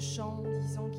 chant disant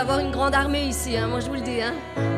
d'avoir une grande armée ici, hein, moi je vous le dis. Hein.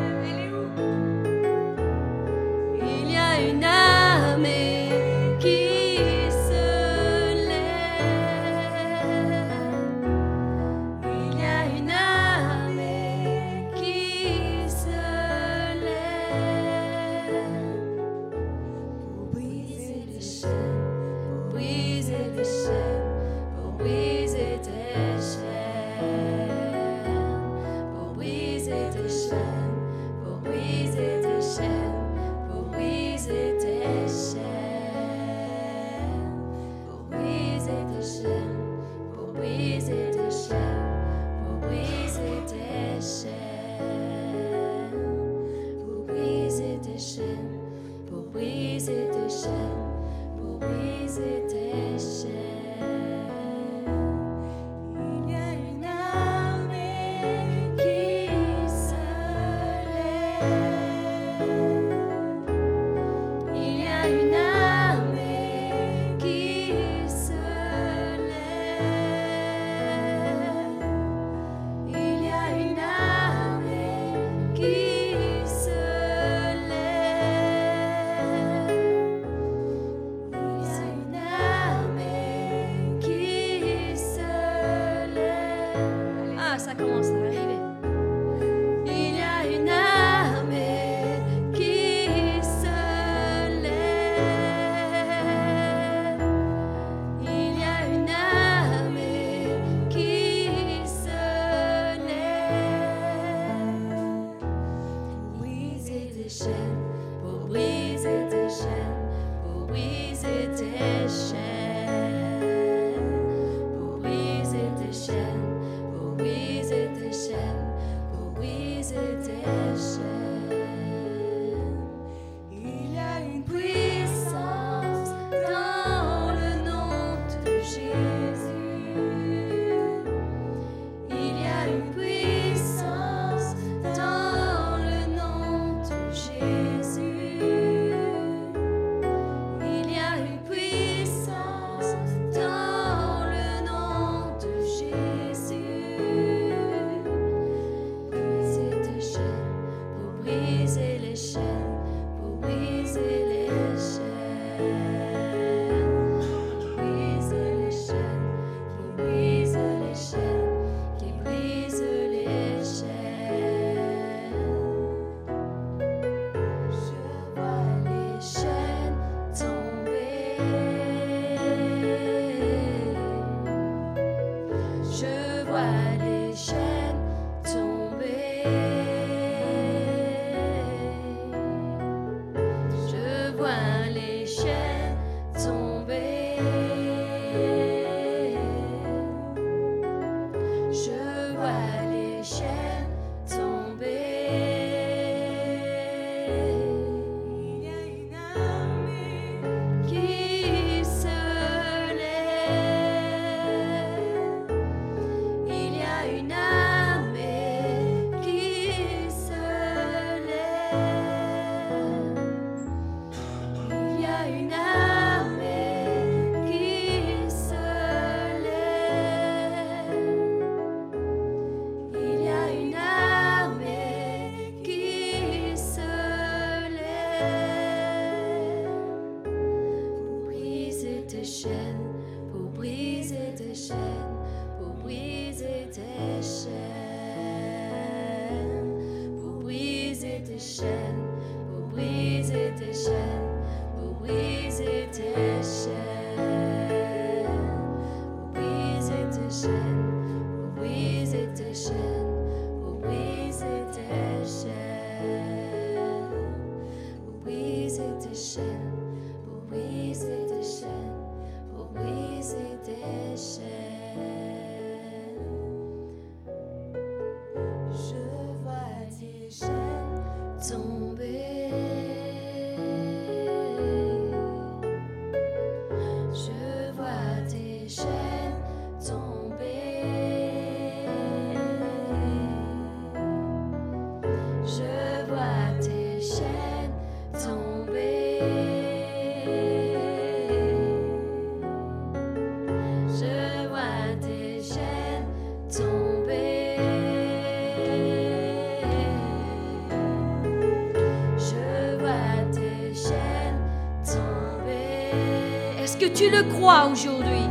tu le crois aujourd'hui?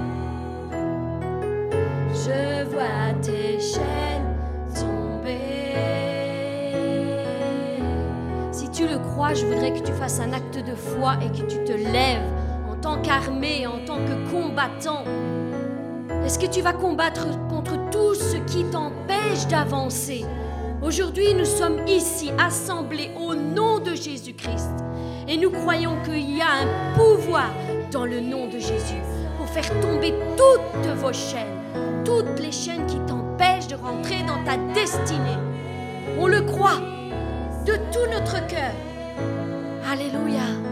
Je vois tes chaînes tomber. Si tu le crois, je voudrais que tu fasses un acte de foi et que tu te lèves en tant qu'armée, en tant que combattant. Est-ce que tu vas combattre contre tout ce qui t'empêche d'avancer? Aujourd'hui, nous sommes ici assemblés au nom de Jésus-Christ et nous croyons qu'il y a un pouvoir dans le nom de Jésus pour faire tomber toutes vos chaînes, toutes les chaînes qui t'empêchent de rentrer dans ta destinée. On le croit de tout notre cœur. Alléluia.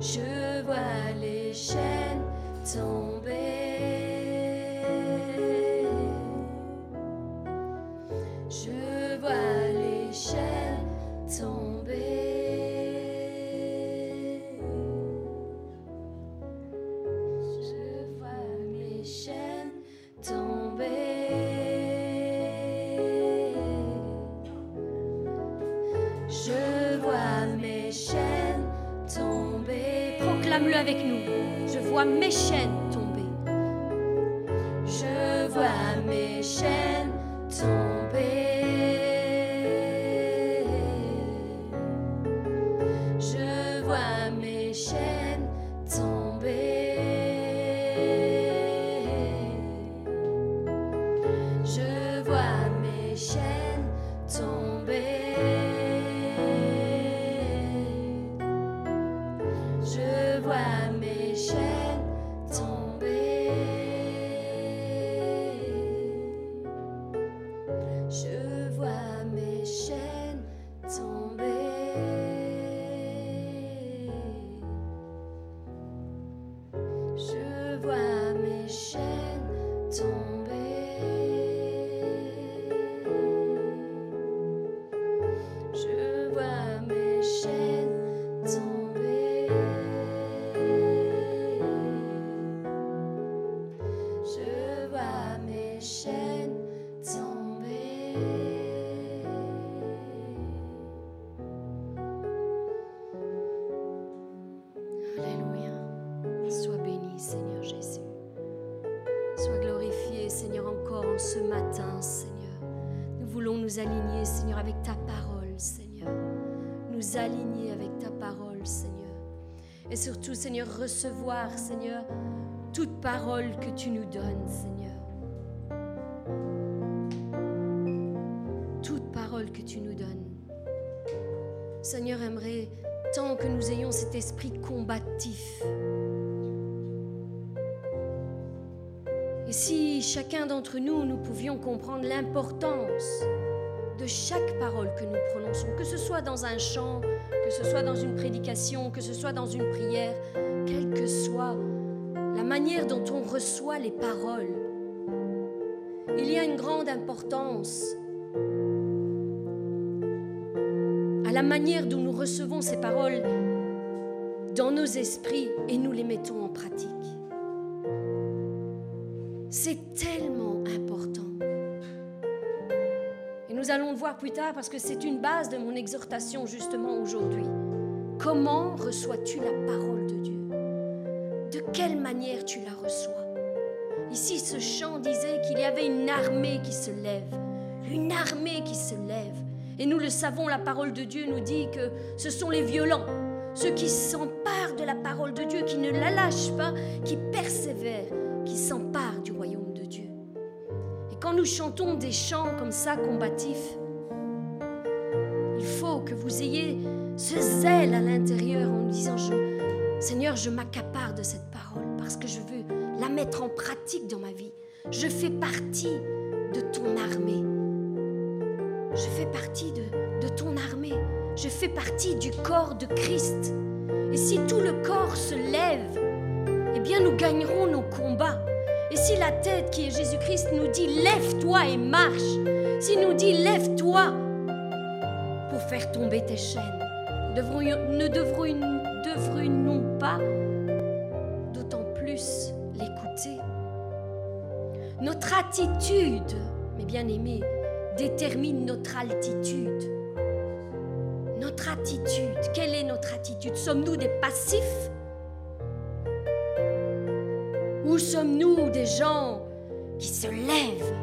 Je vois les chaînes tomber. Seigneur, recevoir, Seigneur, toute parole que tu nous donnes, Seigneur. Toute parole que tu nous donnes. Seigneur, aimerait tant que nous ayons cet esprit combatif. Et si chacun d'entre nous, nous pouvions comprendre l'importance de chaque parole que nous prononçons, que ce soit dans un chant, que ce soit dans une prédication, que ce soit dans une prière, quelle que soit la manière dont on reçoit les paroles, il y a une grande importance à la manière dont nous recevons ces paroles dans nos esprits et nous les mettons en pratique. C'est tellement important. Et nous allons le voir plus tard parce que c'est une base de mon exhortation justement aujourd'hui. Comment reçois-tu la parole de Dieu? Quelle manière tu la reçois Ici, ce chant disait qu'il y avait une armée qui se lève, une armée qui se lève. Et nous le savons, la parole de Dieu nous dit que ce sont les violents, ceux qui s'emparent de la parole de Dieu, qui ne la lâchent pas, qui persévèrent, qui s'emparent du royaume de Dieu. Et quand nous chantons des chants comme ça, combatifs, il faut que vous ayez ce zèle à l'intérieur en disant, je- Seigneur, je m'accapare de cette parole parce que je veux la mettre en pratique dans ma vie. Je fais partie de ton armée. Je fais partie de, ton armée. Je fais partie du corps de Christ. Et si tout le corps se lève, eh bien nous gagnerons nos combats. Et si la tête qui est Jésus-Christ nous dit lève-toi et marche, s'il nous dit lève-toi pour faire tomber tes chaînes, ne devrions- devrions-nous pas d'autant plus l'écouter. Notre attitude, mes bien-aimés, détermine notre altitude. Notre attitude, quelle est notre attitude? Sommes-nous des passifs? Où sommes-nous des gens qui se lèvent,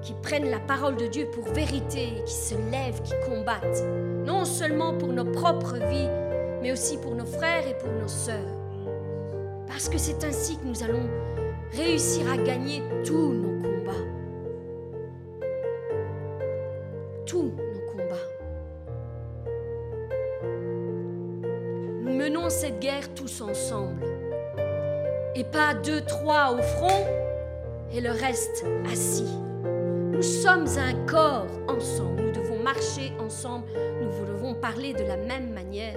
qui prennent la parole de Dieu pour vérité, qui se lèvent, qui combattent, non seulement pour nos propres vies, mais aussi pour nos frères et pour nos sœurs. Parce que c'est ainsi que nous allons réussir à gagner tous nos combats. Tous nos combats. Nous menons cette guerre tous ensemble. Et pas deux, trois au front et le reste assis. Nous sommes un corps ensemble. Nous devons marcher ensemble. Nous devons parler de la même manière,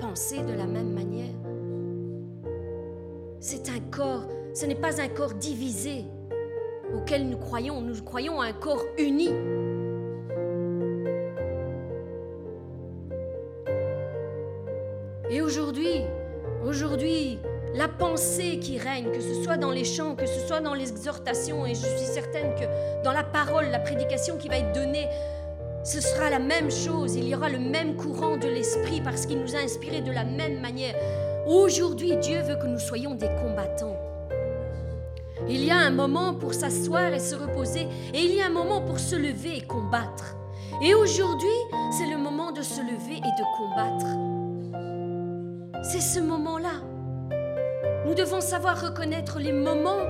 penser de la même manière. C'est un corps, ce n'est pas un corps divisé auquel nous croyons. Nous croyons à un corps uni. Et aujourd'hui, aujourd'hui, la pensée qui règne, que ce soit dans les chants, que ce soit dans les exhortations, et je suis certaine que dans la parole, la prédication qui va être donnée, ce sera la même chose, il y aura le même courant de l'esprit parce qu'il nous a inspirés de la même manière. Aujourd'hui, Dieu veut que nous soyons des combattants. Il y a un moment pour s'asseoir et se reposer, et il y a un moment pour se lever et combattre. Et aujourd'hui, c'est le moment de se lever et de combattre. C'est ce moment-là. Nous devons savoir reconnaître les moments,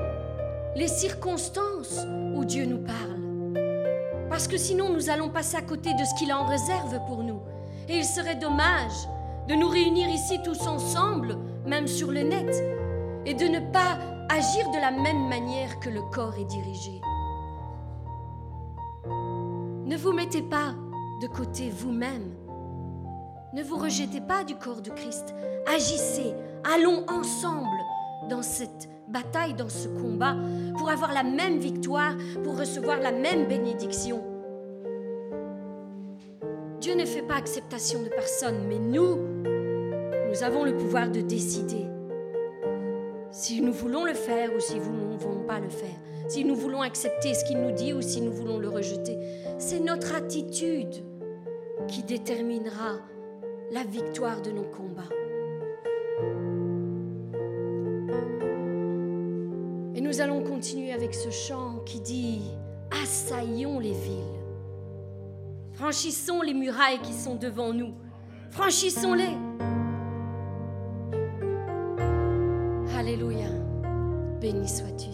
les circonstances où Dieu nous parle. Parce que sinon, nous allons passer à côté de ce qu'il en réserve pour nous. Et il serait dommage de nous réunir ici tous ensemble, même sur le net, et de ne pas agir de la même manière que le corps est dirigé. Ne vous mettez pas de côté vous-même. Ne vous rejetez pas du corps de Christ. Agissez, allons ensemble dans cette bataille, dans ce combat, pour avoir la même victoire, pour recevoir la même bénédiction. Dieu ne fait pas acceptation de personne, mais nous, nous avons le pouvoir de décider si nous voulons le faire ou si nous ne voulons pas le faire, si nous voulons accepter ce qu'il nous dit ou si nous voulons le rejeter. C'est notre attitude qui déterminera la victoire de nos combats. Et nous allons continuer avec ce chant qui dit Assaillons les villes. Franchissons les murailles qui sont devant nous. Franchissons-les. Alléluia. Béni sois-tu,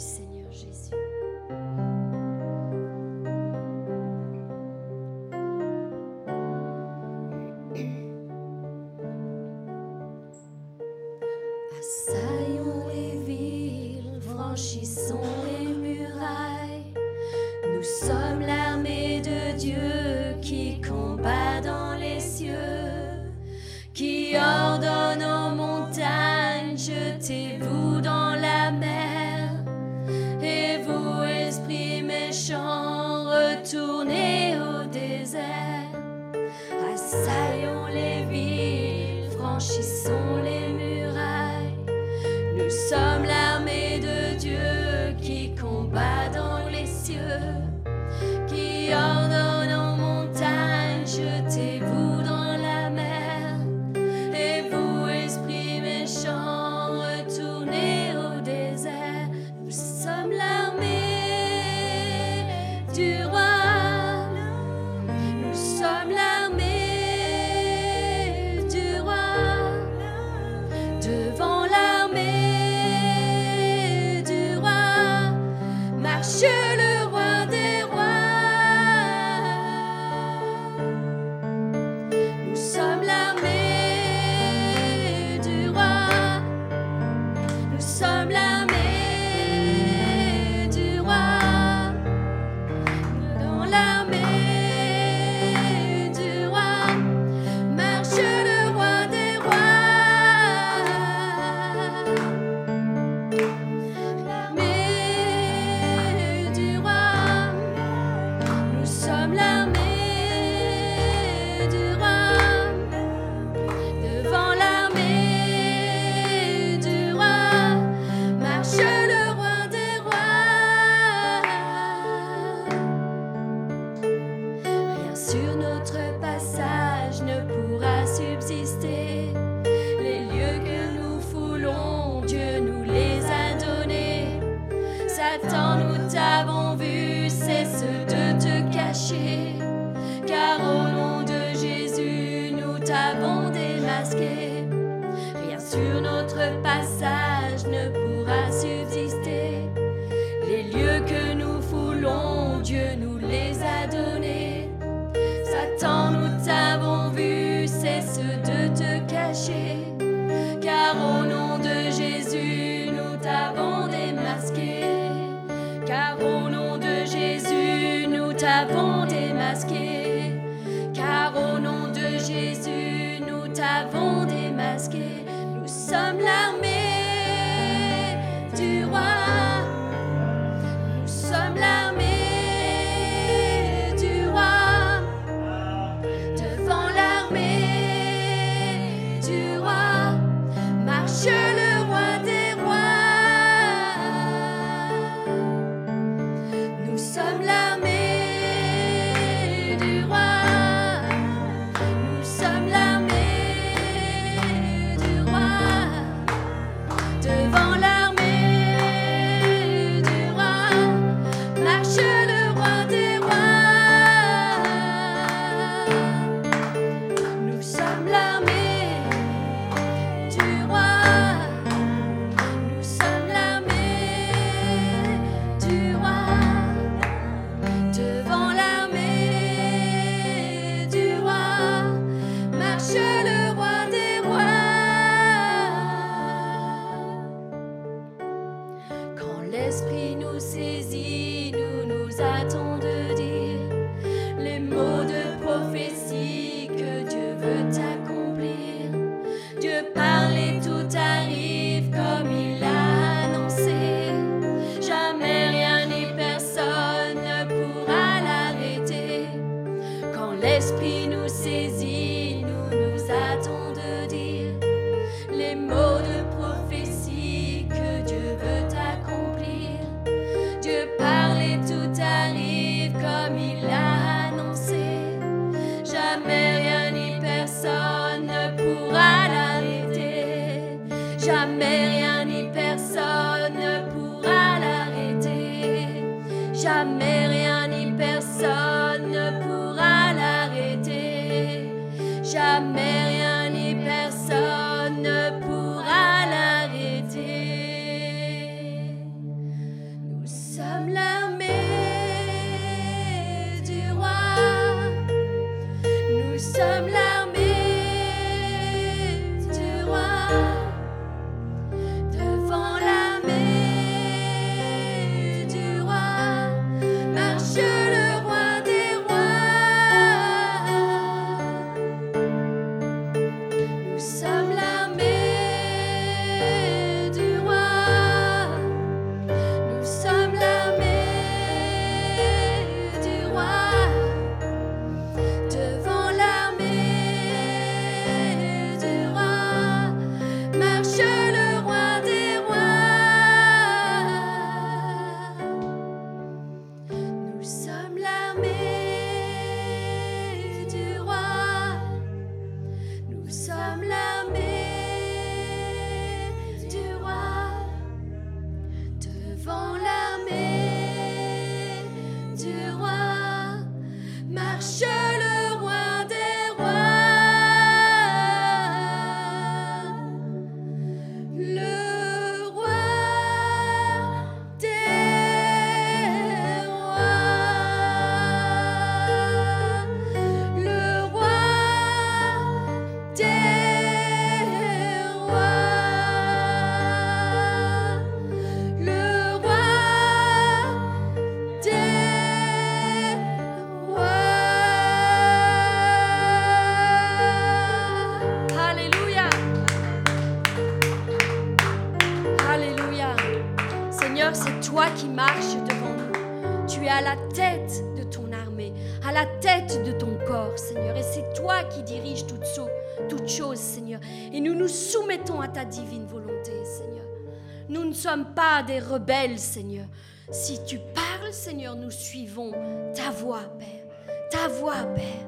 sommes pas des rebelles, Seigneur. Si tu parles, Seigneur, nous suivons ta voix, Père. Ta voix, Père.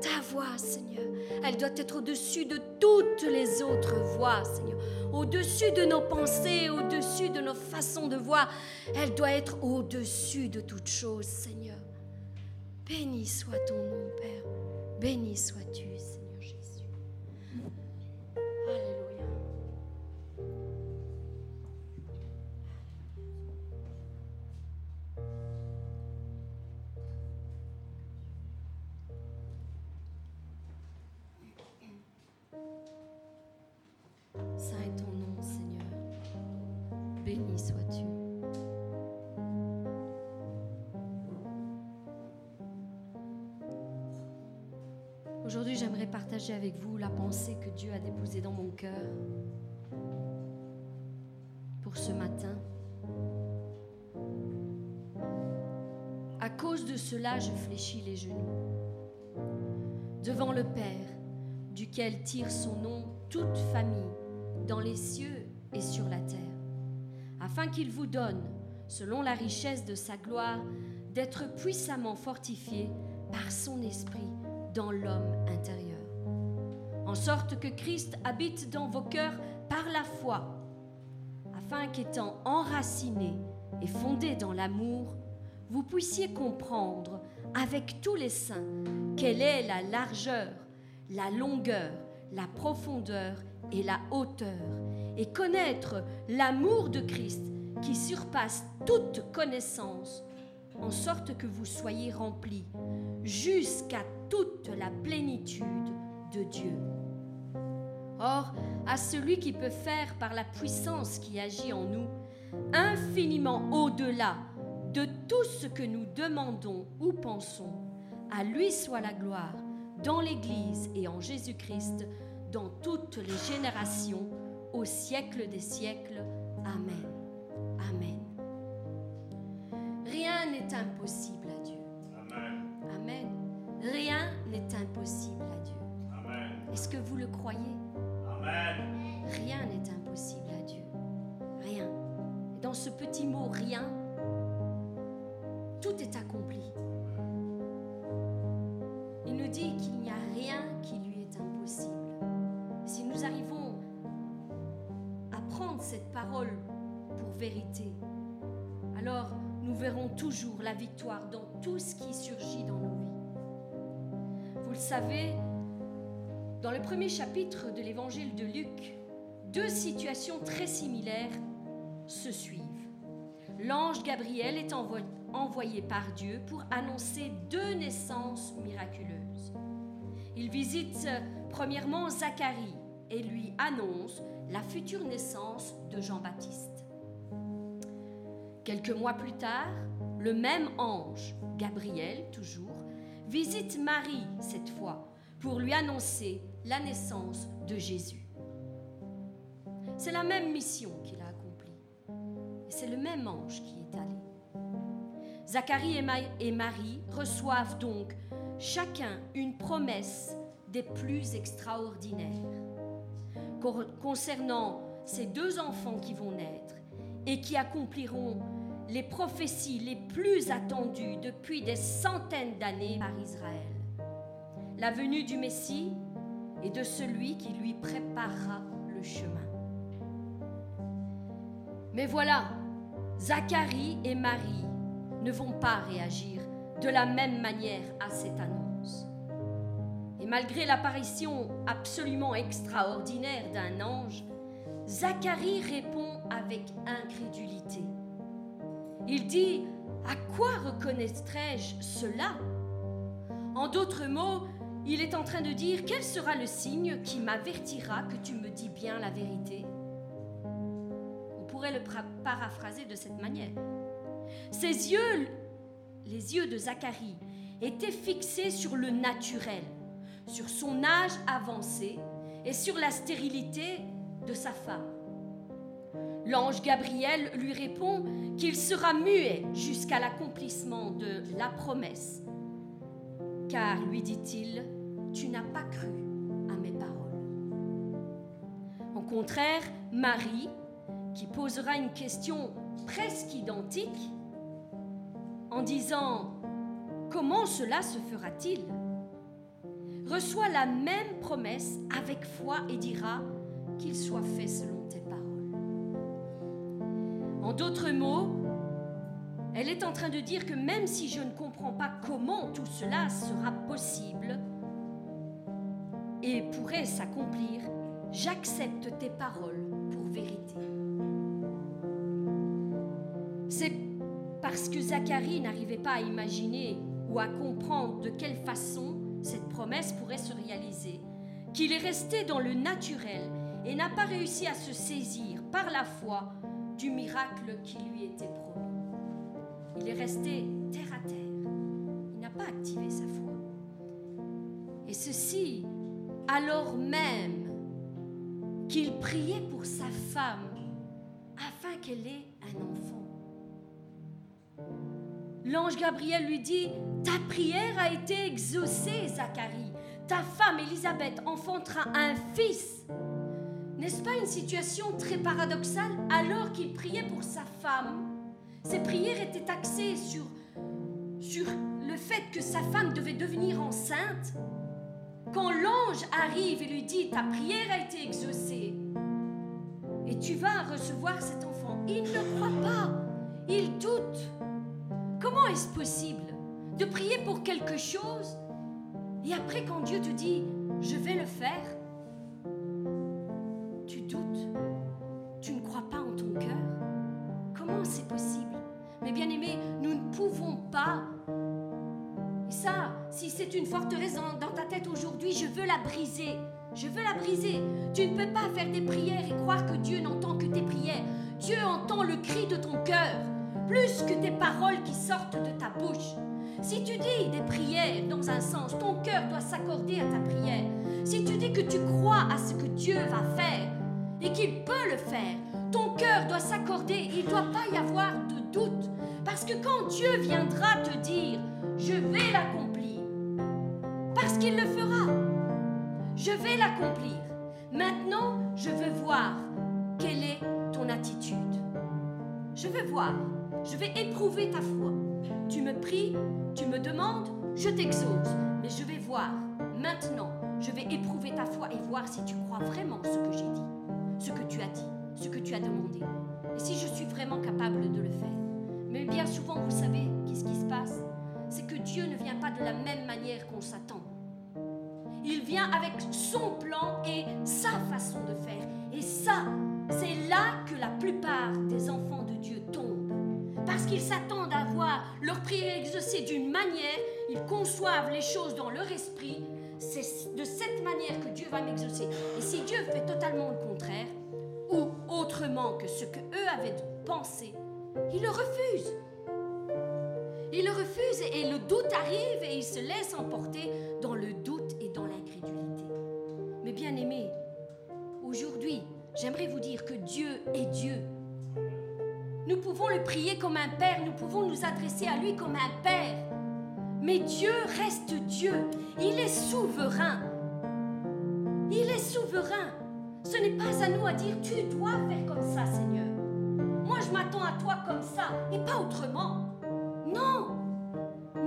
Ta voix, Seigneur. Elle doit être au-dessus de toutes les autres voix, Seigneur. Au-dessus de nos pensées, au-dessus de nos façons de voir. Elle doit être au-dessus de toutes choses, Seigneur. Béni soit ton nom, Père. Béni sois-tu. Saint est ton nom, Seigneur. Béni sois-tu. Aujourd'hui, j'aimerais partager avec vous la pensée que Dieu a déposée dans mon cœur pour ce matin. À cause de cela, je fléchis les genoux devant le Père, duquel tire son nom toute famille dans les cieux et sur la terre, afin qu'il vous donne, selon la richesse de sa gloire, d'être puissamment fortifié par son esprit dans l'homme intérieur, en sorte que Christ habite dans vos cœurs par la foi, afin qu'étant enraciné et fondé dans l'amour, vous puissiez comprendre avec tous les saints quelle est la largeur, la longueur, la profondeur et la hauteur, et connaître l'amour de Christ qui surpasse toute connaissance, en sorte que vous soyez remplis jusqu'à toute la plénitude de Dieu. Or, à celui qui peut faire par la puissance qui agit en nous, infiniment au-delà de tout ce que nous demandons ou pensons, à lui soit la gloire dans l'Église et en Jésus-Christ, dans toutes les générations, au siècle des siècles. Amen. Amen. Rien n'est impossible à Dieu. Amen. Amen. Rien n'est impossible à Dieu. Amen. Est-ce que vous le croyez? Amen. Rien n'est impossible à Dieu. Rien. Dans ce petit mot rien, tout est accompli. Nous dit qu'il n'y a rien qui lui est impossible. Si nous arrivons à prendre cette parole pour vérité, alors nous verrons toujours la victoire dans tout ce qui surgit dans nos vies. Vous le savez, dans le premier chapitre de l'évangile de Luc, deux situations très similaires se suivent. L'ange Gabriel est envo- envoyé par Dieu pour annoncer deux naissances miraculeuses. Il visite euh, premièrement Zacharie et lui annonce la future naissance de Jean-Baptiste. Quelques mois plus tard, le même ange, Gabriel toujours, visite Marie cette fois pour lui annoncer la naissance de Jésus. C'est la même mission qu'il a accomplie. C'est le même ange qui est allé. Zacharie et Marie reçoivent donc chacun une promesse des plus extraordinaires concernant ces deux enfants qui vont naître et qui accompliront les prophéties les plus attendues depuis des centaines d'années par Israël. La venue du Messie et de celui qui lui préparera le chemin. Mais voilà, Zacharie et Marie ne vont pas réagir de la même manière à cette annonce. Et malgré l'apparition absolument extraordinaire d'un ange, Zacharie répond avec incrédulité. Il dit, à quoi reconnaîtrai-je cela? En d'autres mots, il est en train de dire, quel sera le signe qui m'avertira que tu me dis bien la vérité? On pourrait le paraphraser de cette manière. Ses yeux, les yeux de Zacharie, étaient fixés sur le naturel, sur son âge avancé et sur la stérilité de sa femme. L'ange Gabriel lui répond qu'il sera muet jusqu'à l'accomplissement de la promesse. Car, lui dit-il, tu n'as pas cru à mes paroles. Au contraire, Marie, qui posera une question presque identique, en disant Comment cela se fera-t-il? Reçoit la même promesse avec foi et dira Qu'il soit fait selon tes paroles. En d'autres mots, elle est en train de dire que même si je ne comprends pas comment tout cela sera possible et pourrait s'accomplir, j'accepte tes paroles pour vérité. C'est parce que Zacharie n'arrivait pas à imaginer ou à comprendre de quelle façon cette promesse pourrait se réaliser, qu'il est resté dans le naturel et n'a pas réussi à se saisir par la foi du miracle qui lui était promis. Il est resté terre à terre. Il n'a pas activé sa foi. Et ceci alors même qu'il priait pour sa femme afin qu'elle ait un enfant. L'ange Gabriel lui dit, ta prière a été exaucée, Zacharie. Ta femme Élisabeth enfantera un fils. N'est-ce pas une situation très paradoxale alors qu'il priait pour sa femme? Ses prières étaient axées sur, sur le fait que sa femme devait devenir enceinte. Quand l'ange arrive et lui dit ta prière a été exaucée et tu vas recevoir cet enfant, il ne croit pas, il doute. Comment est-ce possible de prier pour quelque chose et après quand Dieu te dit je vais le faire, tu doutes, tu ne crois pas en ton cœur? Comment c'est possible? Mais bien aimé, nous ne pouvons pas. Et ça, si c'est une forteresse dans, dans ta tête aujourd'hui, je veux la briser. Je veux la briser. Tu ne peux pas faire des prières et croire que Dieu n'entend que tes prières. Dieu entend le cri de ton cœur plus que tes paroles qui sortent de ta bouche. Si tu dis des prières dans un sens, ton cœur doit s'accorder à ta prière. Si tu dis que tu crois à ce que Dieu va faire et qu'il peut le faire, ton cœur doit s'accorder. Il ne doit pas y avoir de doute. Parce que quand Dieu viendra te dire, je vais l'accomplir, parce qu'il le fera, je vais l'accomplir. Maintenant, je veux voir quelle est ton attitude. Je veux voir je vais éprouver ta foi. Tu me pries, tu me demandes, je t'exauce. Mais je vais voir, maintenant, je vais éprouver ta foi et voir si tu crois vraiment ce que j'ai dit, ce que tu as dit, ce que tu as demandé. Et si je suis vraiment capable de le faire. Mais bien souvent, vous savez, qu'est-ce qui se passe? C'est que Dieu ne vient pas de la même manière qu'on s'attend. Il vient avec son plan et sa façon de faire. Et ça, c'est là que la plupart des enfants de Dieu tombent parce qu'ils s'attendent à voir leur prière exaucée d'une manière, ils conçoivent les choses dans leur esprit. C'est de cette manière que Dieu va m'exaucer. Et si Dieu fait totalement le contraire, ou autrement que ce que eux avaient pensé, ils le refusent. Ils le refusent et le doute arrive et ils se laissent emporter dans le doute et dans l'incrédulité. Mais bien aimés, aujourd'hui, j'aimerais vous dire que Dieu est Dieu nous pouvons le prier comme un père, nous pouvons nous adresser à lui comme un père. Mais Dieu reste Dieu. Il est souverain. Il est souverain. Ce n'est pas à nous à dire tu dois faire comme ça, Seigneur. Moi, je m'attends à toi comme ça et pas autrement. Non,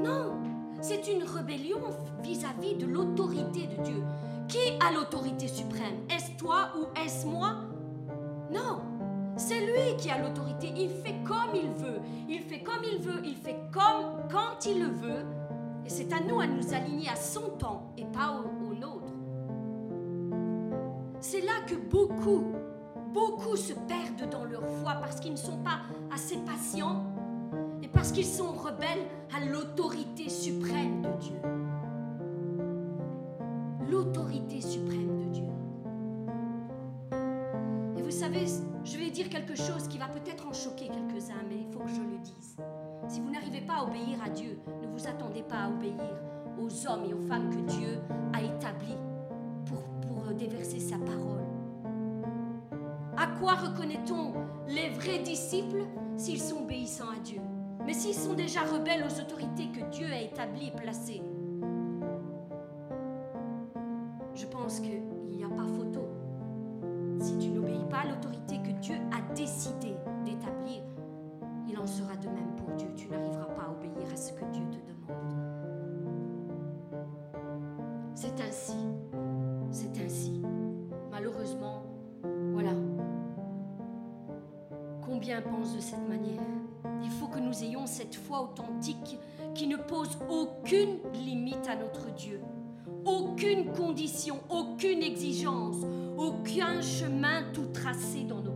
non. C'est une rébellion vis-à-vis de l'autorité de Dieu. Qui a l'autorité suprême? Est-ce toi ou est-ce moi? Non. C'est lui qui a l'autorité. Il fait comme il veut. Il fait comme il veut. Il fait comme quand il le veut. Et c'est à nous à nous aligner à son temps et pas au, nôtre. C'est là que beaucoup, beaucoup se perdent dans leur foi parce qu'ils ne sont pas assez patients et parce qu'ils sont rebelles à l'autorité suprême de Dieu. L'autorité suprême savez, je vais dire quelque chose qui va peut-être en choquer quelques-uns, mais il faut que je le dise. Si vous n'arrivez pas à obéir à Dieu, ne vous attendez pas à obéir aux hommes et aux femmes que Dieu a établis pour, pour déverser sa parole. À quoi reconnaît-on les vrais disciples s'ils sont obéissants à Dieu? Mais s'ils sont déjà rebelles aux autorités que Dieu a établies et placées, je pense qu'il décidé d'établir, il en sera de même pour Dieu. Tu n'arriveras pas à obéir à ce que Dieu te demande. C'est ainsi. C'est ainsi. Malheureusement, voilà. Combien pensent de cette manière? Il faut que nous ayons cette foi authentique qui ne pose aucune limite à notre Dieu, aucune condition, aucune exigence, aucun chemin tout tracé dans nos.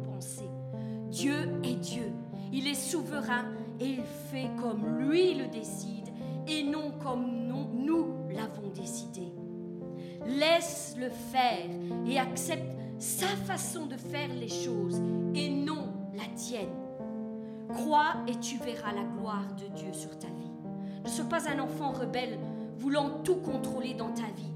Dieu est Dieu, il est souverain et il fait comme lui le décide et non comme nous l'avons décidé. Laisse-le faire et accepte sa façon de faire les choses et non la tienne. Crois et tu verras la gloire de Dieu sur ta vie. Ne sois pas un enfant rebelle voulant tout contrôler dans ta vie.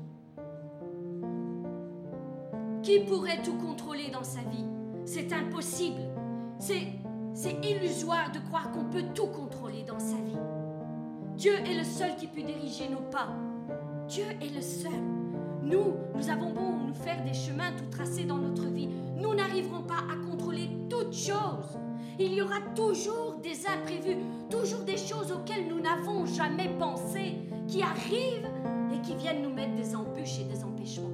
Qui pourrait tout contrôler dans sa vie? C'est impossible. C'est, illusoire de croire qu'on peut tout contrôler dans sa vie. Dieu est le seul qui peut diriger nos pas. Dieu est le seul. Nous, nous avons beau nous faire des chemins tout tracés dans notre vie, nous n'arriverons pas à contrôler toutes choses. Il y aura toujours des imprévus, toujours des choses auxquelles nous n'avons jamais pensé, qui arrivent et qui viennent nous mettre des embûches et des empêchements.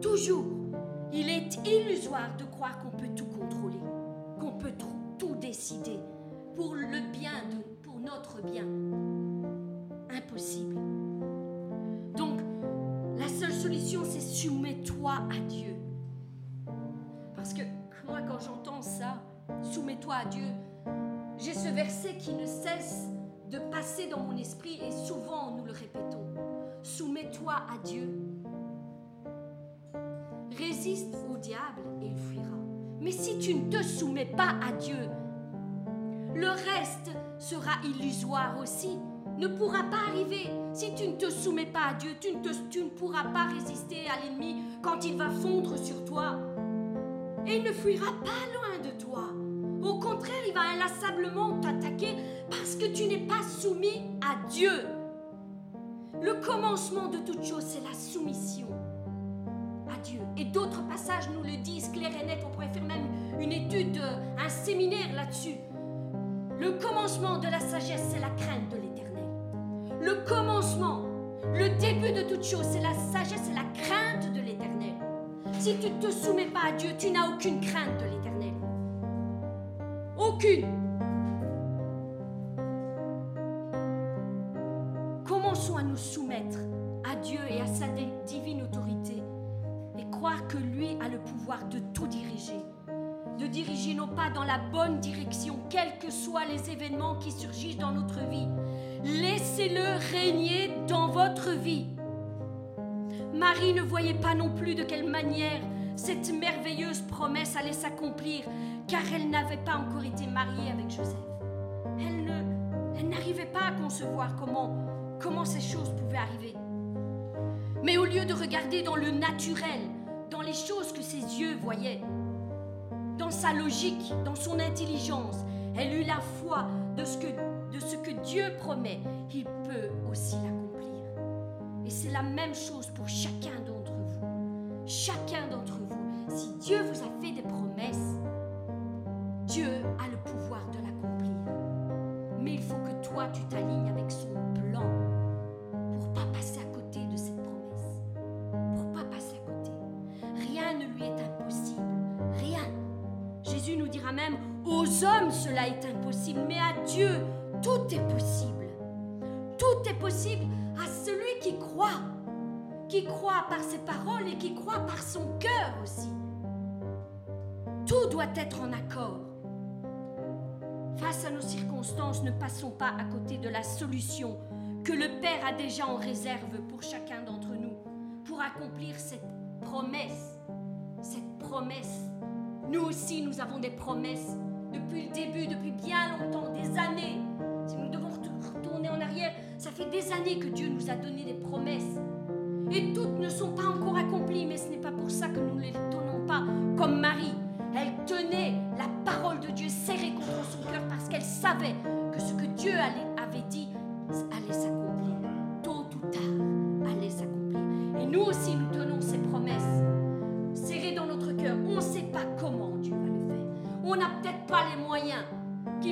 Toujours, illusoire de croire qu'on peut tout contrôler, qu'on peut tout décider pour le bien, pour notre bien. Impossible. Donc, la seule solution, c'est soumets-toi à Dieu. Parce que moi, quand j'entends ça, soumets-toi à Dieu, j'ai ce verset qui ne cesse de passer dans mon esprit et souvent nous le répétons. Soumets-toi à Dieu. Résiste au diable et il fuira. Mais si tu ne te soumets pas à Dieu, le reste sera illusoire aussi, ne pourra pas arriver. Si tu ne te soumets pas à Dieu, tu ne, tu ne pourras pas résister à l'ennemi quand il va fondre sur toi. Et il ne fuira pas loin de toi. Au contraire, il va inlassablement t'attaquer parce que tu n'es pas soumis à Dieu. Le commencement de toute chose, c'est la soumission Dieu. Et d'autres passages nous le disent clair et net. On pourrait faire même une étude, un séminaire là-dessus. Le commencement de la sagesse, c'est la crainte de l'éternel. Le commencement, le début de toute chose, c'est la sagesse, c'est la crainte de l'éternel. Si tu ne te soumets pas à Dieu, tu n'as aucune crainte de l'éternel. Aucune. Commençons à nous soumettre de tout diriger. De diriger nos pas dans la bonne direction, quels que soient les événements qui surgissent dans notre vie. Laissez-le régner dans votre vie. Marie ne voyait pas non plus de quelle manière cette merveilleuse promesse allait s'accomplir, car elle n'avait pas encore été mariée avec Joseph. Elle elle n'arrivait pas à concevoir comment, comment ces choses pouvaient arriver. Mais au lieu de regarder dans le naturel, dans les choses que ses yeux voyaient, dans sa logique, dans son intelligence, elle eut la foi de ce que, de ce que Dieu promet, il peut aussi l'accomplir. Et c'est la même chose pour chacun d'entre vous. Chacun d'entre vous. Si Dieu vous a fait des promesses, Dieu a le pouvoir de l'accomplir. Mais il faut que toi, tu t'alignes avec son plan pour pas passer à aux hommes cela est impossible, mais à Dieu tout est possible. Tout est possible à celui qui croit, qui croit par ses paroles et qui croit par son cœur aussi. Tout doit être en accord. Face à nos circonstances, ne passons pas à côté de la solution que le Père a déjà en réserve pour chacun d'entre nous, pour accomplir cette promesse. Cette promesse. Nous aussi, nous avons des promesses depuis le début, depuis bien longtemps, des années. Si nous devons retourner en arrière, ça fait des années que Dieu nous a donné des promesses. Et toutes ne sont pas encore accomplies, mais ce n'est pas pour ça que nous ne les tenons pas comme Marie. Elle tenait la parole de Dieu serrée contre son cœur parce qu'elle savait que ce que Dieu avait dit allait s'accomplir. Tôt ou tard, allait s'accomplir. Et nous aussi,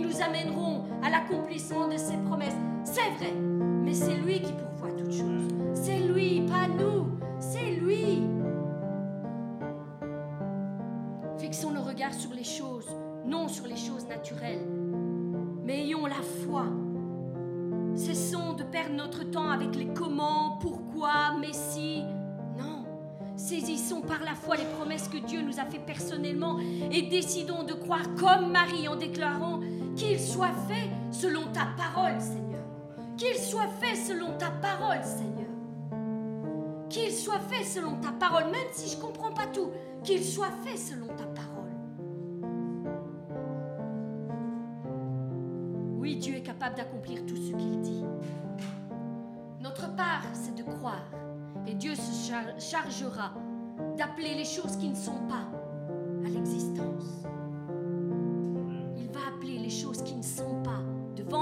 nous amèneront à l'accomplissement de ces promesses. C'est vrai, mais c'est lui qui pourvoit toutes choses. C'est lui, pas nous. C'est lui. Fixons nos regards sur les choses non sur les choses naturelles, mais ayons la foi. Cessons de perdre notre temps avec les comment, pourquoi, mais si. Non. Saisissons par la foi les promesses que Dieu nous a fait personnellement et décidons de croire comme Marie en déclarant qu'il soit fait selon ta parole, Seigneur. Qu'il soit fait selon ta parole, Seigneur. Qu'il soit fait selon ta parole, même si je ne comprends pas tout. Qu'il soit fait selon ta parole. Oui, Dieu est capable d'accomplir tout ce qu'il dit. Notre part, c'est de croire. Et Dieu se char- chargera d'appeler les choses qui ne sont pas à l'existence.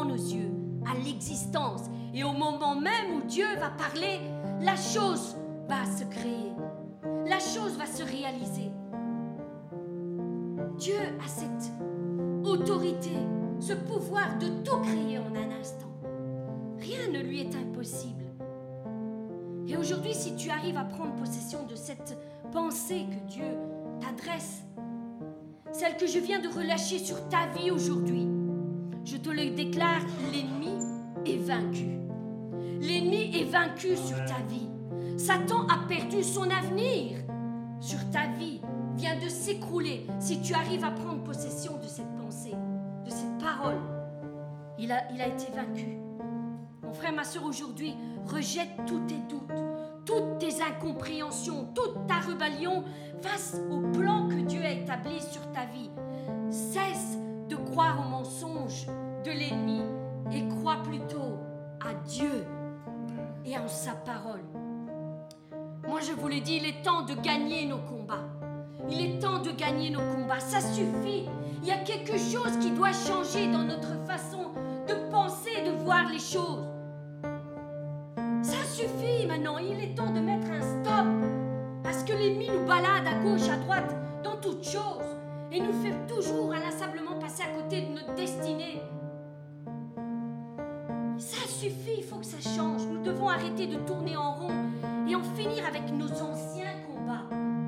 Nos yeux à l'existence. Et au moment même où Dieu va parler, la chose va se créer. La chose va se réaliser. Dieu a cette autorité, ce pouvoir de tout créer en un instant. Rien ne lui est impossible. Et aujourd'hui, si tu arrives à prendre possession de cette pensée que Dieu t'adresse, celle que je viens de relâcher sur ta vie aujourd'hui, je te le déclare, l'ennemi est vaincu. L'ennemi est vaincu sur ta vie. Satan a perdu son avenir sur ta vie, vient de s'écrouler si tu arrives à prendre possession de cette pensée, de cette parole. Il a, il a été vaincu. Mon frère, ma soeur, aujourd'hui, rejette tous tes doutes, toutes tes incompréhensions, toute ta rébellion face au plan que Dieu a établi sur ta vie. Cesse de croire aux mensonges de l'ennemi et crois plutôt à Dieu et en sa parole. Moi, je vous le dis, il est temps de gagner nos combats. Il est temps de gagner nos combats. Ça suffit. Il y a quelque chose qui doit changer dans notre façon de penser, de voir les choses. Ça suffit maintenant. Il est temps de mettre un stop. Parce que l'ennemi nous balade à gauche, à droite, dans toutes choses. Et nous fait toujours inlassablement passer à côté de notre destinée. Ça suffit, il faut que ça change. Nous devons arrêter de tourner en rond et en finir avec nos anciens combats.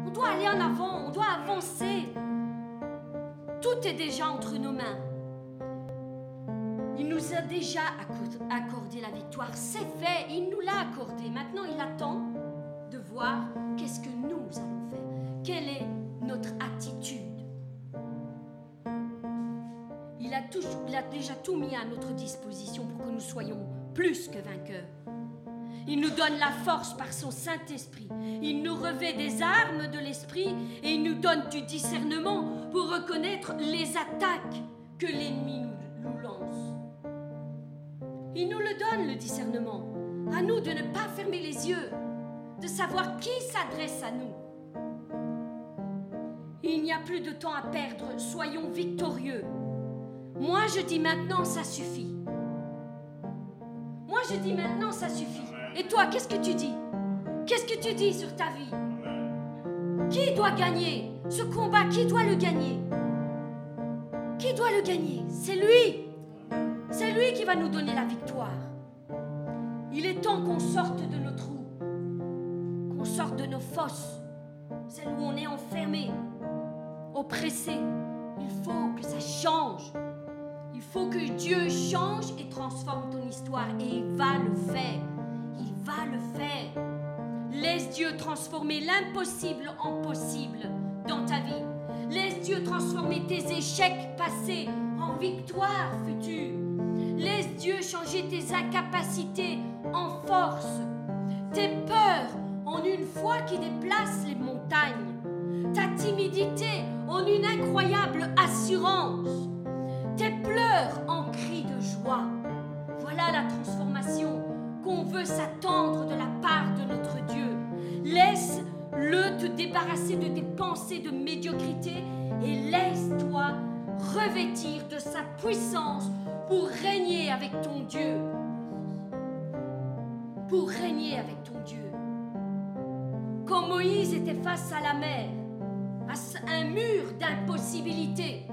On doit aller en avant, on doit avancer. Tout est déjà entre nos mains. Il nous a déjà acco- accordé la victoire. C'est fait, il nous l'a accordé. Maintenant, il attend de voir qu'est-ce que nous allons faire. Quelle est notre attitude? Il a déjà tout mis à notre disposition pour que nous soyons plus que vainqueurs. Il nous donne la force par son Saint-Esprit. Il nous revêt des armes de l'Esprit et il nous donne du discernement pour reconnaître les attaques que l'ennemi nous lance. Il nous le donne, le discernement. À nous de ne pas fermer les yeux, de savoir qui s'adresse à nous. Il n'y a plus de temps à perdre, soyons victorieux. Moi, je dis maintenant, ça suffit. Moi, je dis maintenant, ça suffit. Et toi, qu'est-ce que tu dis? Qu'est-ce que tu dis sur ta vie? Qui doit gagner Ce combat, qui doit le gagner? Qui doit le gagner? C'est lui. C'est lui qui va nous donner la victoire. Il est temps qu'on sorte de nos trous, qu'on sorte de nos fosses, celles où on est enfermé, oppressé. Il faut que ça change. Il faut que Dieu change et transforme ton histoire. Et il va le faire. Il va le faire. Laisse Dieu transformer l'impossible en possible dans ta vie. Laisse Dieu transformer tes échecs passés en victoires futures. Laisse Dieu changer tes incapacités en force. Tes peurs en une foi qui déplace les montagnes. Ta timidité en une incroyable assurance tes pleurs en cris de joie. Voilà la transformation qu'on veut s'attendre de la part de notre Dieu. Laisse-le te débarrasser de tes pensées de médiocrité et laisse-toi revêtir de sa puissance pour régner avec ton Dieu. Pour régner avec ton Dieu. Quand Moïse était face à la mer, à un mur d'impossibilité,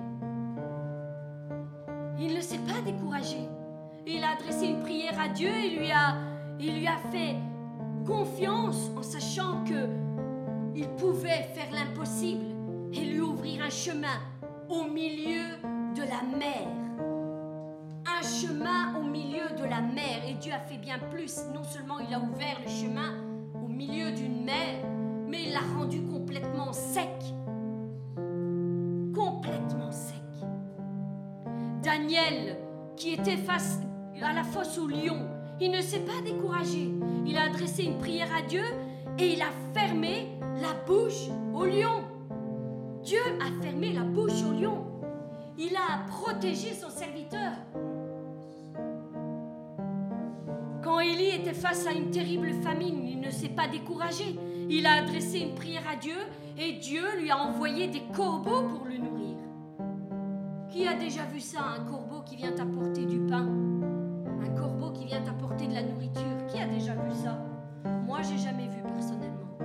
il ne s'est pas découragé. Il a adressé une prière à Dieu et lui a, il lui a fait confiance en sachant que il pouvait faire l'impossible et lui ouvrir un chemin au milieu de la mer. Un chemin au milieu de la mer. Et Dieu a fait bien plus. Non seulement il a ouvert le chemin au milieu d'une mer, mais il l'a rendu complètement sec. Complètement sec. Daniel, qui était face à la fosse au lion, il ne s'est pas découragé. Il a adressé une prière à Dieu et il a fermé la bouche au lion. Dieu a fermé la bouche au lion. Il a protégé son serviteur. Quand Élie était face à une terrible famine, il ne s'est pas découragé. Il a adressé une prière à Dieu et Dieu lui a envoyé des corbeaux pour le nourrir. Qui a déjà vu ça, un corbeau qui vient apporter du pain? Un corbeau qui vient apporter de la nourriture Qui a déjà vu ça? Moi, j'ai jamais vu personnellement.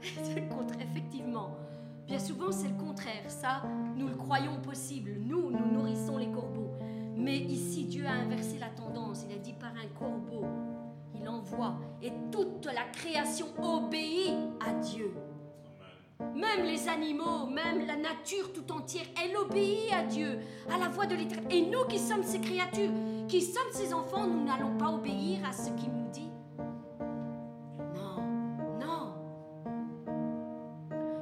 C'est effectivement. Bien souvent, c'est le contraire. Ça, nous le croyons possible. Nous, nous nourrissons les corbeaux. Mais ici, Dieu a inversé la tendance. Il a dit par un corbeau, il envoie. Et toute la création obéit à Dieu. Même les animaux, même la nature tout entière, elle obéit à Dieu, à la voix de l'éternel. Et nous qui sommes ses créatures, qui sommes ses enfants, nous n'allons pas obéir à ce qu'il nous dit. Non, non.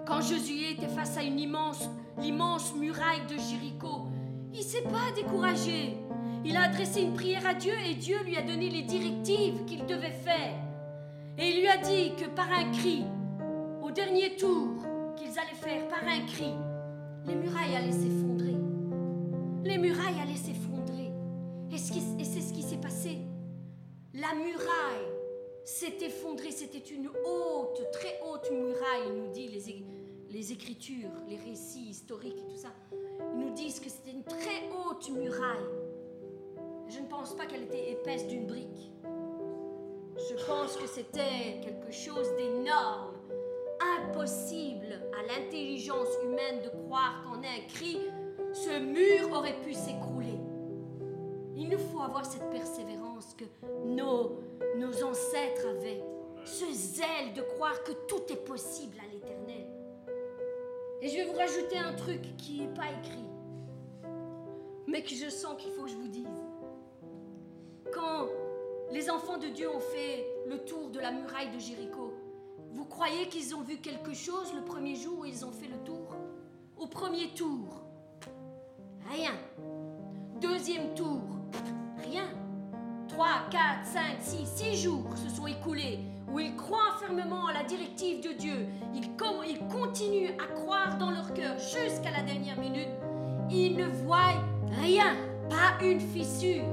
Quand Josué était face à une immense, l'immense muraille de Jéricho, il s'est pas découragé. Il a adressé une prière à Dieu et Dieu lui a donné les directives qu'il devait faire. Et il lui a dit que par un cri, au dernier tour qu'ils allaient faire, par un cri, les murailles allaient s'effondrer. Les murailles allaient s'effondrer. Et c'est ce qui s'est passé. La muraille s'est effondrée. C'était une haute, très haute muraille, nous dit les, les écritures, les récits historiques et tout ça. Ils nous disent que c'était une très haute muraille. Je ne pense pas qu'elle était épaisse d'une brique. Je pense que c'était quelque chose d'énorme, impossible à l'intelligence humaine de croire qu'en un cri, ce mur aurait pu s'écrouler. Il nous faut avoir cette persévérance que nos, nos ancêtres avaient, ce zèle de croire que tout est possible à l'éternel. Et je vais vous rajouter un truc qui n'est pas écrit, mais que je sens qu'il faut que je vous dise. Quand les enfants de Dieu ont fait le tour de la muraille de Jéricho, vous croyez qu'ils ont vu quelque chose le premier jour où ils ont fait le tour? Au premier tour, rien. Deuxième tour, rien. 3, 4, 5, 6, 6 jours se sont écoulés où ils croient fermement à la directive de Dieu. Ils, ils continuent à croire dans leur cœur jusqu'à la dernière minute. Ils ne voient rien, pas une fissure.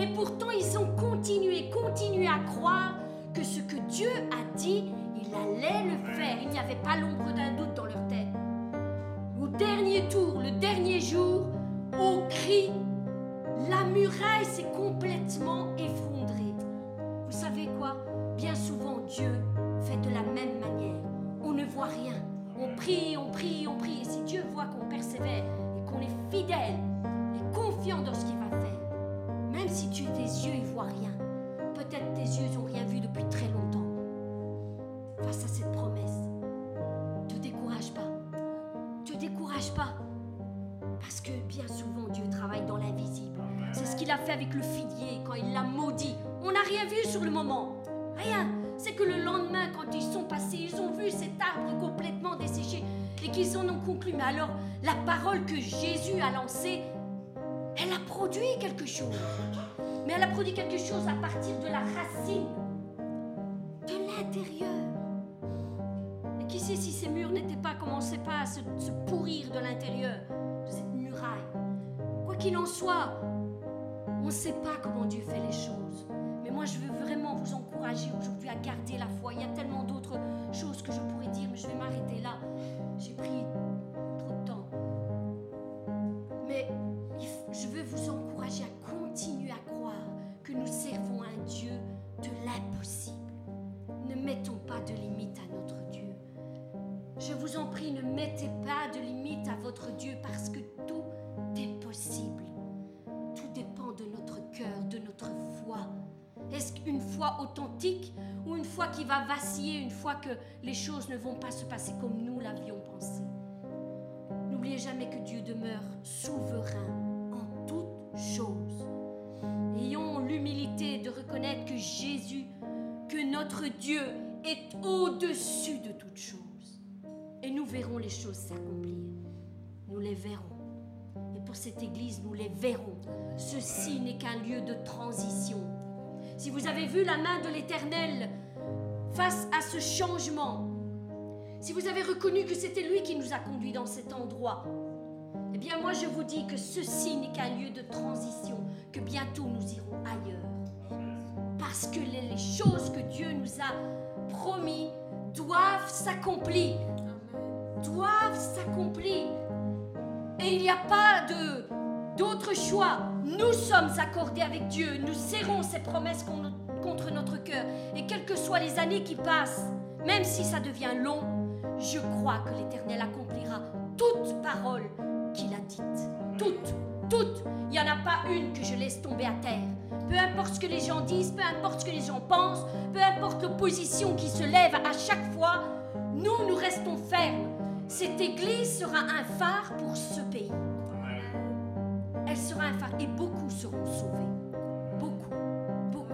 Et pourtant, ils ont continué, continué à croire que ce que Dieu a dit, il allait le faire. Il n'y avait pas l'ombre d'un doute dans leur tête. Au dernier tour, le dernier jour, au cri, la muraille s'est complètement effondrée. Vous savez quoi? Bien souvent, Dieu fait de la même manière. On ne voit rien. On prie, on prie, on prie. Et si Dieu voit qu'on persévère et qu'on est fidèle et confiant dans ce qu'il va faire, même si tu, tes yeux ne voient rien, peut-être tes yeux n'ont rien vu depuis très longtemps. Avec le figuier quand il l'a maudit. On n'a rien vu sur le moment. Rien. C'est que le lendemain, quand ils sont passés, ils ont vu cet arbre complètement desséché et qu'ils en ont conclu. Mais alors, la parole que Jésus a lancée, elle a produit quelque chose. Mais elle a produit quelque chose à partir de la racine, de l'intérieur. Et qui sait si ces murs n'étaient pas, commençaient pas à se, se pourrir de l'intérieur de cette muraille? Quoi qu'il en soit, on ne sait pas comment Dieu fait les choses. Mais moi, je veux vraiment vous encourager aujourd'hui à garder la foi. Il y a tellement d'autres choses que je pourrais dire, mais je vais m'arrêter là. J'ai pris foi authentique ou une foi qui va vaciller une fois que les choses ne vont pas se passer comme nous l'avions pensé N'oubliez jamais que Dieu demeure souverain en toutes choses. Ayons l'humilité de reconnaître que Jésus, que notre Dieu est au-dessus de toutes choses. Et nous verrons les choses s'accomplir. Nous les verrons. Et pour cette Église, nous les verrons. Ceci n'est qu'un lieu de transition. Si vous avez vu la main de l'Éternel face à ce changement, si vous avez reconnu que c'était lui qui nous a conduits dans cet endroit, eh bien moi je vous dis que ceci n'est qu'un lieu de transition, que bientôt nous irons ailleurs. Parce que les, choses que Dieu nous a promis doivent s'accomplir. Doivent s'accomplir. Et il n'y a pas d'autre choix. Nous sommes accordés avec Dieu. Nous serrons ses promesses con- contre notre cœur. Et quelles que soient les années qui passent, même si ça devient long, je crois que l'Éternel accomplira toute parole qu'il a dite. Toutes, toutes. Il n'y en a pas une que je laisse tomber à terre. Peu importe ce que les gens disent, peu importe ce que les gens pensent, peu importe l'opposition qui se lève à chaque fois, nous, nous restons fermes. Cette Église sera un phare pour ce pays. Elle sera phare et beaucoup seront sauvés. Beaucoup, beaucoup.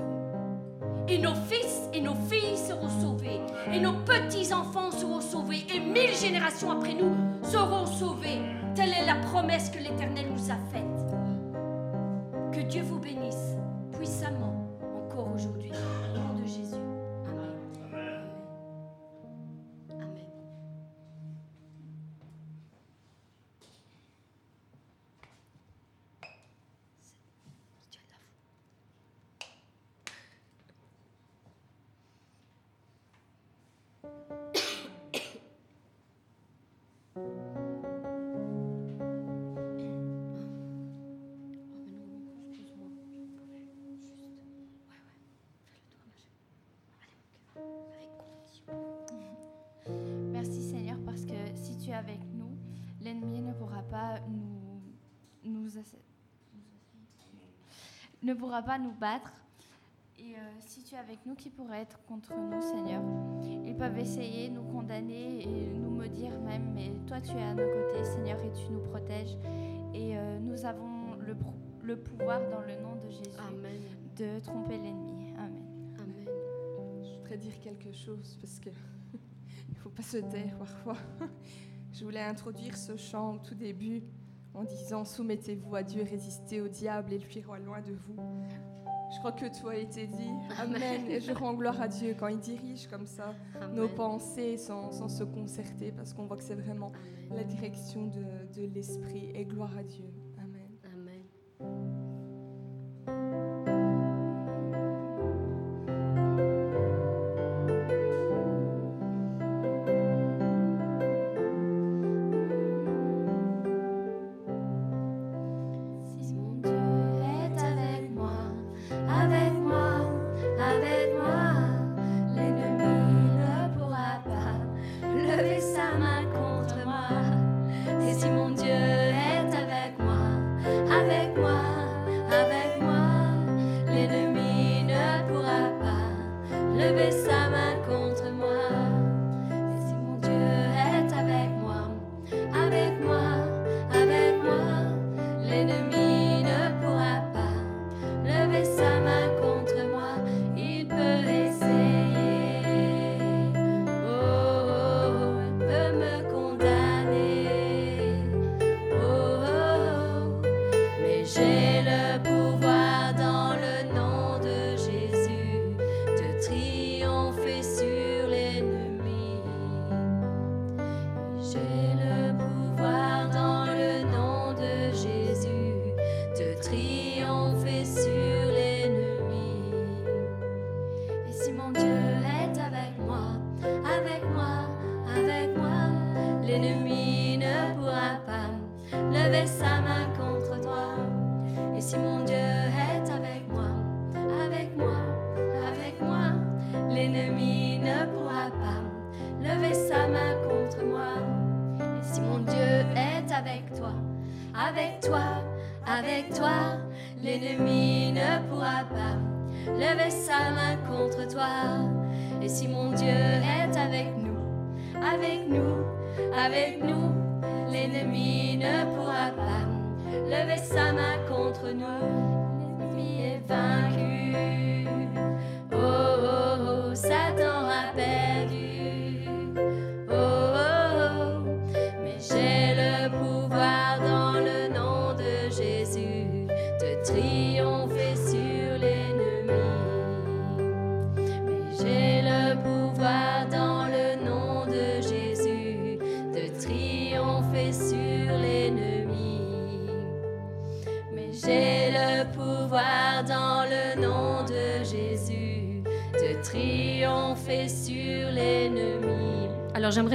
Et nos fils et nos filles seront sauvés. Et nos petits-enfants seront sauvés. Et mille générations après nous seront sauvés. Telle est la promesse que l'Éternel nous a faite. Que Dieu vous bénisse puissamment pourra pas nous battre. Et euh, si tu es avec nous, qui pourrait être contre nous, Seigneur? Ils peuvent essayer, nous condamner et nous maudire même, mais toi tu es à nos côtés, Seigneur, et tu nous protèges. Et euh, nous avons le, pouvoir dans le nom de Jésus Amen. de tromper l'ennemi. Amen. Amen. Je voudrais dire quelque chose parce que il faut pas se taire parfois. Je voulais introduire ce chant au tout début en disant soumettez-vous à Dieu, résistez au diable et il fuira loin de vous. Je crois que tout a été dit. Amen. Et je rends gloire à Dieu quand il dirige comme ça nos pensées sans, sans se concerter parce qu'on voit que c'est vraiment Amen. la direction de, de l'esprit. Et gloire à Dieu.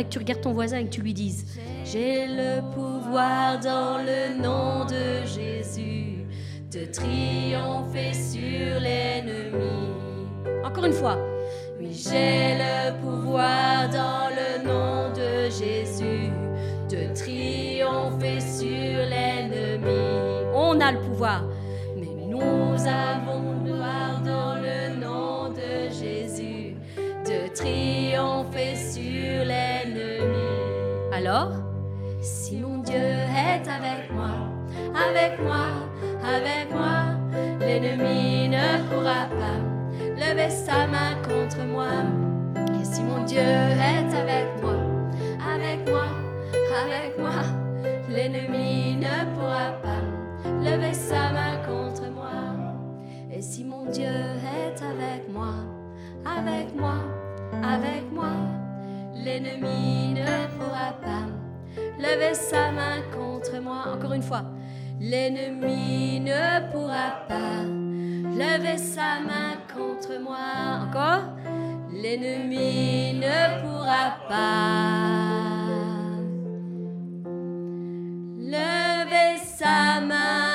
Tu regardes ton voisin et que tu lui dises J'ai le pouvoir dans le nom de Jésus de triompher sur l'ennemi. Encore une fois. Oui, j'ai le pouvoir dans le nom de Jésus de triompher sur l'ennemi. On a le pouvoir. L'ennemi ne pourra pas lever sa main contre moi. Encore, l'ennemi ne pourra pas lever sa main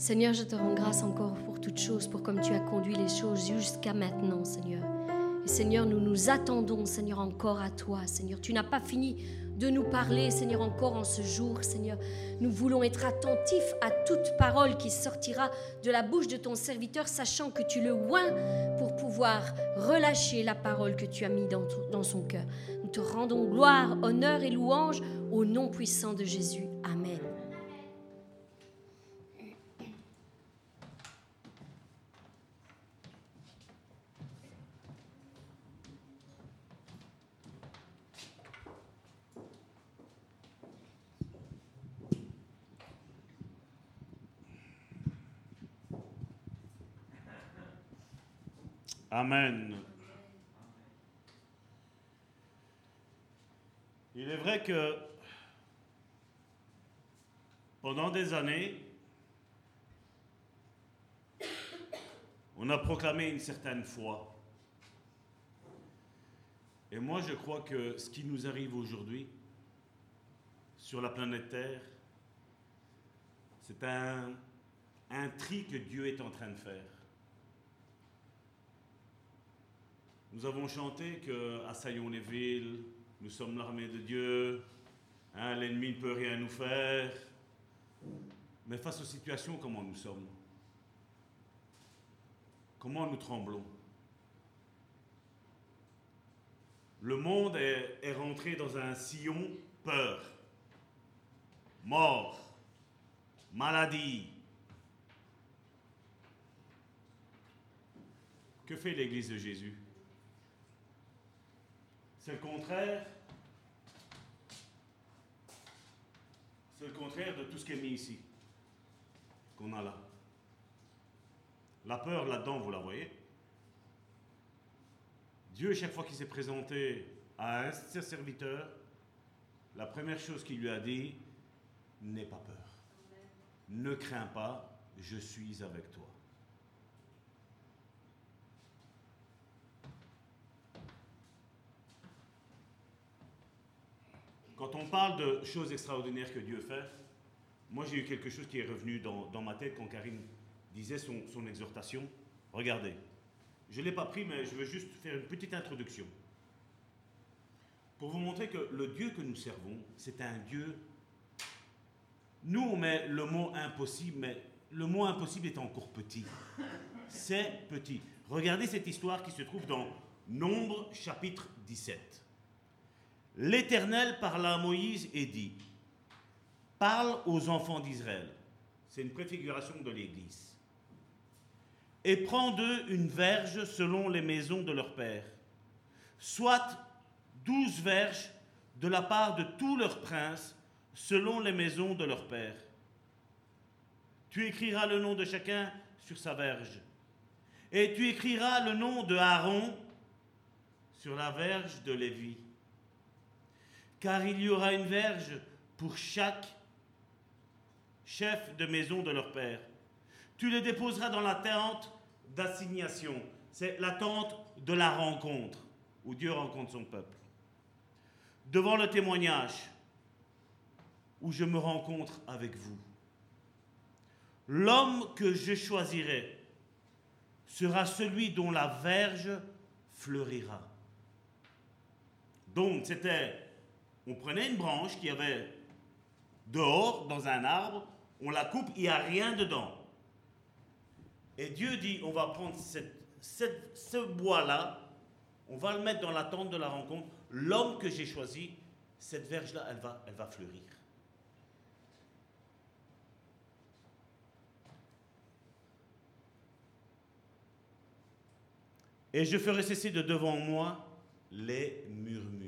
Seigneur, je te rends grâce encore pour toutes choses, pour comme tu as conduit les choses jusqu'à maintenant, Seigneur. Et Seigneur, nous nous attendons, Seigneur, encore à toi, Seigneur. Tu n'as pas fini de nous parler, Seigneur, encore en ce jour, Seigneur. Nous voulons être attentifs à toute parole qui sortira de la bouche de ton serviteur, sachant que tu le oins pour pouvoir relâcher la parole que tu as mis dans, dans son cœur. Nous te rendons gloire, honneur et louange au nom puissant de Jésus. Amen. Amen. Il est vrai que pendant des années, on a proclamé une certaine foi. Et moi, je crois que ce qui nous arrive aujourd'hui sur la planète Terre, c'est un, un tri que Dieu est en train de faire. Nous avons chanté que assaillons les villes, nous sommes l'armée de Dieu, hein, l'ennemi ne peut rien nous faire. Mais face aux situations, comment nous sommes? Comment nous tremblons? Le monde est, est rentré dans un sillon peur, mort, maladie. Que fait l'Église de Jésus? C'est le contraire. C'est le contraire de tout ce qui est mis ici, qu'on a là. La peur là-dedans, vous la voyez. Dieu, chaque fois qu'il s'est présenté à un ses serviteurs, la première chose qu'il lui a dit, n'aie pas peur. Ne crains pas, je suis avec toi. Quand on parle de choses extraordinaires que Dieu fait, moi j'ai eu quelque chose qui est revenu dans, ma tête quand Karine disait son, son exhortation. Regardez, je ne l'ai pas pris, mais je veux juste faire une petite introduction. pour vous montrer que le Dieu que nous servons, c'est un Dieu. Nous, on met le mot impossible, mais le mot impossible est encore petit. C'est petit. Regardez cette histoire qui se trouve dans Nombre chapitre 17. L'Éternel parla à Moïse et dit, parle aux enfants d'Israël. C'est une préfiguration de l'Église. Et prends d'eux une verge selon les maisons de leur père, soit douze verges de la part de tous leurs princes, selon les maisons de leur père. Tu écriras le nom de chacun sur sa verge. Et tu écriras le nom de Aaron sur la verge de Lévi. Car il y aura une verge pour chaque chef de maison de leur père. Tu les déposeras dans la tente d'assignation. C'est la tente de la rencontre, où Dieu rencontre son peuple. Devant le témoignage, où je me rencontre avec vous. L'homme que je choisirai sera celui dont la verge fleurira. Donc, c'était, on prenait une branche qui avait dehors, dans un arbre, on la coupe, il n'y a rien dedans. Et Dieu dit, on va prendre ce bois-là, on va le mettre dans la tente de la rencontre. L'homme que j'ai choisi, cette verge-là, elle va, elle va fleurir. Et je ferai cesser de devant moi les murmures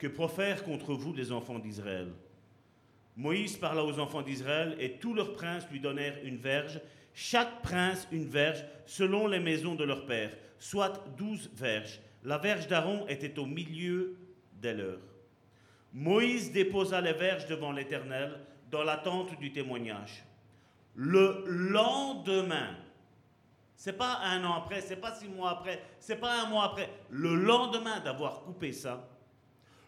que profèrent contre vous les enfants d'Israël. Moïse parla aux enfants d'Israël et tous leurs princes lui donnèrent une verge, chaque prince une verge selon les maisons de leur père, soit douze verges. La verge d'Aaron était au milieu des leurs. Moïse déposa les verges devant l'Éternel dans la tente du témoignage. Le lendemain, c'est pas un an après, c'est pas six mois après, c'est pas un mois après. Le lendemain d'avoir coupé ça,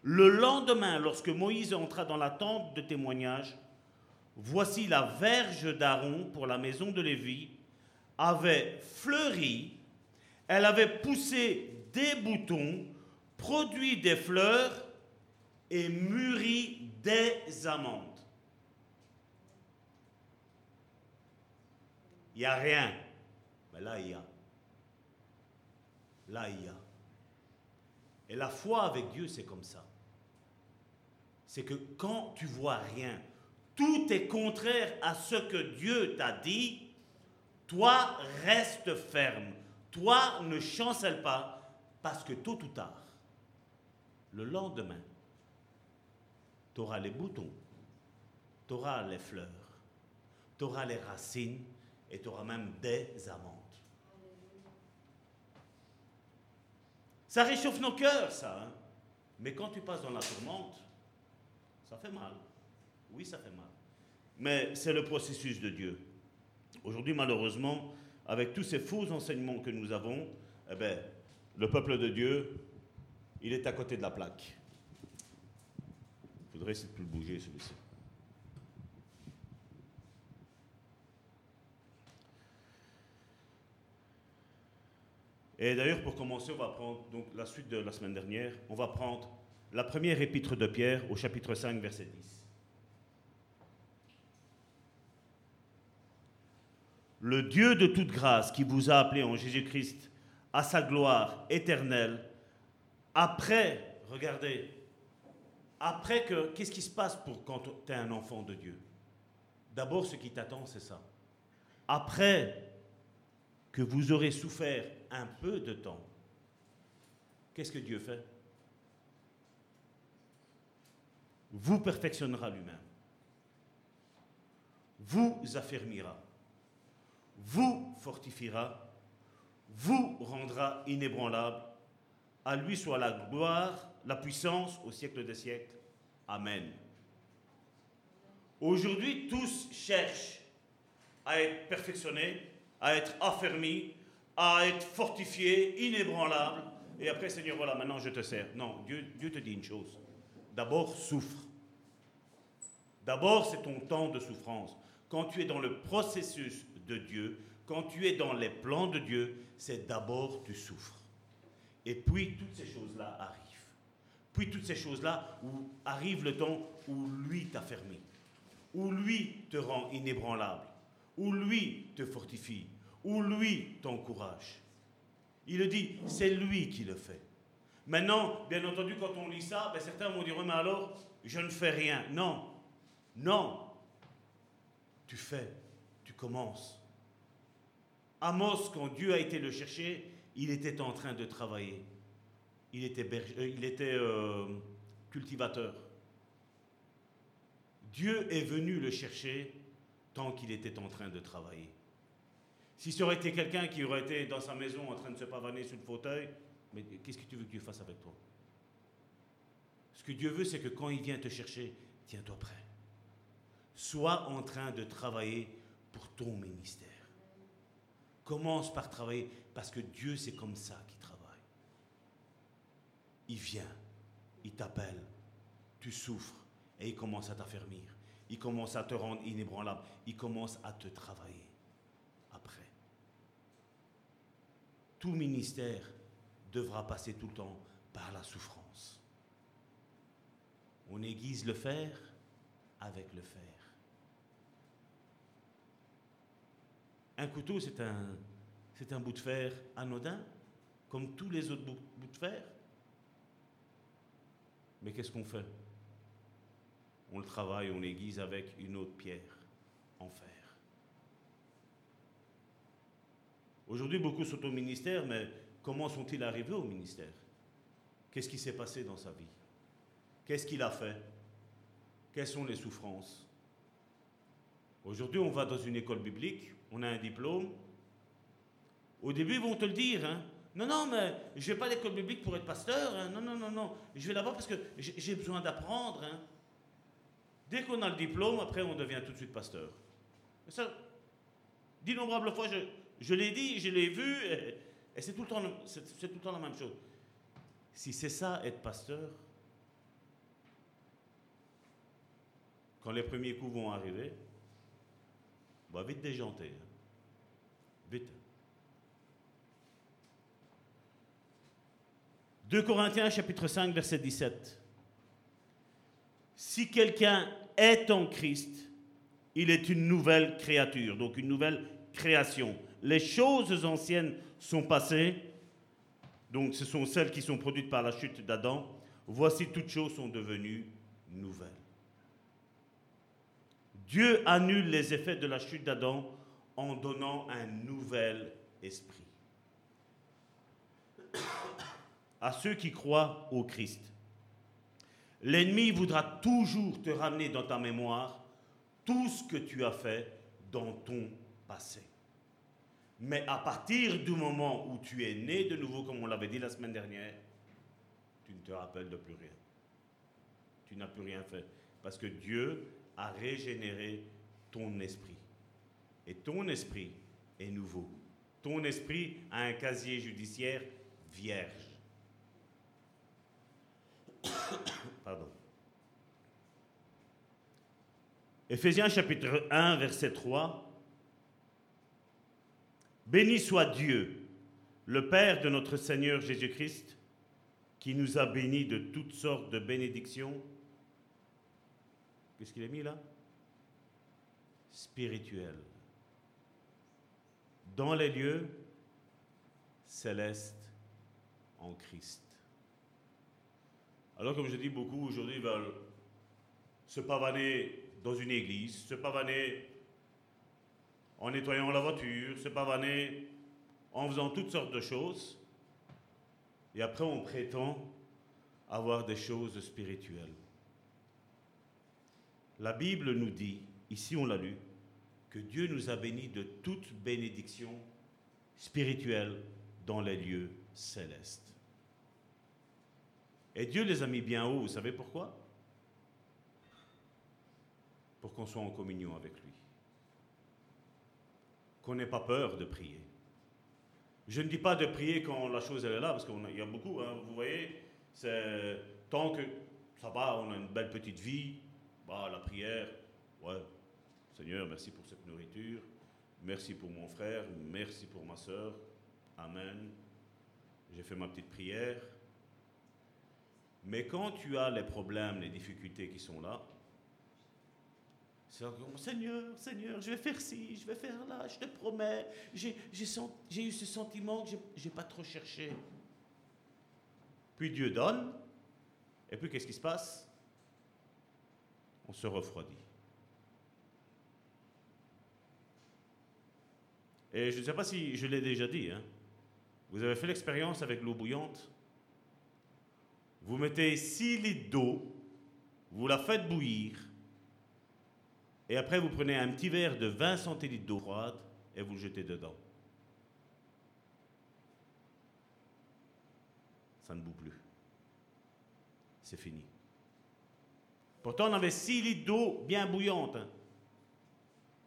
le lendemain, lorsque Moïse entra dans la tente de témoignage, voici la verge d'Aaron pour la maison de Lévi avait fleuri, elle avait poussé des boutons, produit des fleurs et mûri des amandes. Il n'y a rien. Mais là, il y a. Là, il y a. Et la foi avec Dieu, c'est comme ça. C'est que quand tu vois rien, tout est contraire à ce que Dieu t'a dit, toi, reste ferme. Toi, ne chancelle pas, parce que tôt ou tard, le lendemain, tu auras les boutons, tu auras les fleurs, tu auras les racines et tu auras même des amandes. Ça réchauffe nos cœurs, ça. Hein. Mais quand tu passes dans la tourmente, ça fait mal. Oui, ça fait mal. Mais c'est le processus de Dieu. Aujourd'hui, malheureusement, avec tous ces faux enseignements que nous avons, eh ben, le peuple de Dieu, il est à côté de la plaque. Il faudrait essayer de plus bouger celui-ci. Et d'ailleurs, pour commencer, on va prendre donc, la suite de la semaine dernière. On va prendre la première épître de Pierre au chapitre 5, verset 10. Le Dieu de toute grâce qui vous a appelé en Jésus-Christ à sa gloire éternelle, après, regardez, après que, qu'est-ce qui se passe pour quand tu es un enfant de Dieu? D'abord, ce qui t'attend, c'est ça. Après que vous aurez souffert un peu de temps, qu'est-ce que Dieu fait? Vous perfectionnera lui-même, vous affermira, vous fortifiera, vous rendra inébranlable. À lui soit la gloire, la puissance au siècle des siècles. Amen. Aujourd'hui, tous cherchent à être perfectionnés, à être affermis, à être fortifié, inébranlable. Et après, Seigneur, voilà, maintenant je te sers. Non, Dieu, Dieu te dit une chose. D'abord, souffre. D'abord, c'est ton temps de souffrance. Quand tu es dans le processus de Dieu, quand tu es dans les plans de Dieu, c'est d'abord tu souffres. Et puis toutes ces choses-là arrivent. Puis toutes ces choses-là, où arrive le temps où lui t'affermit, où lui te rend inébranlable, où lui te fortifie, où lui t'encourage. Il dit, c'est lui qui le fait. Maintenant, bien entendu, quand on lit ça, ben, certains vont dire, mais alors, je ne fais rien. Non, non. Tu fais, tu commences. Amos, quand Dieu a été le chercher, il était en train de travailler. Il était, euh, il était euh, cultivateur. Dieu est venu le chercher tant qu'il était en train de travailler. Si ça aurait été quelqu'un qui aurait été dans sa maison en train de se pavaner sous le fauteuil, mais qu'est-ce que tu veux que Dieu fasse avec toi? Ce que Dieu veut, c'est que quand il vient te chercher, tiens-toi prêt. Sois en train de travailler pour ton ministère. Commence par travailler, parce que Dieu, c'est comme ça qu'il travaille. Il vient, il t'appelle, tu souffres, et il commence à t'affermir. Il commence à te rendre inébranlable. Il commence à te travailler après. Tout ministère devra passer tout le temps par la souffrance. On aiguise le fer avec le fer. Un couteau, c'est un, bout de fer anodin, comme tous les autres bouts de fer. Mais qu'est-ce qu'on fait? On le travaille, on l'aiguise avec une autre pierre en fer. Aujourd'hui, beaucoup sont au ministère, mais comment sont-ils arrivés au ministère? Qu'est-ce qui s'est passé dans sa vie? Qu'est-ce qu'il a fait? Quelles sont les souffrances? Aujourd'hui, on va dans une école biblique, on a un diplôme. Au début, ils vont te le dire. Hein. Non, non, mais je vais pas à l'école biblique pour être pasteur. Hein. Non, non, non, non. Je vais là-bas parce que j'ai besoin d'apprendre. Hein. Dès qu'on a le diplôme, après, on devient tout de suite pasteur. Ça, d'innombrables fois, je, l'ai dit, je l'ai vu, c'est tout, le temps, c'est, tout le temps la même chose. Si c'est ça, être pasteur, quand les premiers coups vont arriver, va vite déjanter. Hein. Vite. 2 Corinthiens chapitre 5 verset 17. Si quelqu'un est en Christ, il est une nouvelle créature, donc une nouvelle création. Les choses anciennes sont passées, donc ce sont celles qui sont produites par la chute d'Adam. Voici toutes choses sont devenues nouvelles. Dieu annule les effets de la chute d'Adam en donnant un nouvel esprit. à ceux qui croient au Christ. L'ennemi voudra toujours te ramener dans ta mémoire tout ce que tu as fait dans ton passé. Mais à partir du moment où tu es né de nouveau, comme on l'avait dit la semaine dernière, tu ne te rappelles de plus rien. Tu n'as plus rien fait. Parce que Dieu a régénéré ton esprit. Et ton esprit est nouveau. Ton esprit a un casier judiciaire vierge. Pardon. Éphésiens chapitre 1, verset 3. Béni soit Dieu, le Père de notre Seigneur Jésus-Christ, qui nous a bénis de toutes sortes de bénédictions. Qu'est-ce qu'il a mis là? Spirituelles. Dans les lieux célestes en Christ. Alors, comme je dis, beaucoup aujourd'hui veulent se pavaner dans une église, se pavaner en nettoyant la voiture, se pavaner en faisant toutes sortes de choses. Et après, on prétend avoir des choses spirituelles. La Bible nous dit, ici on l'a lu, que Dieu nous a bénis de toute bénédiction spirituelle dans les lieux célestes. Et Dieu les a mis bien haut, vous savez pourquoi? Pour qu'on soit en communion avec lui. Qu'on n'ait pas peur de prier. Je ne dis pas de prier quand la chose est là, parce qu'il y a beaucoup, hein, vous voyez, tant que ça va, on a une belle petite vie, bah, la prière, ouais, Seigneur, merci pour cette nourriture, merci pour mon frère, merci pour ma soeur, Amen. J'ai fait ma petite prière, Mais quand tu as les problèmes, les difficultés qui sont là, Seigneur, Seigneur, je vais faire ci, je vais faire là, je te promets. J'ai eu ce sentiment que je n'ai pas trop cherché. Puis Dieu donne, et puis qu'est-ce qui se passe? On se refroidit. Et je ne sais pas si je l'ai déjà dit, hein. vous avez fait l'expérience avec l'eau bouillante? Vous mettez 6 litres d'eau, vous la faites bouillir, et après vous prenez un petit verre de 20 centilitres d'eau froide et vous le jetez dedans. Ça ne boue plus. C'est fini. Pourtant, on avait 6 litres d'eau bien bouillante. Hein.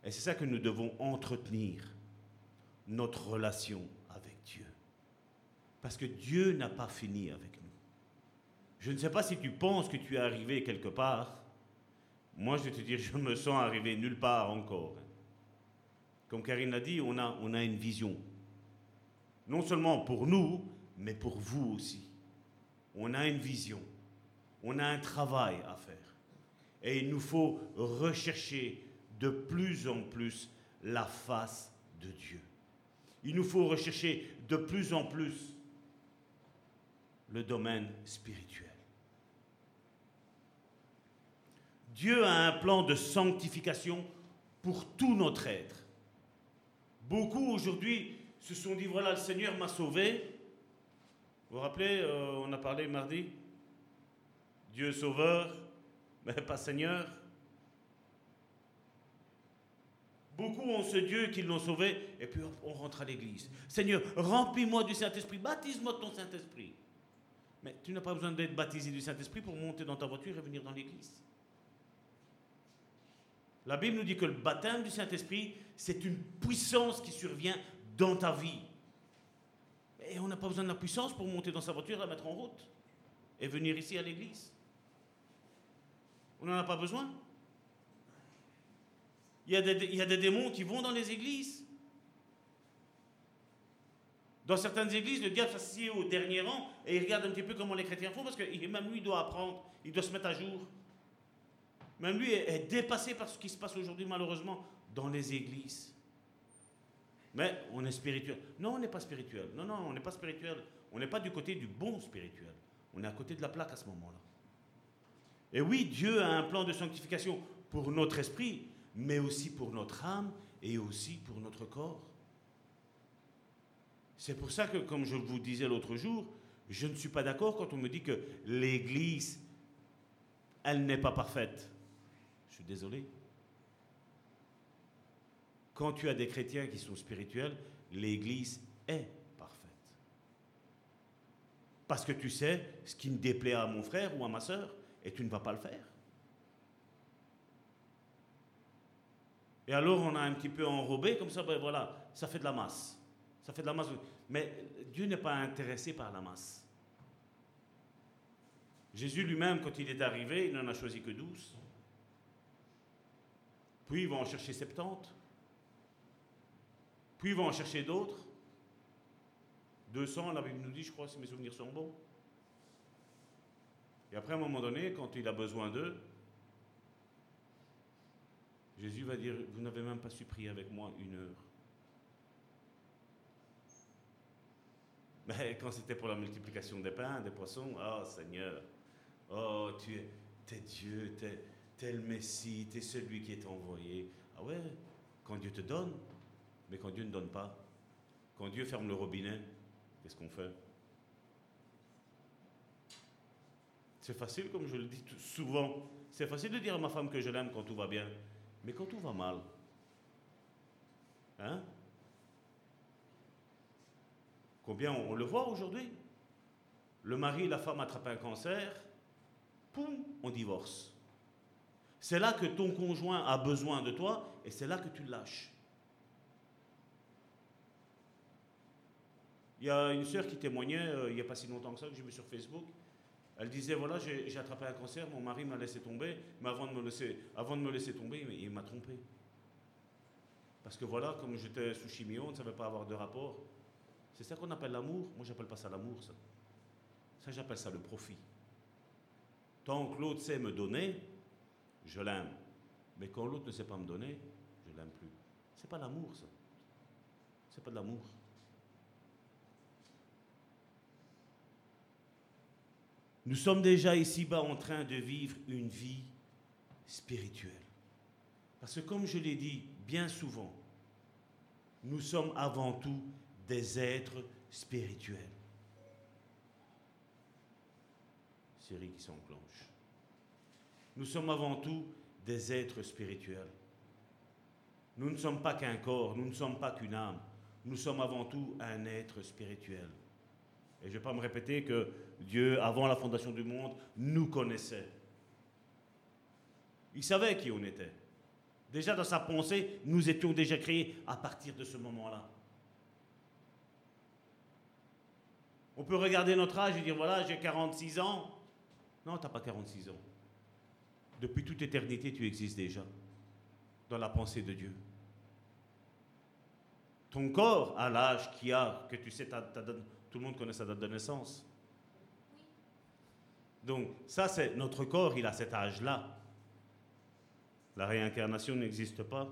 Et c'est ça que nous devons entretenir notre relation avec Dieu. Parce que Dieu n'a pas fini avec nous. Je ne sais pas si tu penses que tu es arrivé quelque part. Moi, je vais te dire, je me sens arrivé nulle part encore. Comme Karine l'a dit, on a, on a une vision. Non seulement pour nous, mais pour vous aussi. On a une vision. On a un travail à faire. Et il nous faut rechercher de plus en plus la face de Dieu. Il nous faut rechercher de plus en plus le domaine spirituel. Dieu a un plan de sanctification pour tout notre être. Beaucoup aujourd'hui se sont dit, voilà, le Seigneur m'a sauvé. Vous vous rappelez, euh, on a parlé mardi? Dieu sauveur, mais pas Seigneur. Beaucoup ont ce Dieu qui l'ont sauvé, et puis on rentre à l'église. Seigneur, remplis-moi du Saint-Esprit, baptise-moi de ton Saint-Esprit. Mais tu n'as pas besoin d'être baptisé du Saint-Esprit pour monter dans ta voiture et venir dans l'église. La Bible nous dit que le baptême du Saint-Esprit, c'est une puissance qui survient dans ta vie. Et on n'a pas besoin de la puissance pour monter dans sa voiture, la mettre en route et venir ici à l'église. On n'en a pas besoin. Il y, a des, démons qui vont dans les églises. Dans certaines églises, le diable s'assied au dernier rang et il regarde un petit peu comment les chrétiens font parce que même lui doit apprendre, il doit se mettre à jour. Même lui est, dépassé par ce qui se passe aujourd'hui malheureusement dans les églises. Mais on est spirituel. Non, on n'est pas spirituel. Non, non, on n'est pas spirituel. On n'est pas du côté du bon spirituel. On est à côté de la plaque à ce moment-là. Et oui, Dieu a un plan de sanctification pour notre esprit, mais aussi pour notre âme et aussi pour notre corps. C'est pour ça que, comme je vous disais l'autre jour, je ne suis pas d'accord quand on me dit que l'Église, elle n'est pas parfaite. Désolé. Quand tu as des chrétiens qui sont spirituels, l'Église est parfaite. Parce que tu sais ce qui me déplaît à mon frère ou à ma soeur, et tu ne vas pas le faire. Et alors on a un petit peu enrobé, comme ça, ben voilà, ça fait de la masse. Ça fait de la masse. Mais Dieu n'est pas intéressé par la masse. Jésus lui-même, quand il est arrivé, il n'en a choisi que douze. Puis il va en chercher 70. Puis il va en chercher d'autres. 200, la Bible nous dit, je crois, si mes souvenirs sont bons. Et après, à un moment donné, quand il a besoin d'eux, Jésus va dire, vous n'avez même pas su prier avec moi une heure. Mais quand c'était pour la multiplication des pains, des poissons, oh Seigneur, oh tu es, es Dieu, tu es, le Messie, tu es celui qui est envoyé. Ah ouais, quand Dieu te donne, mais quand Dieu ne donne pas, quand Dieu ferme le robinet, qu'est-ce qu'on fait? C'est facile, comme je le dis souvent, c'est facile de dire à ma femme que je l'aime quand tout va bien, mais quand tout va mal, hein? Combien on, le voit aujourd'hui? Le mari et la femme attrapent un cancer, poum, on divorce. C'est là que ton conjoint a besoin de toi et c'est là que tu lâches. Il y a une sœur qui témoignait euh, il n'y a pas si longtemps que ça, que j'ai vu sur Facebook. Elle disait voilà, j'ai attrapé un cancer, mon mari m'a laissé tomber, mais avant de me laisser, avant de me laisser tomber, il m'a trompé. Parce que voilà, comme j'étais sous chimio, on ne savait pas avoir de rapport. C'est ça qu'on appelle l'amour. Moi, j'appelle pas ça l'amour, ça. Ça, j'appelle ça le profit. Tant que l'autre sait me donner, je l'aime. Mais quand l'autre ne sait pas me donner, je l'aime plus. C'est pas l'amour, ça. C'est pas l'amour. Nous sommes déjà ici-bas en train de vivre une vie spirituelle. Parce que comme je l'ai dit bien souvent, nous sommes avant tout des êtres spirituels. Série qui s'enclenche. Nous sommes avant tout des êtres spirituels. Nous ne sommes pas qu'un corps, nous ne sommes pas qu'une âme. Nous sommes avant tout un être spirituel. Et je ne vais pas me répéter que Dieu, avant la fondation du monde, nous connaissait. Il savait qui on était. Déjà dans sa pensée, nous étions déjà créés à partir de ce moment-là. On peut regarder notre âge et dire voilà, j'ai 46 ans. Non, tu n'as pas 46 ans. Depuis toute éternité, tu existes déjà dans la pensée de Dieu. Ton corps a l'âge qui a, que tu sais, tout le monde connaît sa date de naissance. Donc ça, c'est notre corps, il a cet âge-là. La réincarnation n'existe pas.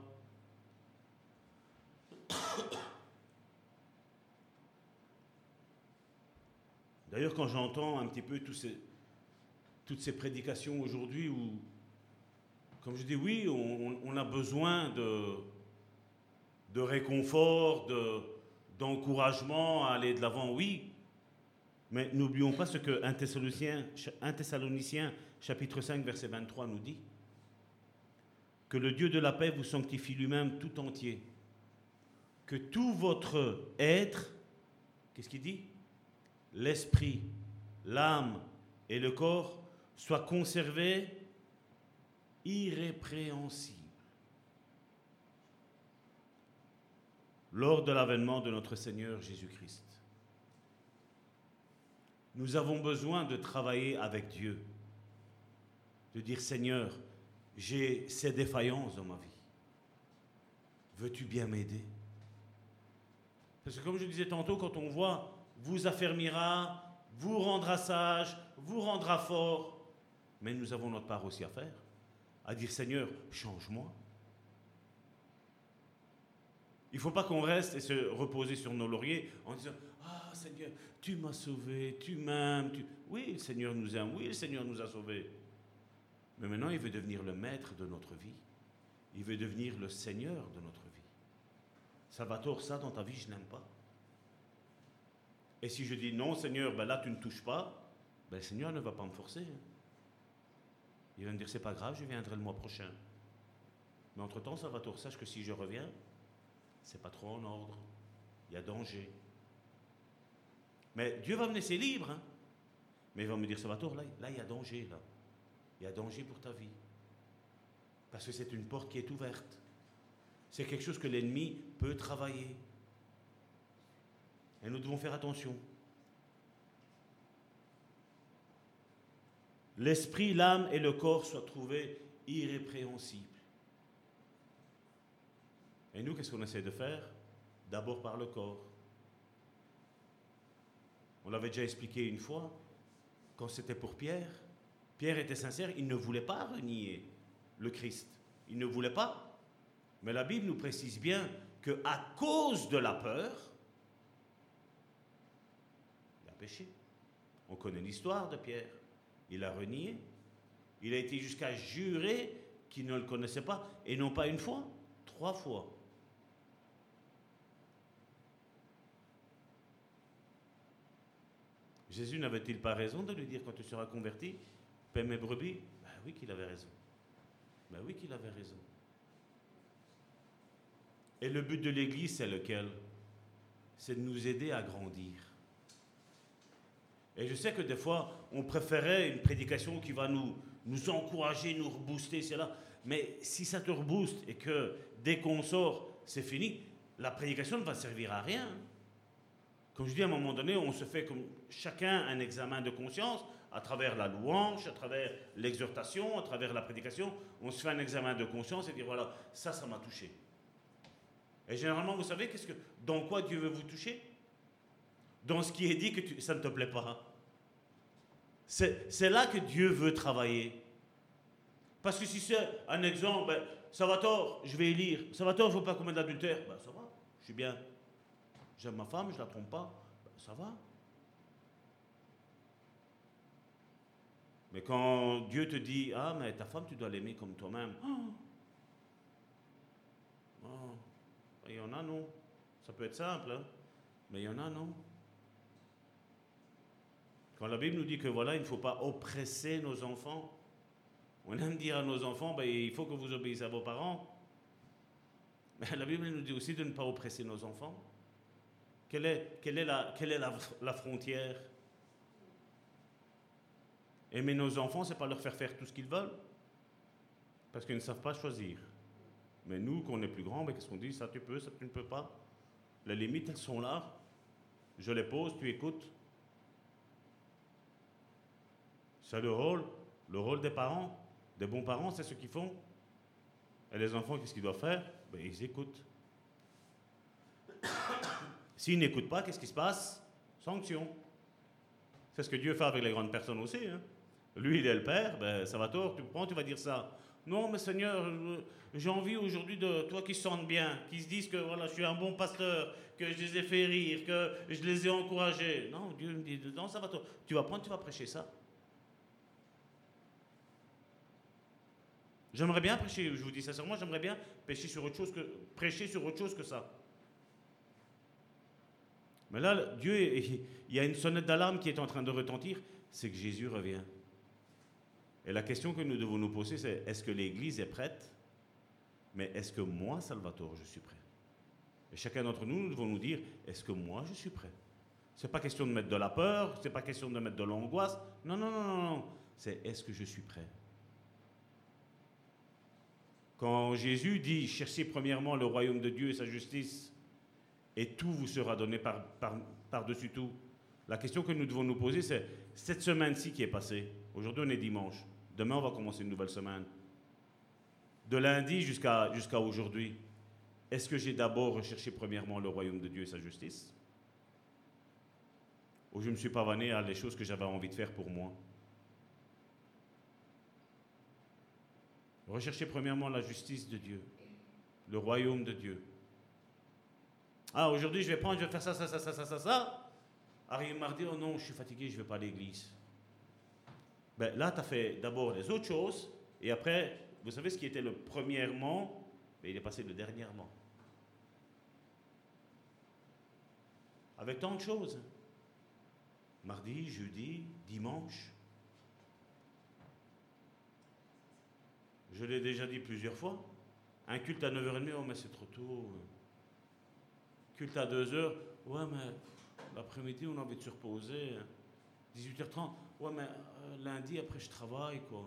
D'ailleurs, quand j'entends un petit peu toutes ces prédications aujourd'hui où, comme je dis, oui, on, a besoin de, réconfort, d'encouragement à aller de l'avant, oui. Mais n'oublions pas ce que 1 Thessaloniciens, 1 Thessaloniciens chapitre 5 verset 23 nous dit. Que le Dieu de la paix vous sanctifie lui-même tout entier. Que tout votre être, qu'est-ce qu'il dit? L'esprit, l'âme et le corps soient conservés irrépréhensibles lors de l'avènement de notre Seigneur Jésus-Christ. Nous avons besoin de travailler avec Dieu, de dire Seigneur, j'ai ces défaillances dans ma vie. Veux-tu bien m'aider? Parce que comme je disais tantôt, quand on voit vous affermira, vous rendra sage, vous rendra fort, mais nous avons notre part aussi à faire, à dire Seigneur, change-moi. Il ne faut pas qu'on reste et se reposer sur nos lauriers en disant Ah Seigneur, tu m'as sauvé, tu m'aimes. Oui, le Seigneur nous aime, oui, le Seigneur nous a sauvés. Mais maintenant, il veut devenir le maître de notre vie. Il veut devenir le Seigneur de notre vie. Ça va tort ça dans ta vie, je n'aime pas. Et si je dis non, Seigneur, ben là tu ne touches pas, ben, le Seigneur ne va pas me forcer. Il va me dire c'est pas grave, je viendrai le mois prochain. Mais entre-temps, ça va tort, sache que si je reviens, c'est pas trop en ordre. Il y a danger. Mais Dieu va me laisser libre. Hein. Mais il va me dire, Salvatore, là, là, il y a danger, là. Il y a danger pour ta vie. Parce que c'est une porte qui est ouverte. C'est quelque chose que l'ennemi peut travailler. Et nous devons faire attention. L'esprit, l'âme et le corps soient trouvés irrépréhensibles. Et nous, qu'est-ce qu'on essaie de faire? D'abord par le corps. On l'avait déjà expliqué une fois, quand c'était pour Pierre. Pierre était sincère, il ne voulait pas renier le Christ. Il ne voulait pas. Mais la Bible nous précise bien que à cause de la peur, il a péché. On connaît l'histoire de Pierre. Il a renié. Il a été jusqu'à jurer qu'il ne le connaissait pas, et non pas une fois, trois fois. Jésus n'avait-il pas raison de lui dire quand tu seras converti, paie mes brebis? Ben oui qu'il avait raison. Ben oui qu'il avait raison. Et le but de l'Église, c'est lequel? C'est de nous aider à grandir. Et je sais que des fois, on préférait une prédication qui va nous, nous encourager, nous rebooster, c'est là. Mais si ça te rebooste et que dès qu'on sort, c'est fini, la prédication ne va servir à rien. Comme je dis, à un moment donné, on se fait comme chacun un examen de conscience à travers la louange, à travers l'exhortation, à travers la prédication. On se fait un examen de conscience et dire voilà, ça, ça m'a touché. Et généralement, vous savez, qu'est-ce que, dans quoi Dieu veut vous toucher? Dans ce qui est dit que ça ne te plaît pas. C'est là que Dieu veut travailler. Parce que si c'est un exemple, ben, ça va tort, je vais lire. Ça va tort, je ne veux pas commettre d'adultère. Ben, ça va, je suis bien. J'aime ma femme, je ne la trompe pas. Ben, ça va. Mais quand Dieu te dit, ah, mais ta femme, tu dois l'aimer comme toi-même. Oh. Oh. Il y en a, non. Ça peut être simple, hein. mais il y en a, non. Quand la Bible nous dit que voilà, il ne faut pas oppresser nos enfants, on aime dire à nos enfants, ben, il faut que vous obéissez à vos parents. Mais la Bible nous dit aussi de ne pas oppresser nos enfants. Quelle est, la, frontière? Aimer nos enfants, c'est pas leur faire faire tout ce qu'ils veulent, parce qu'ils ne savent pas choisir. Mais nous, qu'on est plus grands, ben, qu'est-ce qu'on dit? Ça tu peux, ça tu ne peux pas. Les limites, elles sont là. Je les pose, tu écoutes. C'est le rôle, le rôle des parents. Des bons parents, c'est ce qu'ils font. Et les enfants, qu'est-ce qu'ils doivent faire? Ben, Ils écoutent. S'ils n'écoutent pas, qu'est-ce qui se passe? Sanction. C'est ce que Dieu fait avec les grandes personnes aussi. Hein. Lui, il est le père, ben, ça va tort, tu prends, tu vas dire ça. Non, mais Seigneur, j'ai envie aujourd'hui de toi qui sentent bien, qui se disent que voilà, je suis un bon pasteur, que je les ai fait rire, que je les ai encouragés. Non, Dieu me dit, non, ça va tort. Tu vas prendre, tu vas prêcher ça. J'aimerais bien prêcher, je vous dis sincèrement, j'aimerais bien prêcher sur autre chose que, prêcher sur autre chose que ça. Mais là, Dieu, il y a une sonnette d'alarme qui est en train de retentir, c'est que Jésus revient. Et la question que nous devons nous poser, c'est est-ce que l'Église est prête? Mais est-ce que moi, Salvatore, je suis prêt? Et chacun d'entre nous, nous devons nous dire est-ce que moi, je suis prêt? Ce n'est pas question de mettre de la peur, ce n'est pas question de mettre de l'angoisse. Non, non, non, non, non. C'est est-ce que je suis prêt? Quand Jésus dit cherchez premièrement le royaume de Dieu et sa justice, et tout vous sera donné par-dessus tout, la question que nous devons nous poser, c'est cette semaine-ci qui est passée. Aujourd'hui, on est dimanche. Demain, on va commencer une nouvelle semaine. De lundi jusqu'à aujourd'hui, est-ce que j'ai d'abord recherché premièrement le royaume de Dieu et sa justice? Ou je ne me suis pas vanné à les choses que j'avais envie de faire pour moi? Recherchez premièrement la justice de Dieu, le royaume de Dieu. Ah, aujourd'hui, je vais prendre, je vais faire ça, ça, ça, ça, ça, ça, ça. Arrive mardi, oh non, je suis fatigué, je ne vais pas à l'église. Ben, là, tu as fait d'abord les autres choses, et après, vous savez ce qui était le premièrement, ben, il est passé le dernièrement. Avec tant de choses. Mardi, jeudi, dimanche. Je l'ai déjà dit plusieurs fois. Un culte à 9h30, oh mais c'est trop tôt. Culte à 2h, ouais mais l'après-midi on a envie de se reposer. 18h30, ouais mais euh, lundi après je travaille quoi.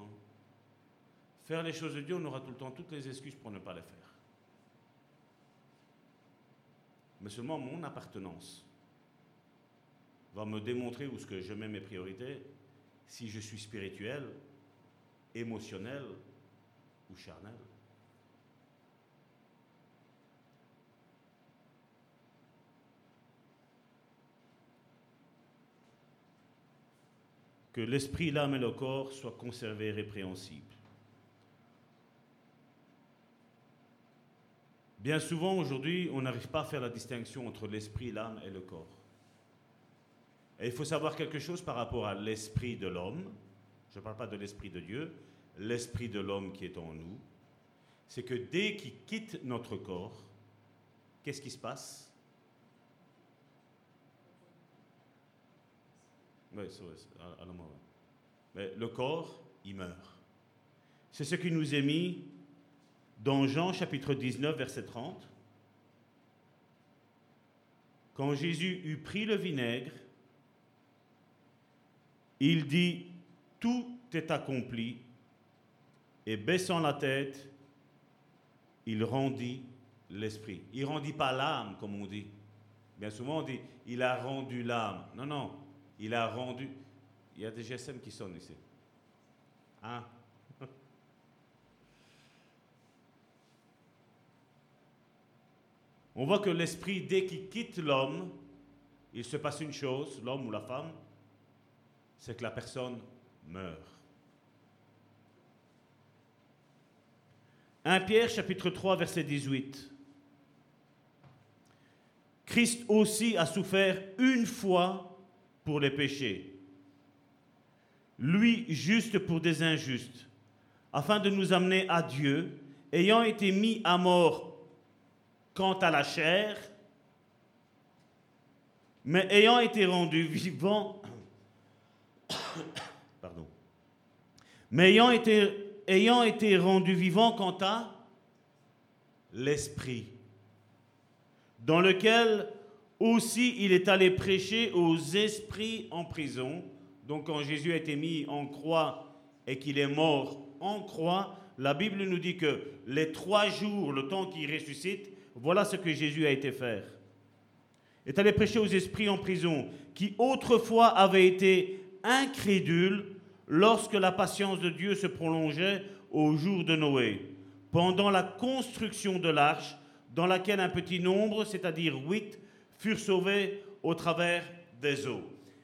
Faire les choses de Dieu, on aura tout le temps toutes les excuses pour ne pas les faire. Mais seulement mon appartenance va me démontrer où ce que je mets mes priorités, si je suis spirituel, émotionnel, ou charnel. Que l'esprit, l'âme et le corps soient conservés répréhensibles. Bien souvent aujourd'hui, on n'arrive pas à faire la distinction entre l'esprit, l'âme et le corps. Et il faut savoir quelque chose par rapport à l'esprit de l'homme. Je ne parle pas de l'esprit de Dieu, l'esprit de l'homme qui est en nous, c'est que dès qu'il quitte notre corps, qu'est-ce qui se passe? Mais le corps, il meurt. C'est ce qui nous est mis dans Jean chapitre 19, verset 30. Quand Jésus eut pris le vinaigre, il dit, tout est accompli, et baissant la tête, il rendit l'esprit. Il rendit pas l'âme, comme on dit. Bien souvent, on dit il a rendu l'âme. Non, non, il a rendu. Il y a des GSM qui sonnent ici. Hein? On voit que l'esprit, dès qu'il quitte l'homme, il se passe une chose, l'homme ou la femme, c'est que la personne meurt. 1 Pierre chapitre 3 verset 18. Christ aussi a souffert une fois pour les péchés, lui juste pour des injustes, afin de nous amener à Dieu, ayant été mis à mort quant à la chair, mais ayant été rendu vivant, pardon, mais ayant été, ayant été rendu vivant quant à l'esprit dans lequel aussi il est allé prêcher aux esprits en prison. Donc quand Jésus a été mis en croix et qu'il est mort en croix, la Bible nous dit que les trois jours, le temps qu'il ressuscite, voilà ce que Jésus a été faire. Est allé prêcher aux esprits en prison, qui autrefois avaient été incrédules lorsque la patience de Dieu se prolongeait au jour de Noé, pendant la construction de l'arche dans laquelle un petit nombre, c'est-à-dire huit, furent sauvés au travers des eaux.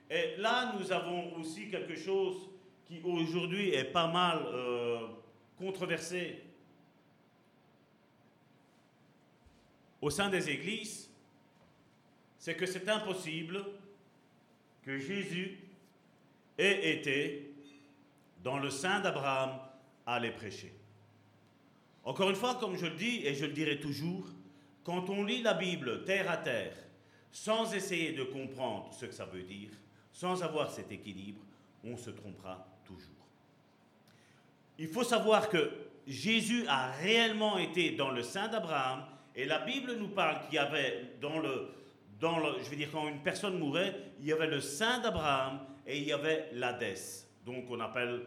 Et là, nous avons aussi quelque chose qui aujourd'hui est pas mal euh, controversé au sein des églises, c'est que c'est impossible que Jésus ait été dans le sein d'Abraham les prêcher. Encore une fois, comme je le dis et je le dirai toujours, quand on lit la Bible terre à terre, sans essayer de comprendre ce que ça veut dire, sans avoir cet équilibre, on se trompera toujours. Il faut savoir que Jésus a réellement été dans le sein d'Abraham, et la Bible nous parle qu'il y avait dans le, dans le, je veux dire, quand une personne mourait, il y avait le sein d'Abraham et il y avait l'Hadès. Donc on appelle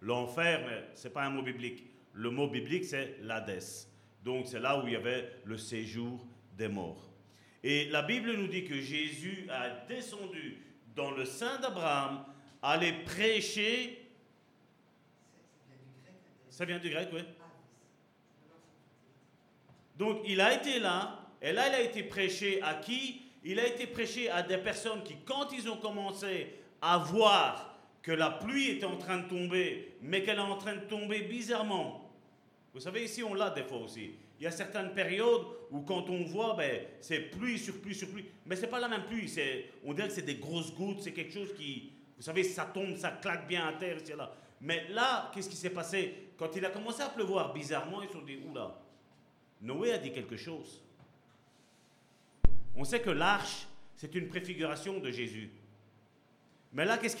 l'enfer, mais ce n'est pas un mot biblique. Le mot biblique, c'est l'Hadès. Donc c'est là où il y avait le séjour des morts. Et la Bible nous dit que Jésus a descendu dans le sein d'Abraham, aller prêcher. Ça vient du grec, oui. Donc il a été là, et là il a été prêché à qui? Il a été prêché à des personnes qui, quand ils ont commencé à voir que la pluie était en train de tomber, mais qu'elle est en train de tomber bizarrement, vous savez, ici, on l'a des fois aussi. Il y a certaines périodes où quand on voit, ben, c'est pluie sur pluie sur pluie. Mais ce n'est pas la même pluie. On dirait que c'est des grosses gouttes, c'est quelque chose qui, vous savez, ça tombe, ça claque bien à terre, etc. là. Mais là, qu'est-ce qui s'est passé? Quand il a commencé à pleuvoir bizarrement, ils se sont dit, oula, Noé a dit quelque chose. On sait que l'arche, c'est une préfiguration de Jésus. Mais là, qu'est-ce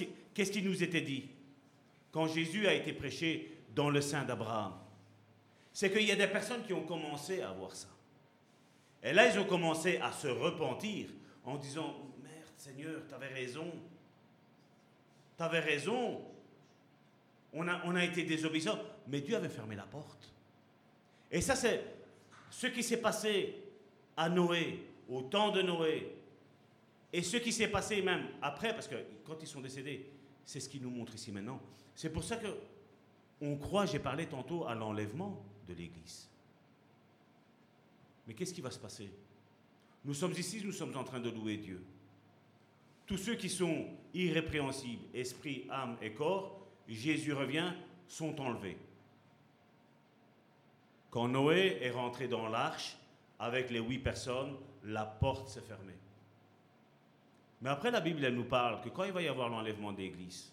qui, nous était dit? Quand Jésus a été prêché dans le sein d'Abraham c'est qu'il y a des personnes qui ont commencé à voir ça. Et là, ils ont commencé à se repentir en disant, merde Seigneur, tu avais raison. Tu avais raison. On a, on a été désobéissants, mais Dieu avait fermé la porte. Et ça, c'est ce qui s'est passé à Noé, au temps de Noé, et ce qui s'est passé même après, parce que quand ils sont décédés, c'est ce qu'il nous montre ici maintenant. C'est pour ça que on croit, j'ai parlé tantôt à l'enlèvement de l'Église. Mais qu'est-ce qui va se passer? Nous sommes ici, nous sommes en train de louer Dieu. Tous ceux qui sont irrépréhensibles, esprit, âme et corps, Jésus revient, sont enlevés. Quand Noé est rentré dans l'arche avec les huit personnes, la porte s'est fermée. Mais après, la Bible, elle nous parle que quand il va y avoir l'enlèvement d'Église,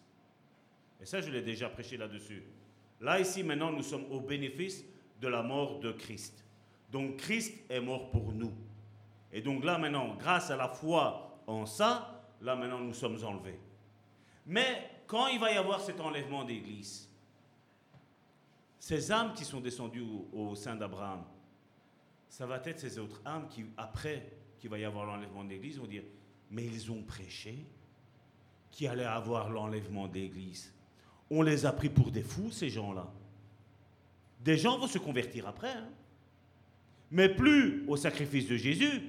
et ça, je l'ai déjà prêché là-dessus, là, ici, maintenant, nous sommes au bénéfice de la mort de Christ. Donc Christ est mort pour nous. Et donc là maintenant, grâce à la foi en ça, là maintenant nous sommes enlevés. Mais quand il va y avoir cet enlèvement d'église, ces âmes qui sont descendues au, sein d'Abraham, ça va être ces autres âmes qui, après qu'il va y avoir l'enlèvement d'église, vont dire, mais ils ont prêché qui allait avoir l'enlèvement d'église. On les a pris pour des fous, ces gens-là. Des gens vont se convertir après. Hein. Mais plus au sacrifice de Jésus,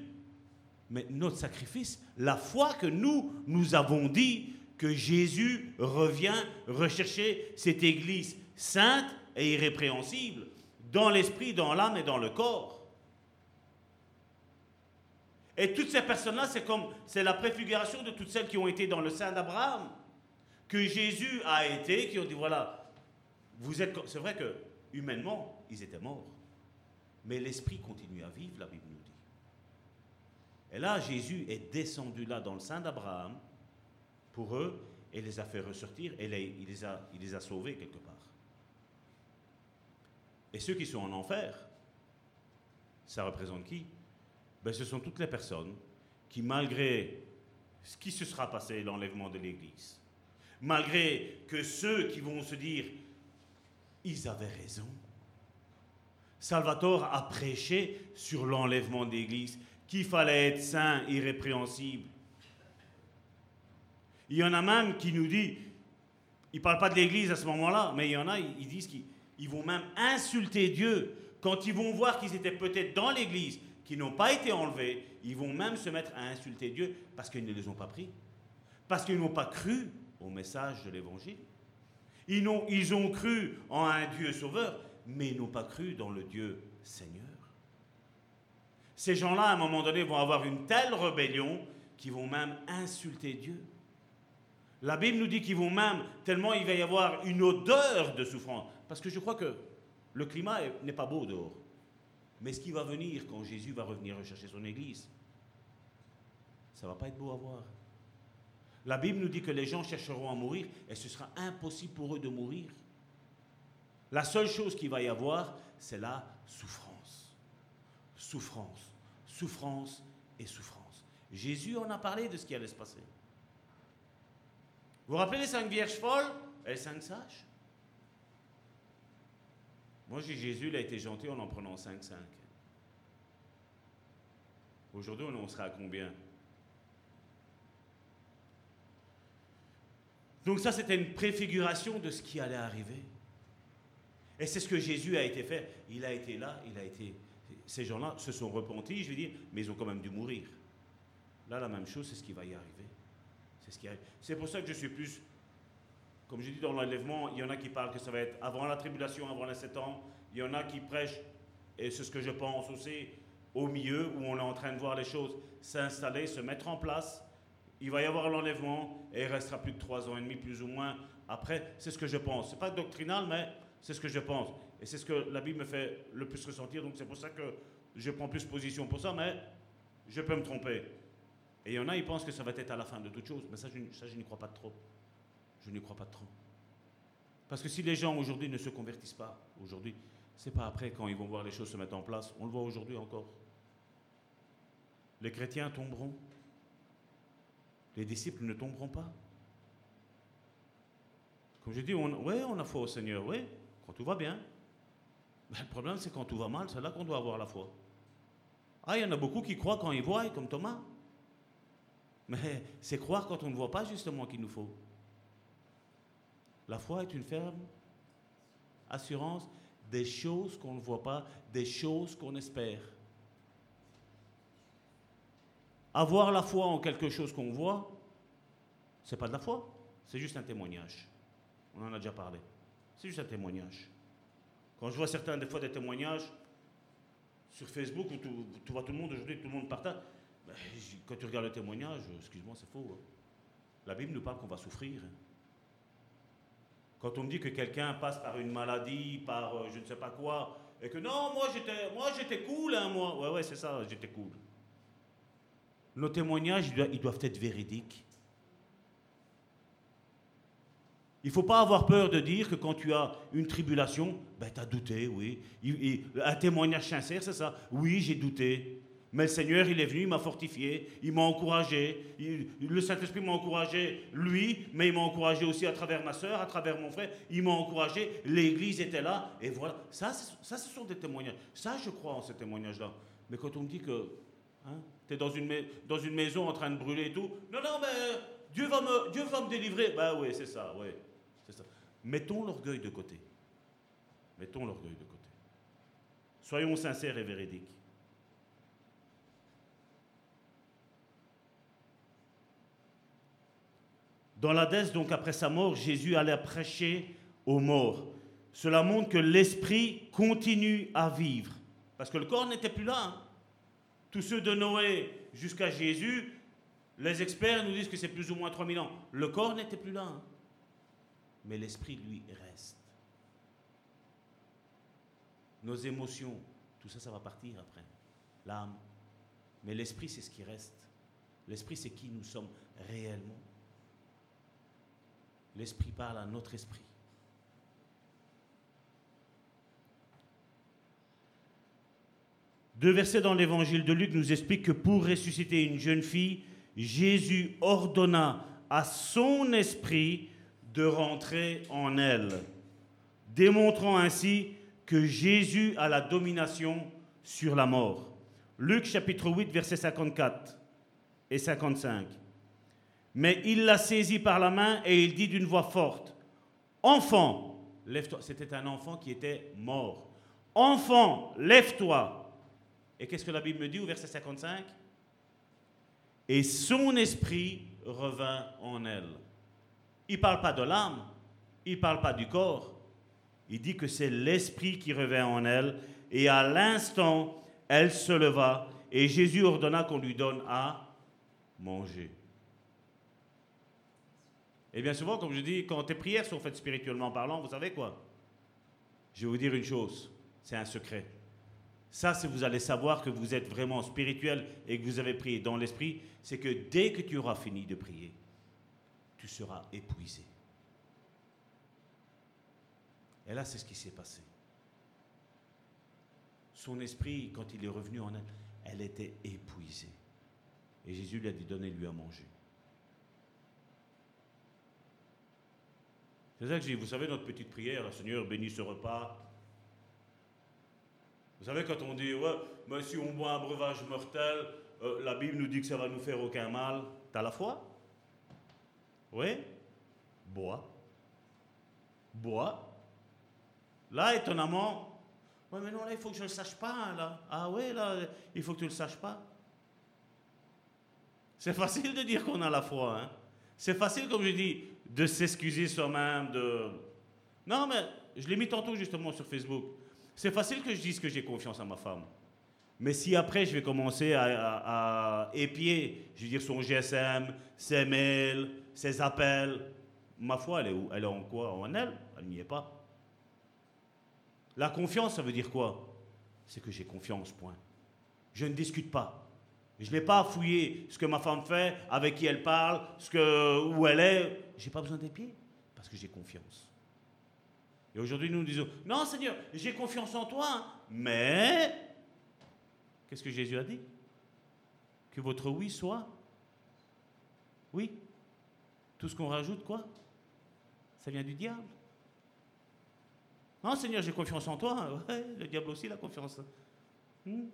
mais notre sacrifice, la foi que nous, nous avons dit que Jésus revient rechercher cette Église sainte et irrépréhensible, dans l'esprit, dans l'âme et dans le corps. Et toutes ces personnes-là, c'est comme, c'est la préfiguration de toutes celles qui ont été dans le sein d'Abraham. que Jésus a été, qui ont dit voilà, vous êtes. C'est vrai que humainement, ils étaient morts. Mais l'esprit continue à vivre, la Bible nous dit. Et là, Jésus est descendu là dans le sein d'Abraham pour eux et les a fait ressortir et il, les a, il les a sauvés quelque part. Et ceux qui sont en enfer, ça représente qui? Ben, Ce sont toutes les personnes qui, malgré ce qui se sera passé, l'enlèvement de l'Église, malgré que ceux qui vont se dire, ils avaient raison, Salvatore a prêché sur l'enlèvement de l'Église, qu'il fallait être saint, irrépréhensible. Il y en a même qui nous disent, ils ne parlent pas de l'Église à ce moment-là, mais il y en a, ils disent qu'ils vont même insulter Dieu quand ils vont voir qu'ils étaient peut-être dans l'Église, qu'ils n'ont pas été enlevés, ils vont même se mettre à insulter Dieu parce qu'ils ne les ont pas pris, parce qu'ils n'ont pas cru au message de l'Évangile. Ils ont, ils ont cru en un Dieu sauveur, mais ils n'ont pas cru dans le Dieu Seigneur. Ces gens-là, à un moment donné, vont avoir une telle rébellion qu'ils vont même insulter Dieu. La Bible nous dit qu'ils vont même, tellement il va y avoir une odeur de souffrance. Parce que je crois que le climat n'est pas beau dehors. Mais ce qui va venir quand Jésus va revenir rechercher son Église, ça ne va pas être beau à voir. La Bible nous dit que les gens chercheront à mourir et ce sera impossible pour eux de mourir. La seule chose qu'il va y avoir, c'est la souffrance. Souffrance, souffrance et souffrance. Jésus en a parlé de ce qui allait se passer. Vous vous rappelez les cinq vierges folles? Et les cinq sages Moi, j'ai Jésus, il a été gentil en en prenant cinq, cinq. Aujourd'hui, on sera à combien? Donc ça, c'était une préfiguration de ce qui allait arriver. Et c'est ce que Jésus a été fait. Il a été là, il a été... Ces gens-là se sont repentis, je veux dire, mais ils ont quand même dû mourir. Là, la même chose, c'est ce qui va y arriver. C'est ce qui arrive. C'est pour ça que je suis plus... Comme je dis dans l'enlèvement, il y en a qui parlent que ça va être avant la tribulation, avant les sept ans. Il y en a qui prêchent, et c'est ce que je pense aussi, au milieu, où on est en train de voir les choses s'installer, se mettre en place. Il va y avoir l'enlèvement, et il restera plus de trois ans et demi, plus ou moins. Après, c'est ce que je pense. Ce n'est pas doctrinal, mais c'est ce que je pense. Et c'est ce que la Bible me fait le plus ressentir. Donc c'est pour ça que je prends plus position pour ça, mais je peux me tromper. Et il y en a, ils pensent que ça va être à la fin de toute chose. Mais ça, je n'y crois pas trop. Je n'y crois pas trop. Parce que si les gens aujourd'hui ne se convertissent pas, aujourd'hui, c'est pas après quand ils vont voir les choses se mettre en place. On le voit aujourd'hui encore. Les chrétiens tomberont. Les disciples ne tomberont pas. Comme je dis, oui, on a foi au Seigneur, oui, quand tout va bien. Mais le problème, c'est quand tout va mal, c'est là qu'on doit avoir la foi. Ah, il y en a beaucoup qui croient quand ils voient, comme Thomas. Mais c'est croire quand on ne voit pas justement qu'il nous faut. La foi est une ferme assurance des choses qu'on ne voit pas, des choses qu'on espère. Avoir la foi en quelque chose qu'on voit, c'est pas de la foi, c'est juste un témoignage. On en a déjà parlé. C'est juste un témoignage. Quand je vois certains, des fois, des témoignages sur Facebook où tu, vois tout le monde aujourd'hui, tout le monde partage, ben, quand tu regardes le témoignage, excuse-moi, c'est faux. Hein. La Bible nous parle qu'on va souffrir. Hein. Quand on me dit que quelqu'un passe par une maladie, par euh, je ne sais pas quoi, et que non, moi j'étais, moi j'étais cool, hein, moi. Ouais, ouais, c'est ça, j'étais cool. Nos témoignages, ils doivent être véridiques. Il ne faut pas avoir peur de dire que quand tu as une tribulation, ben, tu as douté, oui. un témoignage sincère, c'est ça. Oui, j'ai douté. Mais le Seigneur, il est venu, il m'a fortifié, il m'a encouragé. le Saint-Esprit m'a encouragé, lui, mais il m'a encouragé aussi à travers ma soeur, à travers mon frère. Il m'a encouragé, l'Église était là, et voilà. Ça, ça, ce sont des témoignages. Ça, je crois en ces témoignages-là. Mais quand on me dit que hein, tu es dans une, maison en train de brûler et tout, non, non, mais Dieu va me, Dieu va me délivrer. Ben oui, c'est ça, oui. Mettons l'orgueil de côté. Mettons l'orgueil de côté. Soyons sincères et véridiques. Dans l'Hadès, donc après sa mort, Jésus allait prêcher aux morts. Cela montre que l'esprit continue à vivre. Parce que le corps n'était plus là. Hein. Tous ceux de Noé jusqu'à Jésus, les experts nous disent que c'est plus ou moins 3000 ans. Le corps n'était plus là. Hein. mais l'esprit, lui, reste. Nos émotions, tout ça, ça va partir après. L'âme. Mais l'esprit, c'est ce qui reste. L'esprit, c'est qui nous sommes réellement. L'esprit parle à notre esprit. Deux versets dans l'évangile de Luc nous expliquent que pour ressusciter une jeune fille, Jésus ordonna à son esprit de rentrer en elle, démontrant ainsi que Jésus a la domination sur la mort. Luc chapitre 8, versets 54 et 55. Mais il la saisit par la main et il dit d'une voix forte, Enfant, lève-toi. C'était un enfant qui était mort. Enfant, lève-toi. Et qu'est-ce que la Bible me dit au verset 55 Et son esprit revint en elle. Il ne parle pas de l'âme, il ne parle pas du corps. Il dit que c'est l'esprit qui revint en elle. Et à l'instant, elle se leva et Jésus ordonna qu'on lui donne à manger. Et bien souvent, comme je dis, quand tes prières sont faites spirituellement parlant, vous savez quoi? Je vais vous dire une chose, c'est un secret. Ça, si vous allez savoir que vous êtes vraiment spirituel et que vous avez prié dans l'esprit, c'est que dès que tu auras fini de prier, tu seras épuisé. Et là, c'est ce qui s'est passé. Son esprit, quand il est revenu en elle, elle était épuisée. Et Jésus lui a dit, donnez-lui à manger. C'est ça que dis, vous savez, notre petite prière, Seigneur, bénis ce repas. Vous savez, quand on dit, ouais, mais si on boit un breuvage mortel, euh, la Bible nous dit que ça va nous faire aucun mal. T'as la foi? Oui Bois. Bois. Là, étonnamment, ouais, mais non, là, il faut que je ne le sache pas, là. Ah ouais, là, il faut que tu ne le saches pas. C'est facile de dire qu'on a la foi, hein. C'est facile, comme je dis, de s'excuser soi-même, de... Non, mais je l'ai mis tantôt justement sur Facebook. C'est facile que je dise que j'ai confiance en ma femme. Mais si après je vais commencer à, épier, je veux dire son GSM, ses mails, ses appels, ma foi, elle est où? Elle est en quoi? En elle? Elle n'y est pas. La confiance, ça veut dire quoi? C'est que j'ai confiance, point. Je ne discute pas. Je n'ai pas à fouiller ce que ma femme fait, avec qui elle parle, ce que, où elle est. Je n'ai pas besoin des pieds, parce que j'ai confiance. Et aujourd'hui, nous nous disons, non Seigneur, j'ai confiance en toi, mais qu'est-ce que Jésus a dit? Que votre oui soit oui. Tout ce qu'on rajoute, quoi? Ça vient du diable. Non Seigneur, j'ai confiance en toi. Le diable aussi, il a confiance. Hmm?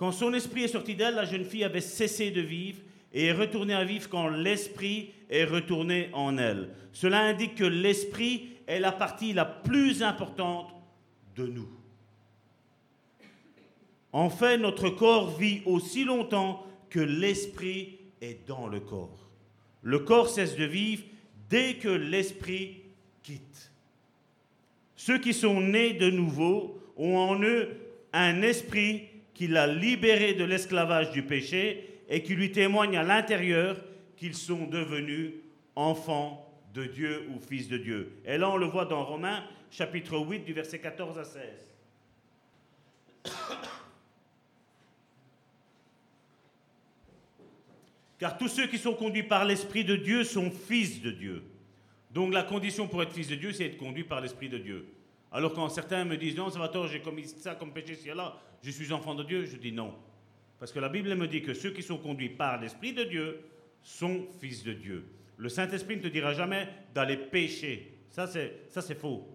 Quand son esprit est sorti d'elle, la jeune fille avait cessé de vivre et est retournée à vivre quand l'esprit est retourné en elle. Cela indique que l'esprit est la partie la plus importante de nous. En fait, notre corps vit aussi longtemps que l'esprit est dans le corps. Le corps cesse de vivre dès que l'esprit quitte. Ceux qui sont nés de nouveau ont en eux un esprit qui l'a libéré de l'esclavage du péché et qui lui témoigne à l'intérieur qu'ils sont devenus enfants de Dieu ou fils de Dieu. Et là, on le voit dans Romains chapitre 8 du verset 14 à 16. Car tous ceux qui sont conduits par l'Esprit de Dieu sont fils de Dieu. Donc la condition pour être fils de Dieu, c'est être conduit par l'Esprit de Dieu. Alors quand certains me disent, non, Salvatore, j'ai commis ça comme péché, c'est là, je suis enfant de Dieu, je dis non. Parce que la Bible me dit que ceux qui sont conduits par l'Esprit de Dieu sont fils de Dieu. Le Saint-Esprit ne te dira jamais d'aller pécher. Ça, c'est, faux.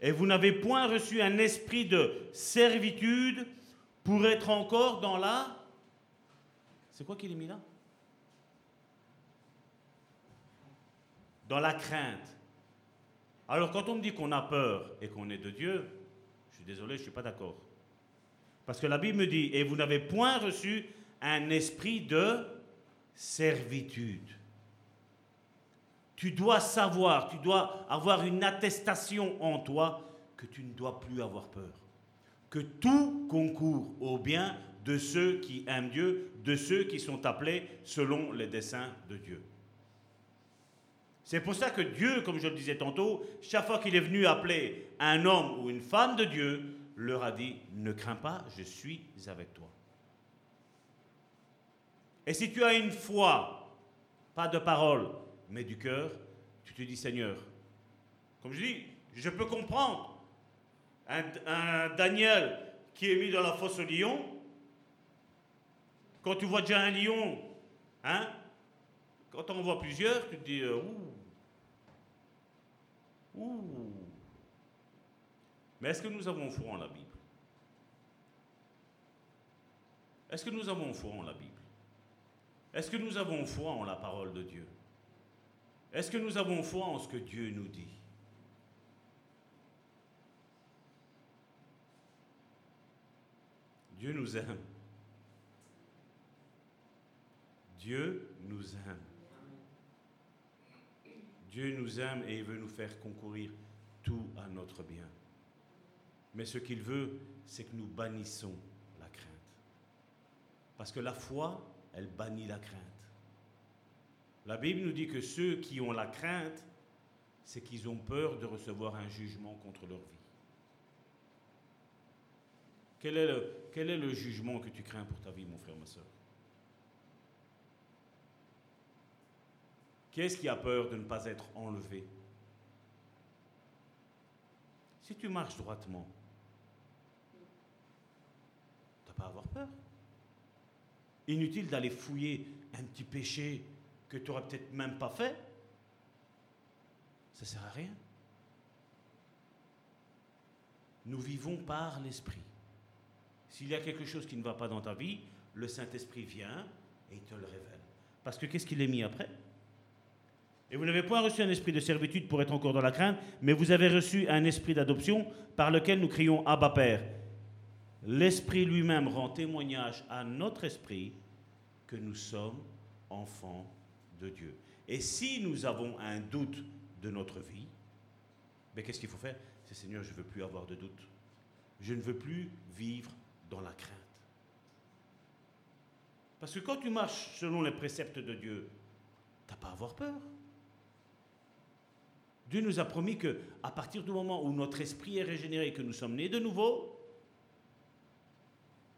Et vous n'avez point reçu un esprit de servitude pour être encore dans la... C'est quoi qu'il est mis là? Dans la crainte. Alors quand on me dit qu'on a peur et qu'on est de Dieu, je suis désolé, je ne suis pas d'accord. Parce que la Bible me dit, et vous n'avez point reçu un esprit de servitude. Tu dois savoir, tu dois avoir une attestation en toi que tu ne dois plus avoir peur. Que tout concourt au bien de ceux qui aiment Dieu, de ceux qui sont appelés selon les desseins de Dieu. C'est pour ça que Dieu, comme je le disais tantôt, chaque fois qu'il est venu appeler un homme ou une femme de Dieu, leur a dit, ne crains pas, je suis avec toi. Et si tu as une foi, pas de parole, mais du cœur, tu te dis, Seigneur, comme je dis, je peux comprendre un, Daniel qui est mis dans la fosse au lion. Quand tu vois déjà un lion, hein, quand on voit plusieurs, tu te dis, euh, ouh, ouh. Mais est-ce que nous avons foi en la Bible? Est-ce que nous avons foi en la Bible? Est-ce que nous avons foi en la parole de Dieu? Est-ce que nous avons foi en ce que Dieu nous dit? Dieu nous aime. Dieu nous aime. Dieu nous aime et il veut nous faire concourir tout à notre bien. Mais ce qu'il veut, c'est que nous bannissons la crainte. Parce que la foi, elle bannit la crainte. La Bible nous dit que ceux qui ont la crainte, c'est qu'ils ont peur de recevoir un jugement contre leur vie. Quel est, le, jugement que tu crains pour ta vie, mon frère, ma soeur? Qui est-ce qui a peur de ne pas être enlevé? Si tu marches droitement, pas avoir peur. Inutile d'aller fouiller un petit péché que tu n'aurais peut-être même pas fait. Ça sert à rien. Nous vivons par l'Esprit. S'il y a quelque chose qui ne va pas dans ta vie, le Saint-Esprit vient et il te le révèle. Parce que qu'est-ce qu'il est mis après? Et vous n'avez point reçu un esprit de servitude pour être encore dans la crainte, mais vous avez reçu un esprit d'adoption par lequel nous crions Abba Père. L'Esprit lui-même rend témoignage à notre esprit que nous sommes enfants de Dieu. Et si nous avons un doute de notre vie, mais ben, qu'est-ce qu'il faut faire? C'est Seigneur, je ne veux plus avoir de doute. Je ne veux plus vivre dans la crainte. Parce que quand tu marches selon les préceptes de Dieu, tu n'as pas à avoir peur. Dieu nous a promis que à partir du moment où notre esprit est régénéré, que nous sommes nés de nouveau,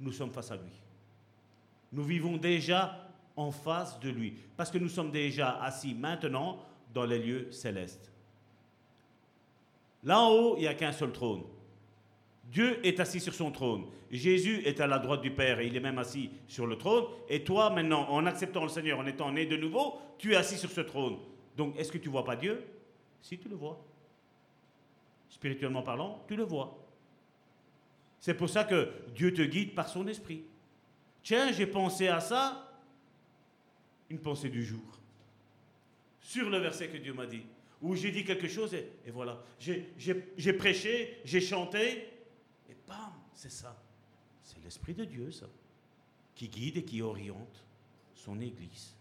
nous sommes face à lui. Nous vivons déjà en face de lui, parce que nous sommes déjà assis maintenant dans les lieux célestes. Là en haut, il n'y a qu'un seul trône. Dieu est assis sur son trône. Jésus est à la droite du Père et il est même assis sur le trône. Et toi, maintenant, en acceptant le Seigneur, en étant né de nouveau, tu es assis sur ce trône. Donc, est-ce que tu vois pas Dieu? Si, tu le vois. Spirituellement parlant, tu le vois. C'est pour ça que Dieu te guide par son esprit. Tiens, j'ai pensé à ça. Une pensée du jour. Sur le verset que Dieu m'a dit. Où j'ai dit quelque chose et, et voilà. J'ai prêché, j'ai chanté Bam, c'est ça. C'est l'Esprit de Dieu, ça, qui guide et qui oriente son Église.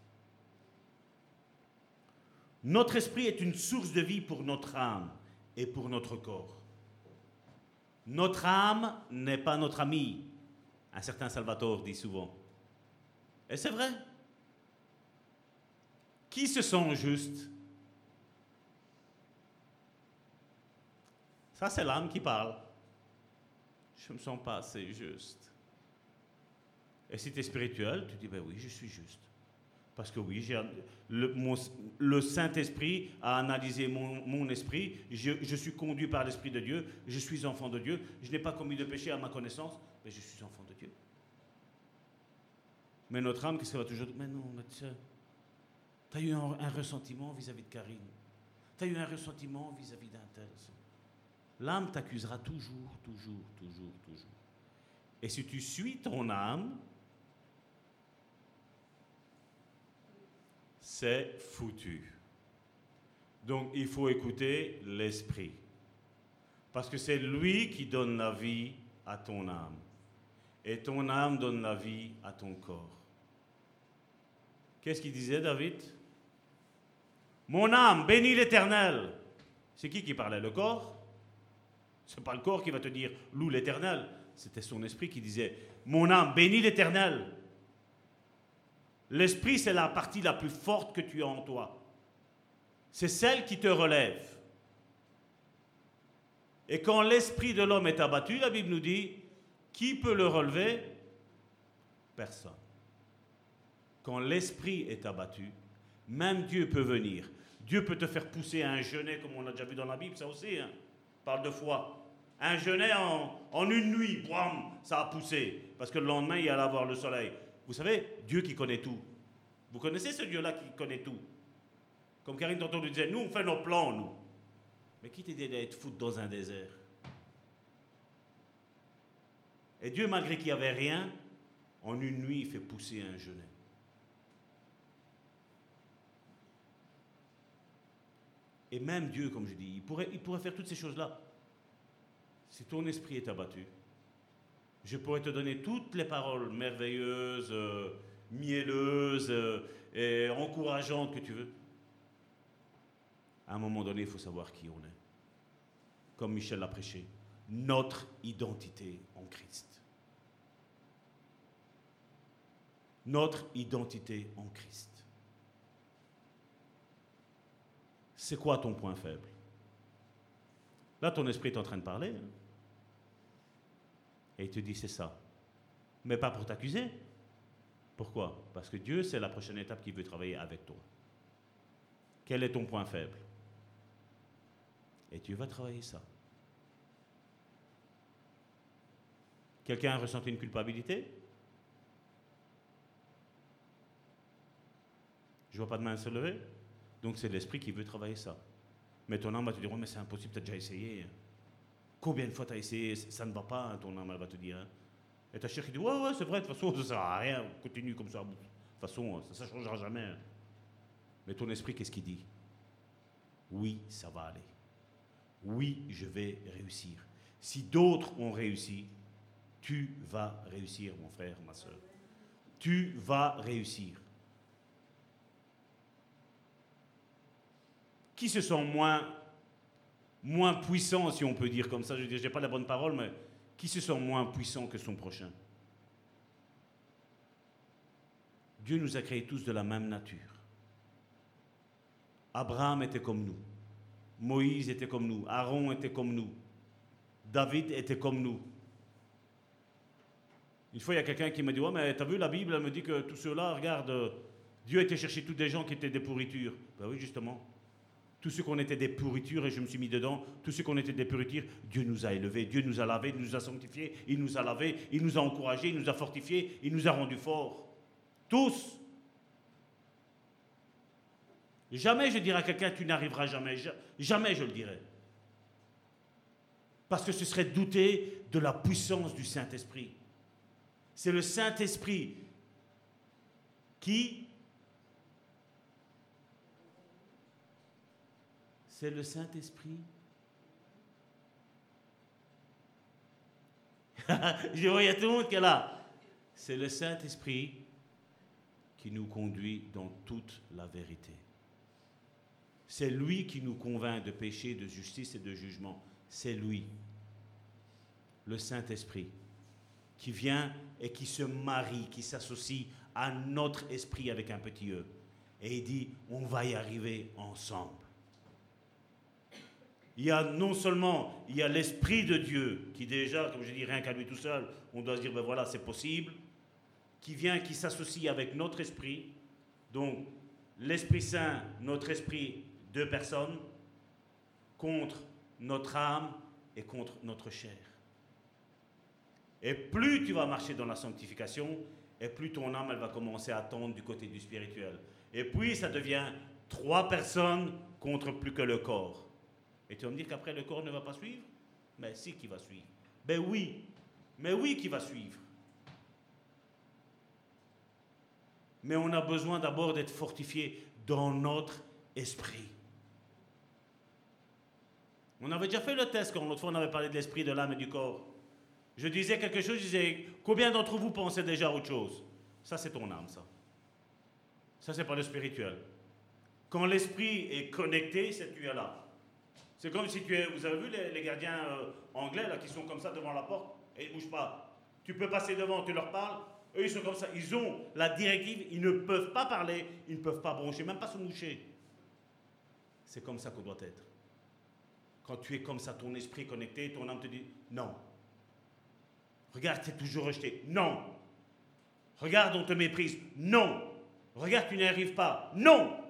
Notre esprit est une source de vie pour notre âme et pour notre corps. Notre âme n'est pas notre ami, un certain Salvatore dit souvent. Et c'est vrai. Qui se sent juste? Ça, c'est l'âme qui parle je ne me sens pas assez juste. Et si tu es spirituel, tu dis, ben oui, je suis juste. Parce que oui, le, le Saint-Esprit a analysé mon, esprit, je, suis conduit par l'Esprit de Dieu, je suis enfant de Dieu, je n'ai pas commis de péché à ma connaissance, mais je suis enfant de Dieu. Mais notre âme, qu'est-ce qu'elle va toujours dire? Mais non, tu as eu un, ressentiment vis-à-vis de Karine, tu as eu un ressentiment vis-à-vis d'un tel l'âme t'accusera toujours, toujours, toujours, toujours. Et si tu suis ton âme, c'est foutu. Donc il faut écouter l'esprit. Parce que c'est lui qui donne la vie à ton âme. Et ton âme donne la vie à ton corps. Qu'est-ce qu'il disait David? Mon âme, bénis l'Éternel. C'est qui qui parlait? Le corps? Ce n'est pas le corps qui va te dire loue l'éternel. C'était son esprit qui disait Mon âme, bénis l'éternel. L'esprit, c'est la partie la plus forte que tu as en toi. c'est celle qui te relève. Et quand l'esprit de l'homme est abattu, la Bible nous dit, qui peut le relever? Personne. Quand l'esprit est abattu, même Dieu peut venir. Dieu peut te faire pousser un jeûner, comme on a déjà vu dans la Bible, ça aussi, hein. parle de foi. Un jeûner en, une nuit, boum, ça a poussé, parce que le lendemain, il allait avoir le soleil. Vous savez, Dieu qui connaît tout. Vous connaissez ce Dieu-là qui connaît tout? Comme Karine tantôt nous disait, nous, on fait nos plans, nous. Mais qui t'a dit d'être foutu dans un désert? Et Dieu, malgré qu'il n'y avait rien, en une nuit, il fait pousser un jeûner. Et même Dieu, comme je dis, il pourrait faire toutes ces choses-là. Si ton esprit est abattu, je pourrais te donner toutes les paroles merveilleuses, euh, mielleuses euh, et encourageantes que tu veux. À un moment donné, il faut savoir qui on est. Comme Michel l'a prêché, notre identité en Christ. Notre identité en Christ. c'est quoi ton point faible? Là, ton esprit est en train de parler. Hein. Et il te dit, c'est ça. Mais pas pour t'accuser. Pourquoi? Parce que Dieu, c'est la prochaine étape qui veut travailler avec toi. Quel est ton point faible? Et Dieu va travailler ça. Quelqu'un a ressenti une culpabilité? Je vois pas de main se lever. Donc c'est l'esprit qui veut travailler ça. Mais ton âme va te dire, mais c'est impossible, tu as déjà essayé. Combien de fois tu as essayé Ça ne va pas, hein, ton âme, elle va te dire. Hein. Et ta chair qui dit, ouais, ouais, c'est vrai, de toute façon, ça ne sert à rien, continue comme ça. De toute façon, ça ne changera jamais. Hein. Mais ton esprit, qu'est-ce qu'il dit? Oui, ça va aller. Oui, je vais réussir. Si d'autres ont réussi, tu vas réussir, mon frère, ma soeur. Tu vas réussir. qui se sent moins, moins puissant, si on peut dire comme ça, je n'ai pas la bonne parole, mais qui se sent moins puissant que son prochain? Dieu nous a créés tous de la même nature. Abraham était comme nous. Moïse était comme nous. Aaron était comme nous. David était comme nous. Une fois, il y a quelqu'un qui m'a dit Ouais, mais t'as vu la Bible Elle me dit que tous ceux-là, regarde, Dieu était chercher tous des gens qui étaient des pourritures. Ben oui, justement. Tous ceux qu'on était des pourritures, et je me suis mis dedans, tous ceux qu'on était des pourritures, Dieu nous a élevés, Dieu nous a lavés, nous a sanctifiés, il nous a lavés, il nous a encouragés, il nous a fortifiés, il nous a rendus forts. Tous. Jamais je dirai à quelqu'un, tu n'arriveras jamais. Jamais je le dirai. Parce que ce serait douter de la puissance du Saint-Esprit. C'est le Saint-Esprit qui c'est le Saint-Esprit. Je vois, il y a tout le monde qui est là. C'est le Saint-Esprit qui nous conduit dans toute la vérité. C'est lui qui nous convainc de péché, de justice et de jugement. C'est lui, le Saint-Esprit, qui vient et qui se marie, qui s'associe à notre esprit avec un petit E. Et il dit, on va y arriver ensemble il y a non seulement il y a l'Esprit de Dieu, qui déjà, comme je dis, rien qu'à lui tout seul, on doit se dire, ben voilà, c'est possible, qui vient, qui s'associe avec notre esprit. Donc, l'Esprit Saint, notre esprit, deux personnes, contre notre âme et contre notre chair. Et plus tu vas marcher dans la sanctification, et plus ton âme, elle va commencer à tendre du côté du spirituel. Et puis, ça devient trois personnes contre plus que le corps. Et tu vas me dire qu'après le corps ne va pas suivre? Mais si, qui va suivre? Ben oui, mais oui, qui va suivre? Mais on a besoin d'abord d'être fortifié dans notre esprit. On avait déjà fait le test quand l'autre fois on avait parlé de l'esprit, de l'âme et du corps. Je disais quelque chose, je disais, combien d'entre vous pensaient déjà autre chose? Ça, c'est ton âme, ça. Ça, c'est pas le spirituel. Quand l'esprit est connecté, c'est tu es là. C'est comme si tu es. Vous avez vu les, gardiens euh, anglais là qui sont comme ça devant la porte et ils ne bougent pas. Tu peux passer devant, tu leur parles. Eux, ils sont comme ça. Ils ont la directive. Ils ne peuvent pas parler. Ils ne peuvent pas broncher, même pas se moucher. C'est comme ça qu'on doit être. Quand tu es comme ça, ton esprit connecté, ton âme te dit non. Regarde, tu toujours rejeté. Non. Regarde, on te méprise. Non. Regarde, tu n'y arrives pas. Non.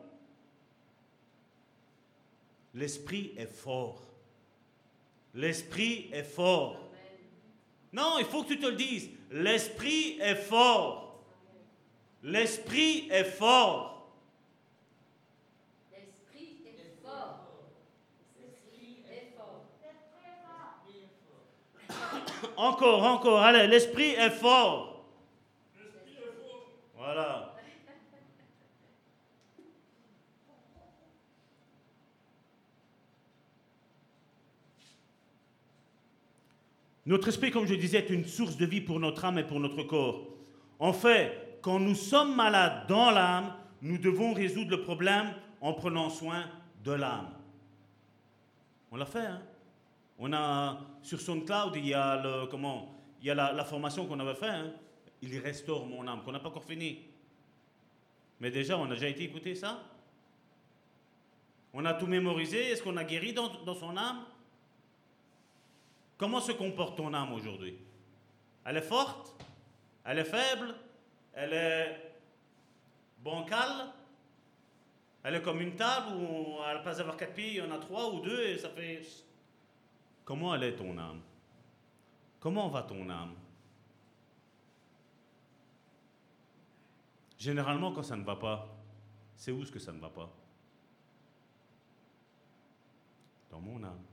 L'esprit est fort. L'esprit est fort. Non, il faut que tu te le dises. L'esprit est fort. L'esprit est fort. L'esprit est fort. L'esprit est fort. Encore, encore. Allez, l'esprit est fort. Voilà. Notre esprit, comme je disais, est une source de vie pour notre âme et pour notre corps. En fait, quand nous sommes malades dans l'âme, nous devons résoudre le problème en prenant soin de l'âme. On l'a fait, hein On a sur SoundCloud, il y a le comment Il y a la, formation qu'on avait fait. Hein il restaure mon âme, qu'on n'a pas encore fini. Mais déjà, on a déjà été écouter ça. On a tout mémorisé. Est-ce qu'on a guéri dans, dans son âme? Comment se comporte ton âme aujourd'hui? Elle est forte? Elle est faible? Elle est bancale? Elle est comme une table où elle passe avoir quatre pieds, il y en a trois ou deux et ça fait... Comment elle est ton âme? Comment va ton âme? Généralement, quand ça ne va pas, c'est où ce que ça ne va pas? Dans mon âme.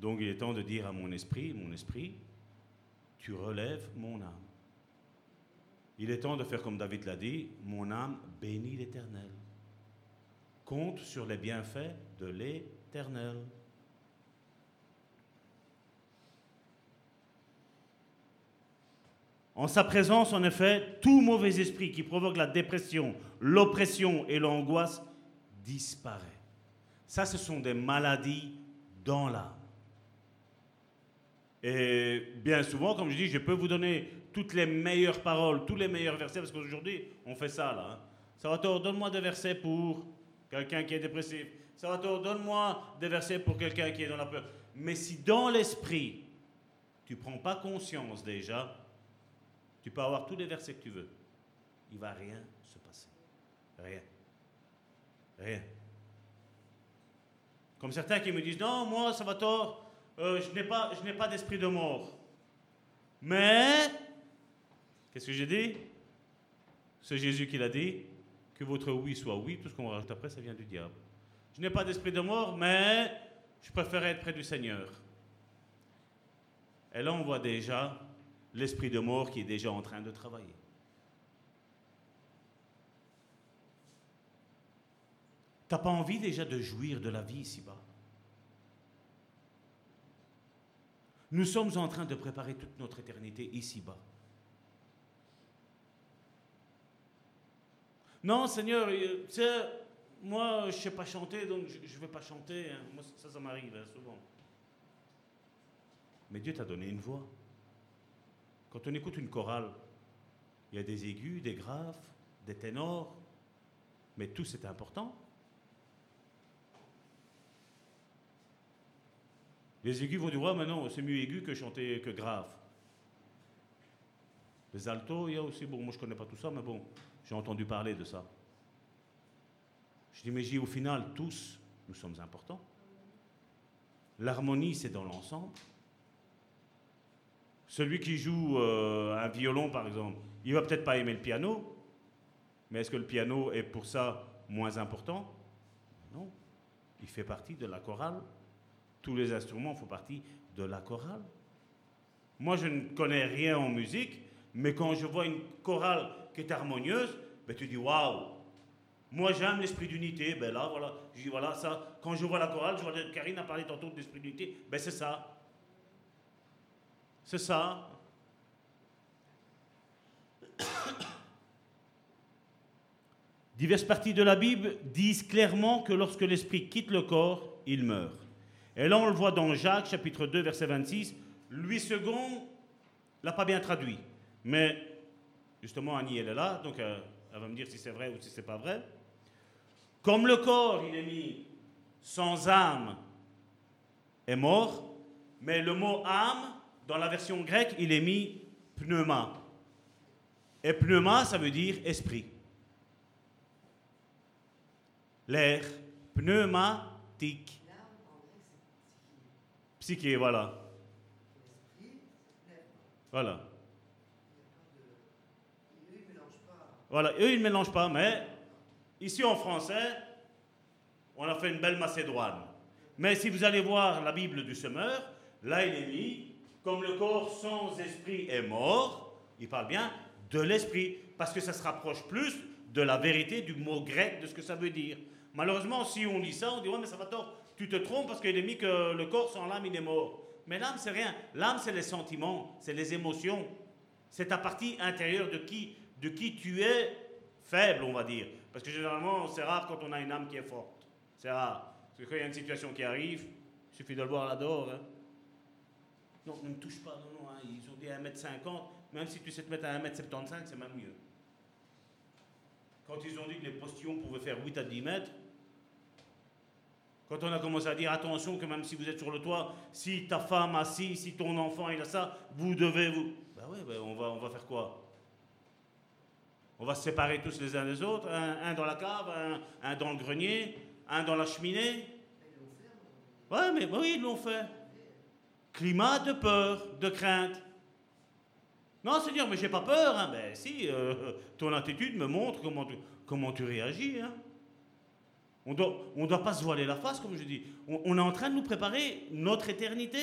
Donc il est temps de dire à mon esprit, mon esprit, tu relèves mon âme. Il est temps de faire comme David l'a dit, mon âme bénit l'Éternel. Compte sur les bienfaits de l'Éternel. En sa présence, en effet, tout mauvais esprit qui provoque la dépression, l'oppression et l'angoisse disparaît. Ça, ce sont des maladies dans l'âme. Et bien souvent, comme je dis, je peux vous donner toutes les meilleures paroles, tous les meilleurs versets, parce qu'aujourd'hui, on fait ça là. Hein. Salvatore, donne-moi des versets pour quelqu'un qui est dépressif. Salvatore, donne-moi des versets pour quelqu'un qui est dans la peur. Mais si dans l'esprit, tu prends pas conscience déjà, tu peux avoir tous les versets que tu veux. Il va rien se passer. Rien. Rien. Comme certains qui me disent, non, moi, Salvatore, euh, je n'ai pas, d'esprit de mort. Mais, qu'est-ce que j'ai dit? C'est Jésus qui l'a dit. Que votre oui soit oui, tout ce qu'on rajoute après, ça vient du diable. Je n'ai pas d'esprit de mort, mais je préfère être près du Seigneur. Et là, on voit déjà l'esprit de mort qui est déjà en train de travailler. T'as pas envie déjà de jouir de la vie ici-bas? Nous sommes en train de préparer toute notre éternité ici-bas. Non, Seigneur, euh, moi, je ne sais pas chanter, donc je ne vais pas chanter. Hein. Moi, ça, ça m'arrive hein, souvent. Mais Dieu t'a donné une voix. Quand on écoute une chorale, il y a des aigus, des graves, des ténors, mais tout c'est important. Les aigus vont dire, ouais, mais non, c'est mieux aigu que chanter que grave. Les altos, il y a aussi, bon, moi je connais pas tout ça, mais bon, j'ai entendu parler de ça. Je dis, mais j'ai au final, tous, nous sommes importants. L'harmonie, c'est dans l'ensemble. Celui qui joue euh, un violon, par exemple, il va peut-être pas aimer le piano, mais est-ce que le piano est pour ça moins important? Non. Il fait partie de la chorale tous les instruments font partie de la chorale. Moi, je ne connais rien en musique, mais quand je vois une chorale qui est harmonieuse, ben, tu dis waouh! Moi, j'aime l'esprit d'unité. Ben là, voilà, je dis voilà, ça. Quand je vois la chorale, je vois Karine a parlé tantôt de l'esprit d'unité. Ben c'est ça. C'est ça. Diverses parties de la Bible disent clairement que lorsque l'esprit quitte le corps, il meurt. Et là, on le voit dans Jacques, chapitre 2, verset 26. Louis II l'a pas bien traduit. Mais, justement, Annie, elle est là, donc euh, elle va me dire si c'est vrai ou si c'est pas vrai. Comme le corps, il est mis sans âme est mort, mais le mot âme, dans la version grecque, il est mis pneuma. Et pneuma, ça veut dire esprit. L'air pneumatique. Psyché, voilà. Voilà. Voilà, eux, ils ne mélangent pas, mais ici en français, on a fait une belle macédoine. Mais si vous allez voir la Bible du semeur, là, il est mis, comme le corps sans esprit est mort, il parle bien de l'esprit, parce que ça se rapproche plus de la vérité du mot grec, de ce que ça veut dire. Malheureusement, si on lit ça, on dit, ouais, mais ça va tort, tu te trompes parce qu'il est mis que le corps sans l'âme, il est mort. Mais l'âme, c'est rien. L'âme, c'est les sentiments, c'est les émotions. C'est ta partie intérieure de qui, de qui tu es faible, on va dire. Parce que généralement, c'est rare quand on a une âme qui est forte. C'est rare. Parce que quand il y a une situation qui arrive, il suffit de le voir là-dehors. Hein. Non, ne me touche pas. Non, non, hein. ils ont dit 1m50. Même si tu sais te mettre à 1m75, c'est même mieux. Quand ils ont dit que les postillons pouvaient faire 8 à 10 mètres, quand on a commencé à dire attention que même si vous êtes sur le toit, si ta femme a ci, si ton enfant il a ça, vous devez vous. Ben oui, ben on, va, on va faire quoi? On va se séparer tous les uns des autres, un, dans la cave, un, dans le grenier, un dans la cheminée. Ouais, mais oui, ils l'ont fait. Climat de peur, de crainte. Non, Seigneur, mais j'ai pas peur. Hein. Ben si, euh, ton attitude me montre comment tu, comment tu réagis. Hein. On ne doit pas se voiler la face, comme je dis. On, est en train de nous préparer notre éternité.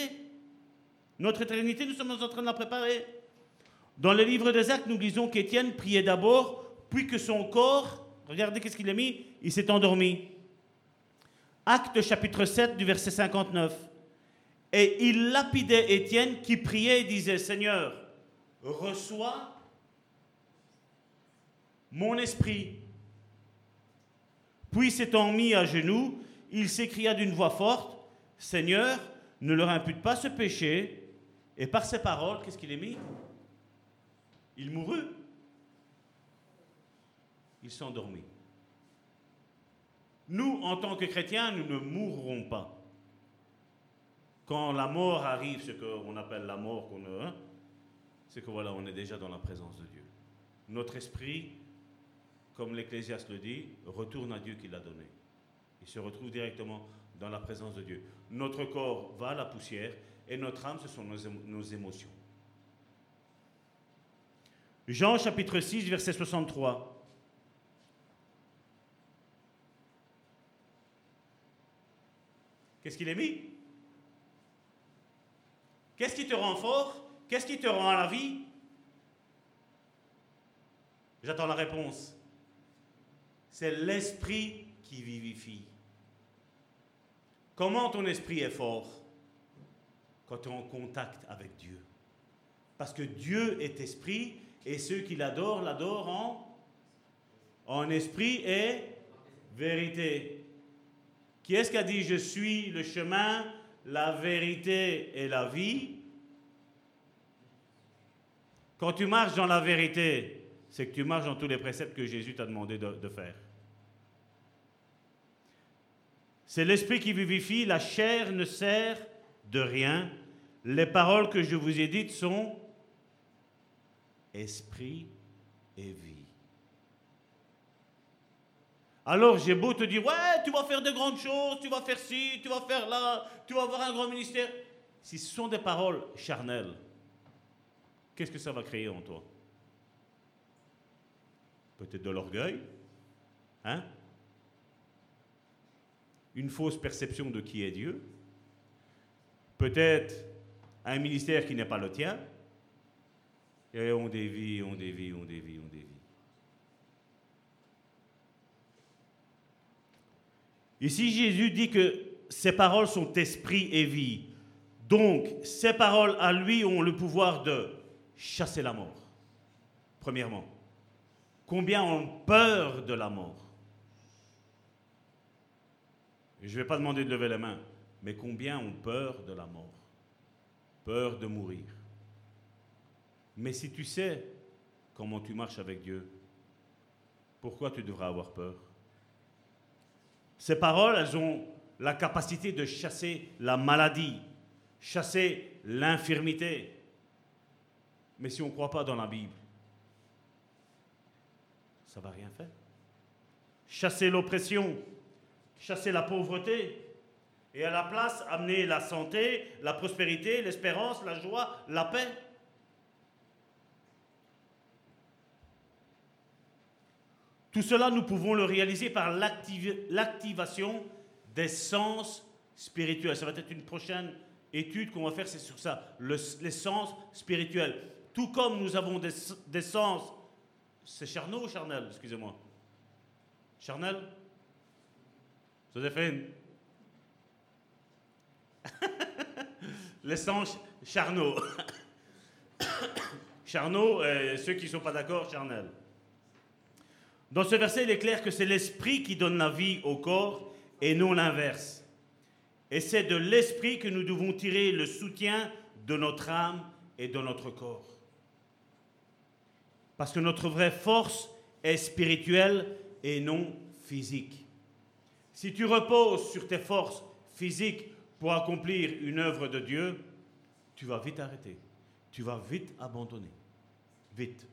Notre éternité, nous sommes en train de la préparer. Dans le livre des Actes, nous lisons qu'Étienne priait d'abord, puis que son corps, regardez qu'est-ce qu'il a mis, il s'est endormi. Acte chapitre 7 du verset 59. Et il lapidait Étienne qui priait et disait, Seigneur, reçois mon esprit. Puis s'étant mis à genoux, il s'écria d'une voix forte, Seigneur, ne leur impute pas ce péché. Et par ces paroles, qu'est-ce qu'il est mis? Il mourut. Il s'endormit. Nous, en tant que chrétiens, nous ne mourrons pas. Quand la mort arrive, ce qu'on appelle la mort, hein, c'est que voilà, on est déjà dans la présence de Dieu. Notre esprit comme l'Ecclésiaste le dit, retourne à Dieu qui l'a donné. Il se retrouve directement dans la présence de Dieu. Notre corps va à la poussière et notre âme, ce sont nos, émotions. Jean chapitre 6, verset 63. Qu'est-ce qu'il est mis? Qu'est-ce qui te rend fort? Qu'est-ce qui te rend à la vie? J'attends la réponse. C'est l'esprit qui vivifie. Comment ton esprit est fort? Quand tu es en contact avec Dieu. Parce que Dieu est esprit et ceux qui l'adorent, l'adorent en, esprit et vérité. Qui est-ce qui a dit je suis le chemin, la vérité et la vie? Quand tu marches dans la vérité, c'est que tu marches dans tous les préceptes que Jésus t'a demandé de faire. C'est l'esprit qui vivifie, la chair ne sert de rien. Les paroles que je vous ai dites sont esprit et vie. Alors j'ai beau te dire, ouais, tu vas faire de grandes choses, tu vas faire ci, tu vas faire là, tu vas avoir un grand ministère. Si ce sont des paroles charnelles, qu'est-ce que ça va créer en toi? Peut-être de l'orgueil, hein? Une fausse perception de qui est Dieu, peut-être un ministère qui n'est pas le tien, et on dévie, on dévie, on dévie, on dévie. Ici, Jésus dit que ses paroles sont esprit et vie. Donc, ses paroles à lui ont le pouvoir de chasser la mort. Premièrement, combien ont peur de la mort je ne vais pas demander de lever les mains, mais combien ont peur de la mort? Peur de mourir. Mais si tu sais comment tu marches avec Dieu, pourquoi tu devrais avoir peur? Ces paroles, elles ont la capacité de chasser la maladie, chasser l'infirmité. Mais si on ne croit pas dans la Bible, ça ne va rien faire. Chasser l'oppression, chasser la pauvreté, et à la place amener la santé, la prospérité, l'espérance, la joie, la paix. Tout cela, nous pouvons le réaliser par l'activation des sens spirituels. Ça va être une prochaine étude qu'on va faire, c'est sur ça, les sens spirituels. Tout comme nous avons des, sens, c'est charnel ou charnel, excusez-moi Charnel? Joséphine Les charnaux. charnaux, euh, ceux qui ne sont pas d'accord, charnel. Dans ce verset, il est clair que c'est l'esprit qui donne la vie au corps et non l'inverse. Et c'est de l'esprit que nous devons tirer le soutien de notre âme et de notre corps. Parce que notre vraie force est spirituelle et non physique. Si tu reposes sur tes forces physiques pour accomplir une œuvre de Dieu, tu vas vite arrêter. Tu vas vite abandonner. Vite.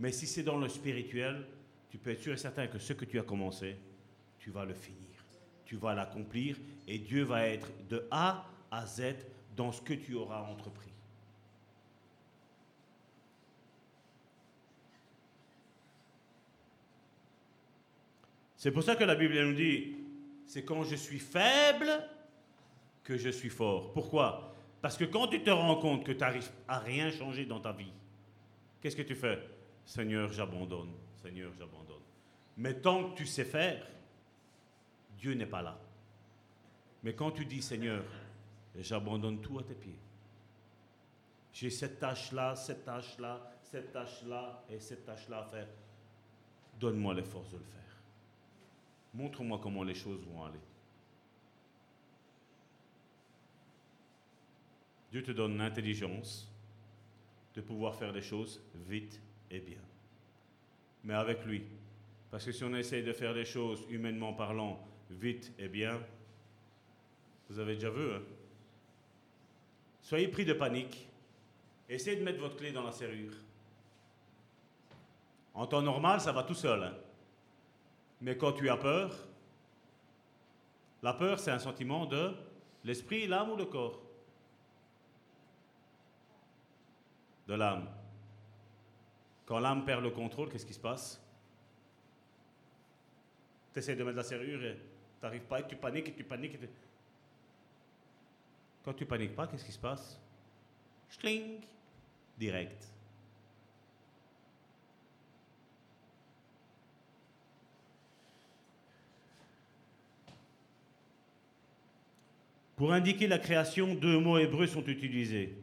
Mais si c'est dans le spirituel, tu peux être sûr et certain que ce que tu as commencé, tu vas le finir. Tu vas l'accomplir et Dieu va être de A à Z dans ce que tu auras entrepris. C'est pour ça que la Bible nous dit, c'est quand je suis faible que je suis fort. Pourquoi? Parce que quand tu te rends compte que tu n'arrives à rien changer dans ta vie, qu'est-ce que tu fais? Seigneur, j'abandonne. Seigneur, j'abandonne. Mais tant que tu sais faire, Dieu n'est pas là. Mais quand tu dis, Seigneur, j'abandonne tout à tes pieds. J'ai cette tâche-là, cette tâche-là, cette tâche-là et cette tâche-là à faire. Donne-moi les forces de le faire. Montre-moi comment les choses vont aller. Dieu te donne l'intelligence de pouvoir faire les choses vite et bien mais avec lui. Parce que si on essaye de faire les choses, humainement parlant, vite et bien, vous avez déjà vu, hein? Soyez pris de panique. Essayez de mettre votre clé dans la serrure. En temps normal, ça va tout seul. Hein? Mais quand tu as peur, la peur, c'est un sentiment de l'esprit, l'âme ou le corps? De l'âme. Quand l'âme perd le contrôle, qu'est-ce qui se passe? Tu essaies de mettre la serrure et tu n'arrives pas et tu paniques et tu paniques. Quand tu paniques pas, qu'est-ce qui se passe? Schling Direct. Pour indiquer la création, deux mots hébreux sont utilisés.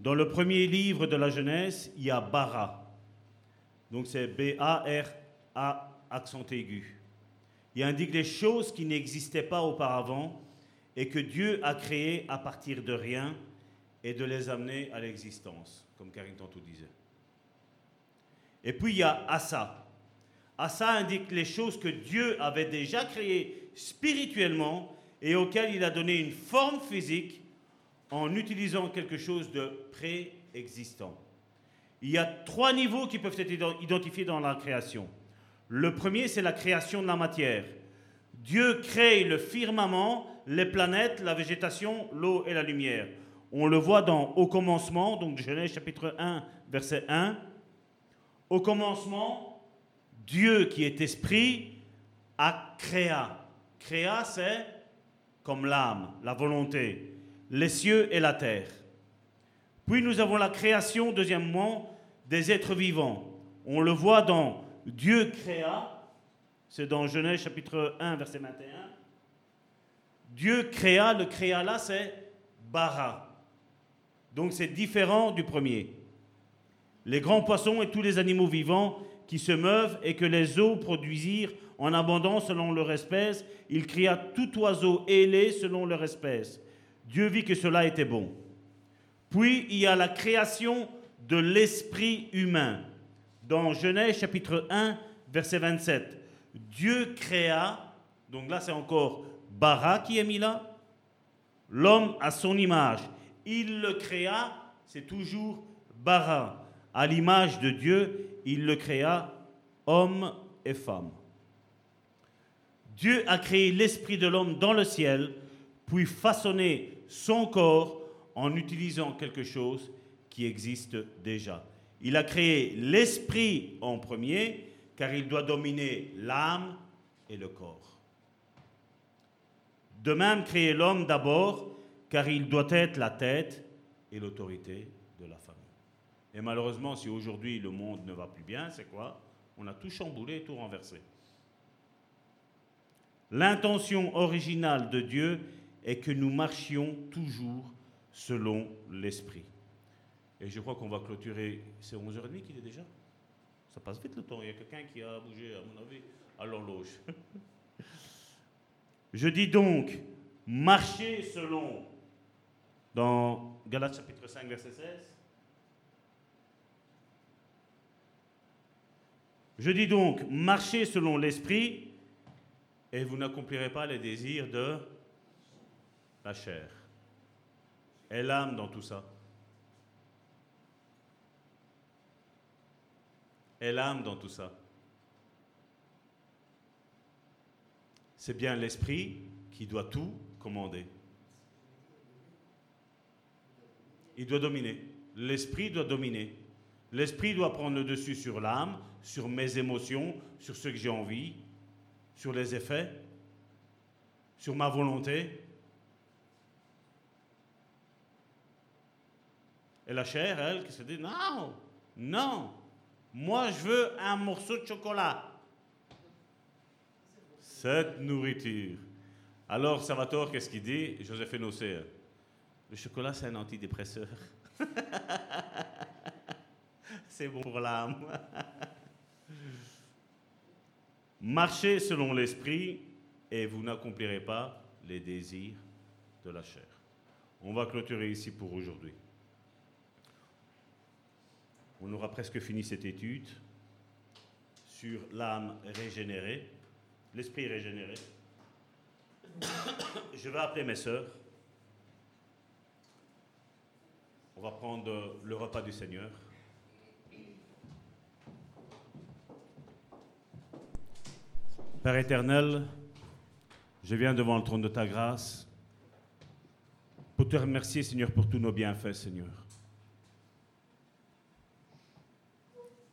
Dans le premier livre de la Genèse, il y a bara. Donc c'est B-A-R-A, accent aigu. Il indique les choses qui n'existaient pas auparavant et que Dieu a créées à partir de rien et de les amener à l'existence, comme Karine tantôt disait. Et puis il y a Asa. Asa indique les choses que Dieu avait déjà créées spirituellement et auxquelles il a donné une forme physique en utilisant quelque chose de préexistant. Il y a trois niveaux qui peuvent être identifiés dans la création. Le premier, c'est la création de la matière. Dieu crée le firmament, les planètes, la végétation, l'eau et la lumière. On le voit dans Au commencement, donc Genèse chapitre 1, verset 1. Au commencement, Dieu qui est esprit a créé. Créa, c'est comme l'âme, la volonté les cieux et la terre. Puis nous avons la création, deuxièmement, des êtres vivants. On le voit dans Dieu créa, c'est dans Genèse chapitre 1, verset 21. Dieu créa, le créa là, c'est bara. Donc c'est différent du premier. Les grands poissons et tous les animaux vivants qui se meuvent et que les eaux produisirent en abondance selon leur espèce, il créa tout oiseau ailé selon leur espèce. Dieu vit que cela était bon. Puis il y a la création de l'esprit humain. Dans Genèse chapitre 1, verset 27. Dieu créa, donc là c'est encore bara qui est mis là. L'homme à son image. Il le créa, c'est toujours bara. À l'image de Dieu, il le créa, homme et femme. Dieu a créé l'esprit de l'homme dans le ciel, puis façonné son corps en utilisant quelque chose qui existe déjà. Il a créé l'esprit en premier, car il doit dominer l'âme et le corps. De même, créer l'homme d'abord, car il doit être la tête et l'autorité. Et malheureusement, si aujourd'hui le monde ne va plus bien, c'est quoi? On a tout chamboulé, tout renversé. L'intention originale de Dieu est que nous marchions toujours selon l'Esprit. Et je crois qu'on va clôturer. C'est 11h30 qu'il est déjà? Ça passe vite le temps. Il y a quelqu'un qui a bougé, à mon avis, à l'horloge. je dis donc, marchez selon. Dans Galates chapitre 5, verset 16. Je dis donc, marchez selon l'esprit et vous n'accomplirez pas les désirs de la chair. Et l'âme dans tout ça. Et l'âme dans tout ça. C'est bien l'esprit qui doit tout commander. Il doit dominer. L'esprit doit dominer. L'esprit doit prendre le dessus sur l'âme, sur mes émotions, sur ce que j'ai envie, sur les effets, sur ma volonté. Et la chair, elle, qui se dit, non, non, moi je veux un morceau de chocolat. Cette nourriture. Alors, Salvatore, qu'est-ce qu'il dit? Joséphine Océa. Le chocolat, c'est un antidépresseur. c'est bon pour l'âme. Marchez selon l'esprit et vous n'accomplirez pas les désirs de la chair. On va clôturer ici pour aujourd'hui. On aura presque fini cette étude sur l'âme régénérée, l'esprit régénéré. Je vais appeler mes sœurs. On va prendre le repas du Seigneur. Père éternel, je viens devant le trône de ta grâce pour te remercier, Seigneur, pour tous nos bienfaits, Seigneur.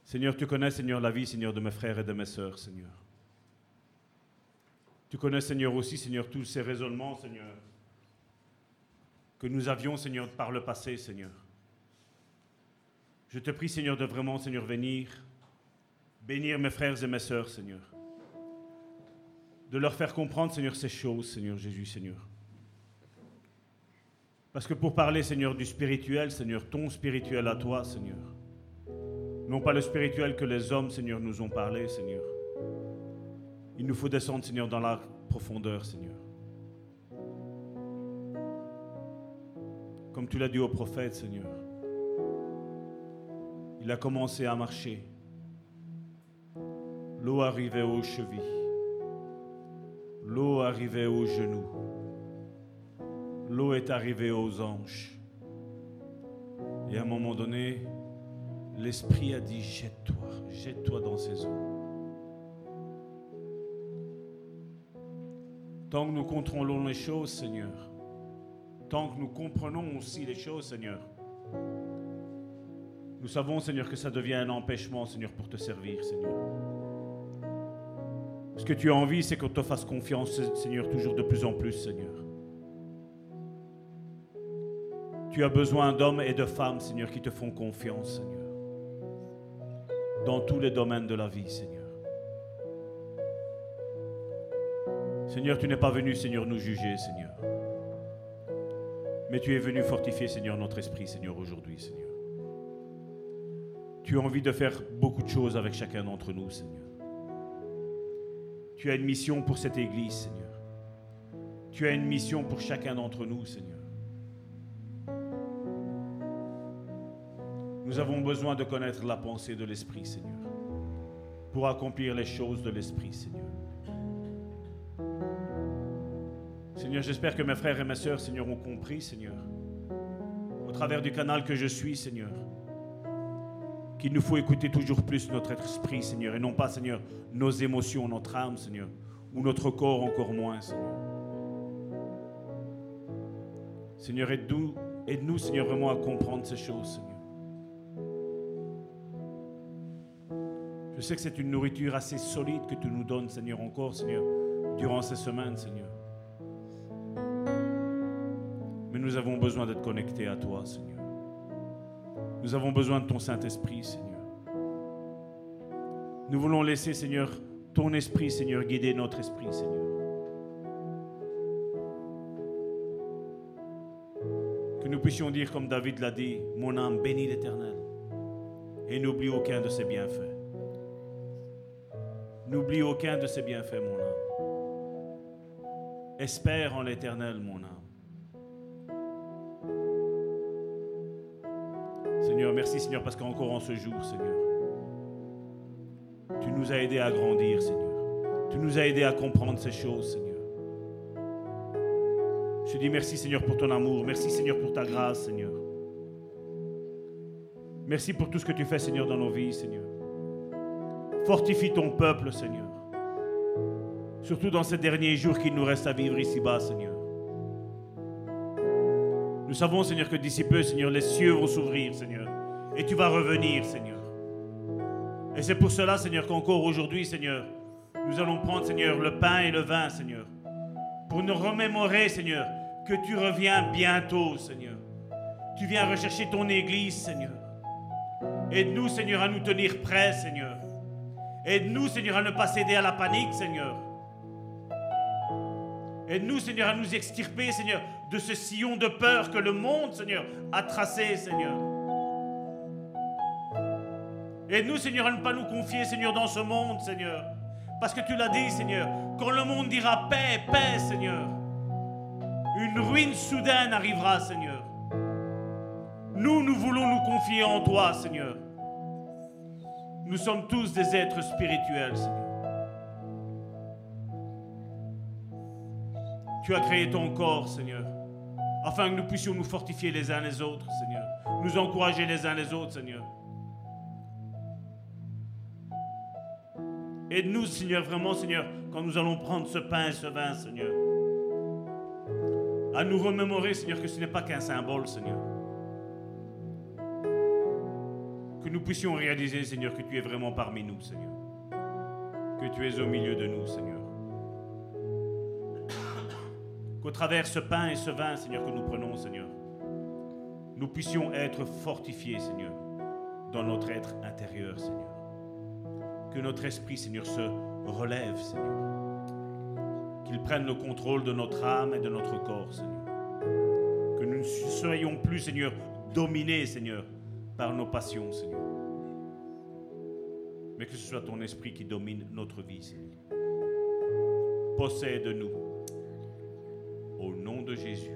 Seigneur, tu connais, Seigneur, la vie, Seigneur, de mes frères et de mes sœurs, Seigneur. Tu connais, Seigneur, aussi, Seigneur, tous ces raisonnements, Seigneur, que nous avions, Seigneur, par le passé, Seigneur. Je te prie, Seigneur, de vraiment, Seigneur, venir bénir mes frères et mes sœurs, Seigneur de leur faire comprendre, Seigneur, ces choses, Seigneur Jésus, Seigneur. Parce que pour parler, Seigneur, du spirituel, Seigneur, ton spirituel à toi, Seigneur, non pas le spirituel que les hommes, Seigneur, nous ont parlé, Seigneur. Il nous faut descendre, Seigneur, dans la profondeur, Seigneur. Comme tu l'as dit au prophète, Seigneur. Il a commencé à marcher. L'eau arrivait aux chevilles. L'eau arrivait aux genoux. L'eau est arrivée aux hanches. Et à un moment donné, l'Esprit a dit, jette-toi, jette-toi dans ces eaux. Tant que nous contrôlons les choses, Seigneur, tant que nous comprenons aussi les choses, Seigneur, nous savons, Seigneur, que ça devient un empêchement, Seigneur, pour te servir, Seigneur. Ce que tu as envie, c'est qu'on te fasse confiance, Seigneur, toujours de plus en plus, Seigneur. Tu as besoin d'hommes et de femmes, Seigneur, qui te font confiance, Seigneur. Dans tous les domaines de la vie, Seigneur. Seigneur, tu n'es pas venu, Seigneur, nous juger, Seigneur. Mais tu es venu fortifier, Seigneur, notre esprit, Seigneur, aujourd'hui, Seigneur. Tu as envie de faire beaucoup de choses avec chacun d'entre nous, Seigneur. Tu as une mission pour cette Église, Seigneur. Tu as une mission pour chacun d'entre nous, Seigneur. Nous avons besoin de connaître la pensée de l'Esprit, Seigneur, pour accomplir les choses de l'Esprit, Seigneur. Seigneur, j'espère que mes frères et mes sœurs, Seigneur, ont compris, Seigneur, au travers du canal que je suis, Seigneur, qu'il nous faut écouter toujours plus notre esprit, Seigneur, et non pas, Seigneur, nos émotions, notre âme, Seigneur, ou notre corps encore moins, Seigneur. Seigneur, aide-nous, aide-nous, Seigneur, vraiment à comprendre ces choses, Seigneur. Je sais que c'est une nourriture assez solide que tu nous donnes, Seigneur, encore, Seigneur, durant ces semaines, Seigneur. Mais nous avons besoin d'être connectés à toi, Seigneur. Nous avons besoin de ton Saint-Esprit, Seigneur. Nous voulons laisser, Seigneur, ton esprit, Seigneur, guider notre esprit, Seigneur. Que nous puissions dire, comme David l'a dit, mon âme bénit l'Éternel et n'oublie aucun de ses bienfaits. N'oublie aucun de ses bienfaits, mon âme. Espère en l'Éternel, mon âme. Seigneur, merci Seigneur parce qu'encore en ce jour, Seigneur, tu nous as aidés à grandir, Seigneur. Tu nous as aidés à comprendre ces choses, Seigneur. Je te dis merci Seigneur pour ton amour, merci Seigneur pour ta grâce, Seigneur. Merci pour tout ce que tu fais, Seigneur, dans nos vies, Seigneur. Fortifie ton peuple, Seigneur. Surtout dans ces derniers jours qu'il nous reste à vivre ici-bas, Seigneur. Nous savons, Seigneur, que d'ici peu, Seigneur, les cieux vont s'ouvrir, Seigneur. Et tu vas revenir, Seigneur. Et c'est pour cela, Seigneur, qu'encore aujourd'hui, Seigneur, nous allons prendre, Seigneur, le pain et le vin, Seigneur. Pour nous remémorer, Seigneur, que tu reviens bientôt, Seigneur. Tu viens rechercher ton Église, Seigneur. Aide-nous, Seigneur, à nous tenir prêts, Seigneur. Aide-nous, Seigneur, à ne pas céder à la panique, Seigneur. Aide-nous, Seigneur, à nous extirper, Seigneur, de ce sillon de peur que le monde, Seigneur, a tracé, Seigneur. Aide-nous, Seigneur, à ne pas nous confier, Seigneur, dans ce monde, Seigneur. Parce que tu l'as dit, Seigneur, quand le monde dira paix, paix, Seigneur, une ruine soudaine arrivera, Seigneur. Nous, nous voulons nous confier en toi, Seigneur. Nous sommes tous des êtres spirituels, Seigneur. Tu as créé ton corps, Seigneur, afin que nous puissions nous fortifier les uns les autres, Seigneur. Nous encourager les uns les autres, Seigneur. Aide-nous, Seigneur, vraiment, Seigneur, quand nous allons prendre ce pain et ce vin, Seigneur. À nous remémorer, Seigneur, que ce n'est pas qu'un symbole, Seigneur. Que nous puissions réaliser, Seigneur, que tu es vraiment parmi nous, Seigneur. Que tu es au milieu de nous, Seigneur. Qu'au travers ce pain et ce vin, Seigneur, que nous prenons, Seigneur, nous puissions être fortifiés, Seigneur, dans notre être intérieur, Seigneur. Que notre esprit, Seigneur, se relève, Seigneur. Qu'il prenne le contrôle de notre âme et de notre corps, Seigneur. Que nous ne soyons plus, Seigneur, dominés, Seigneur, par nos passions, Seigneur. Mais que ce soit ton esprit qui domine notre vie, Seigneur. Possède-nous. Au nom de Jésus.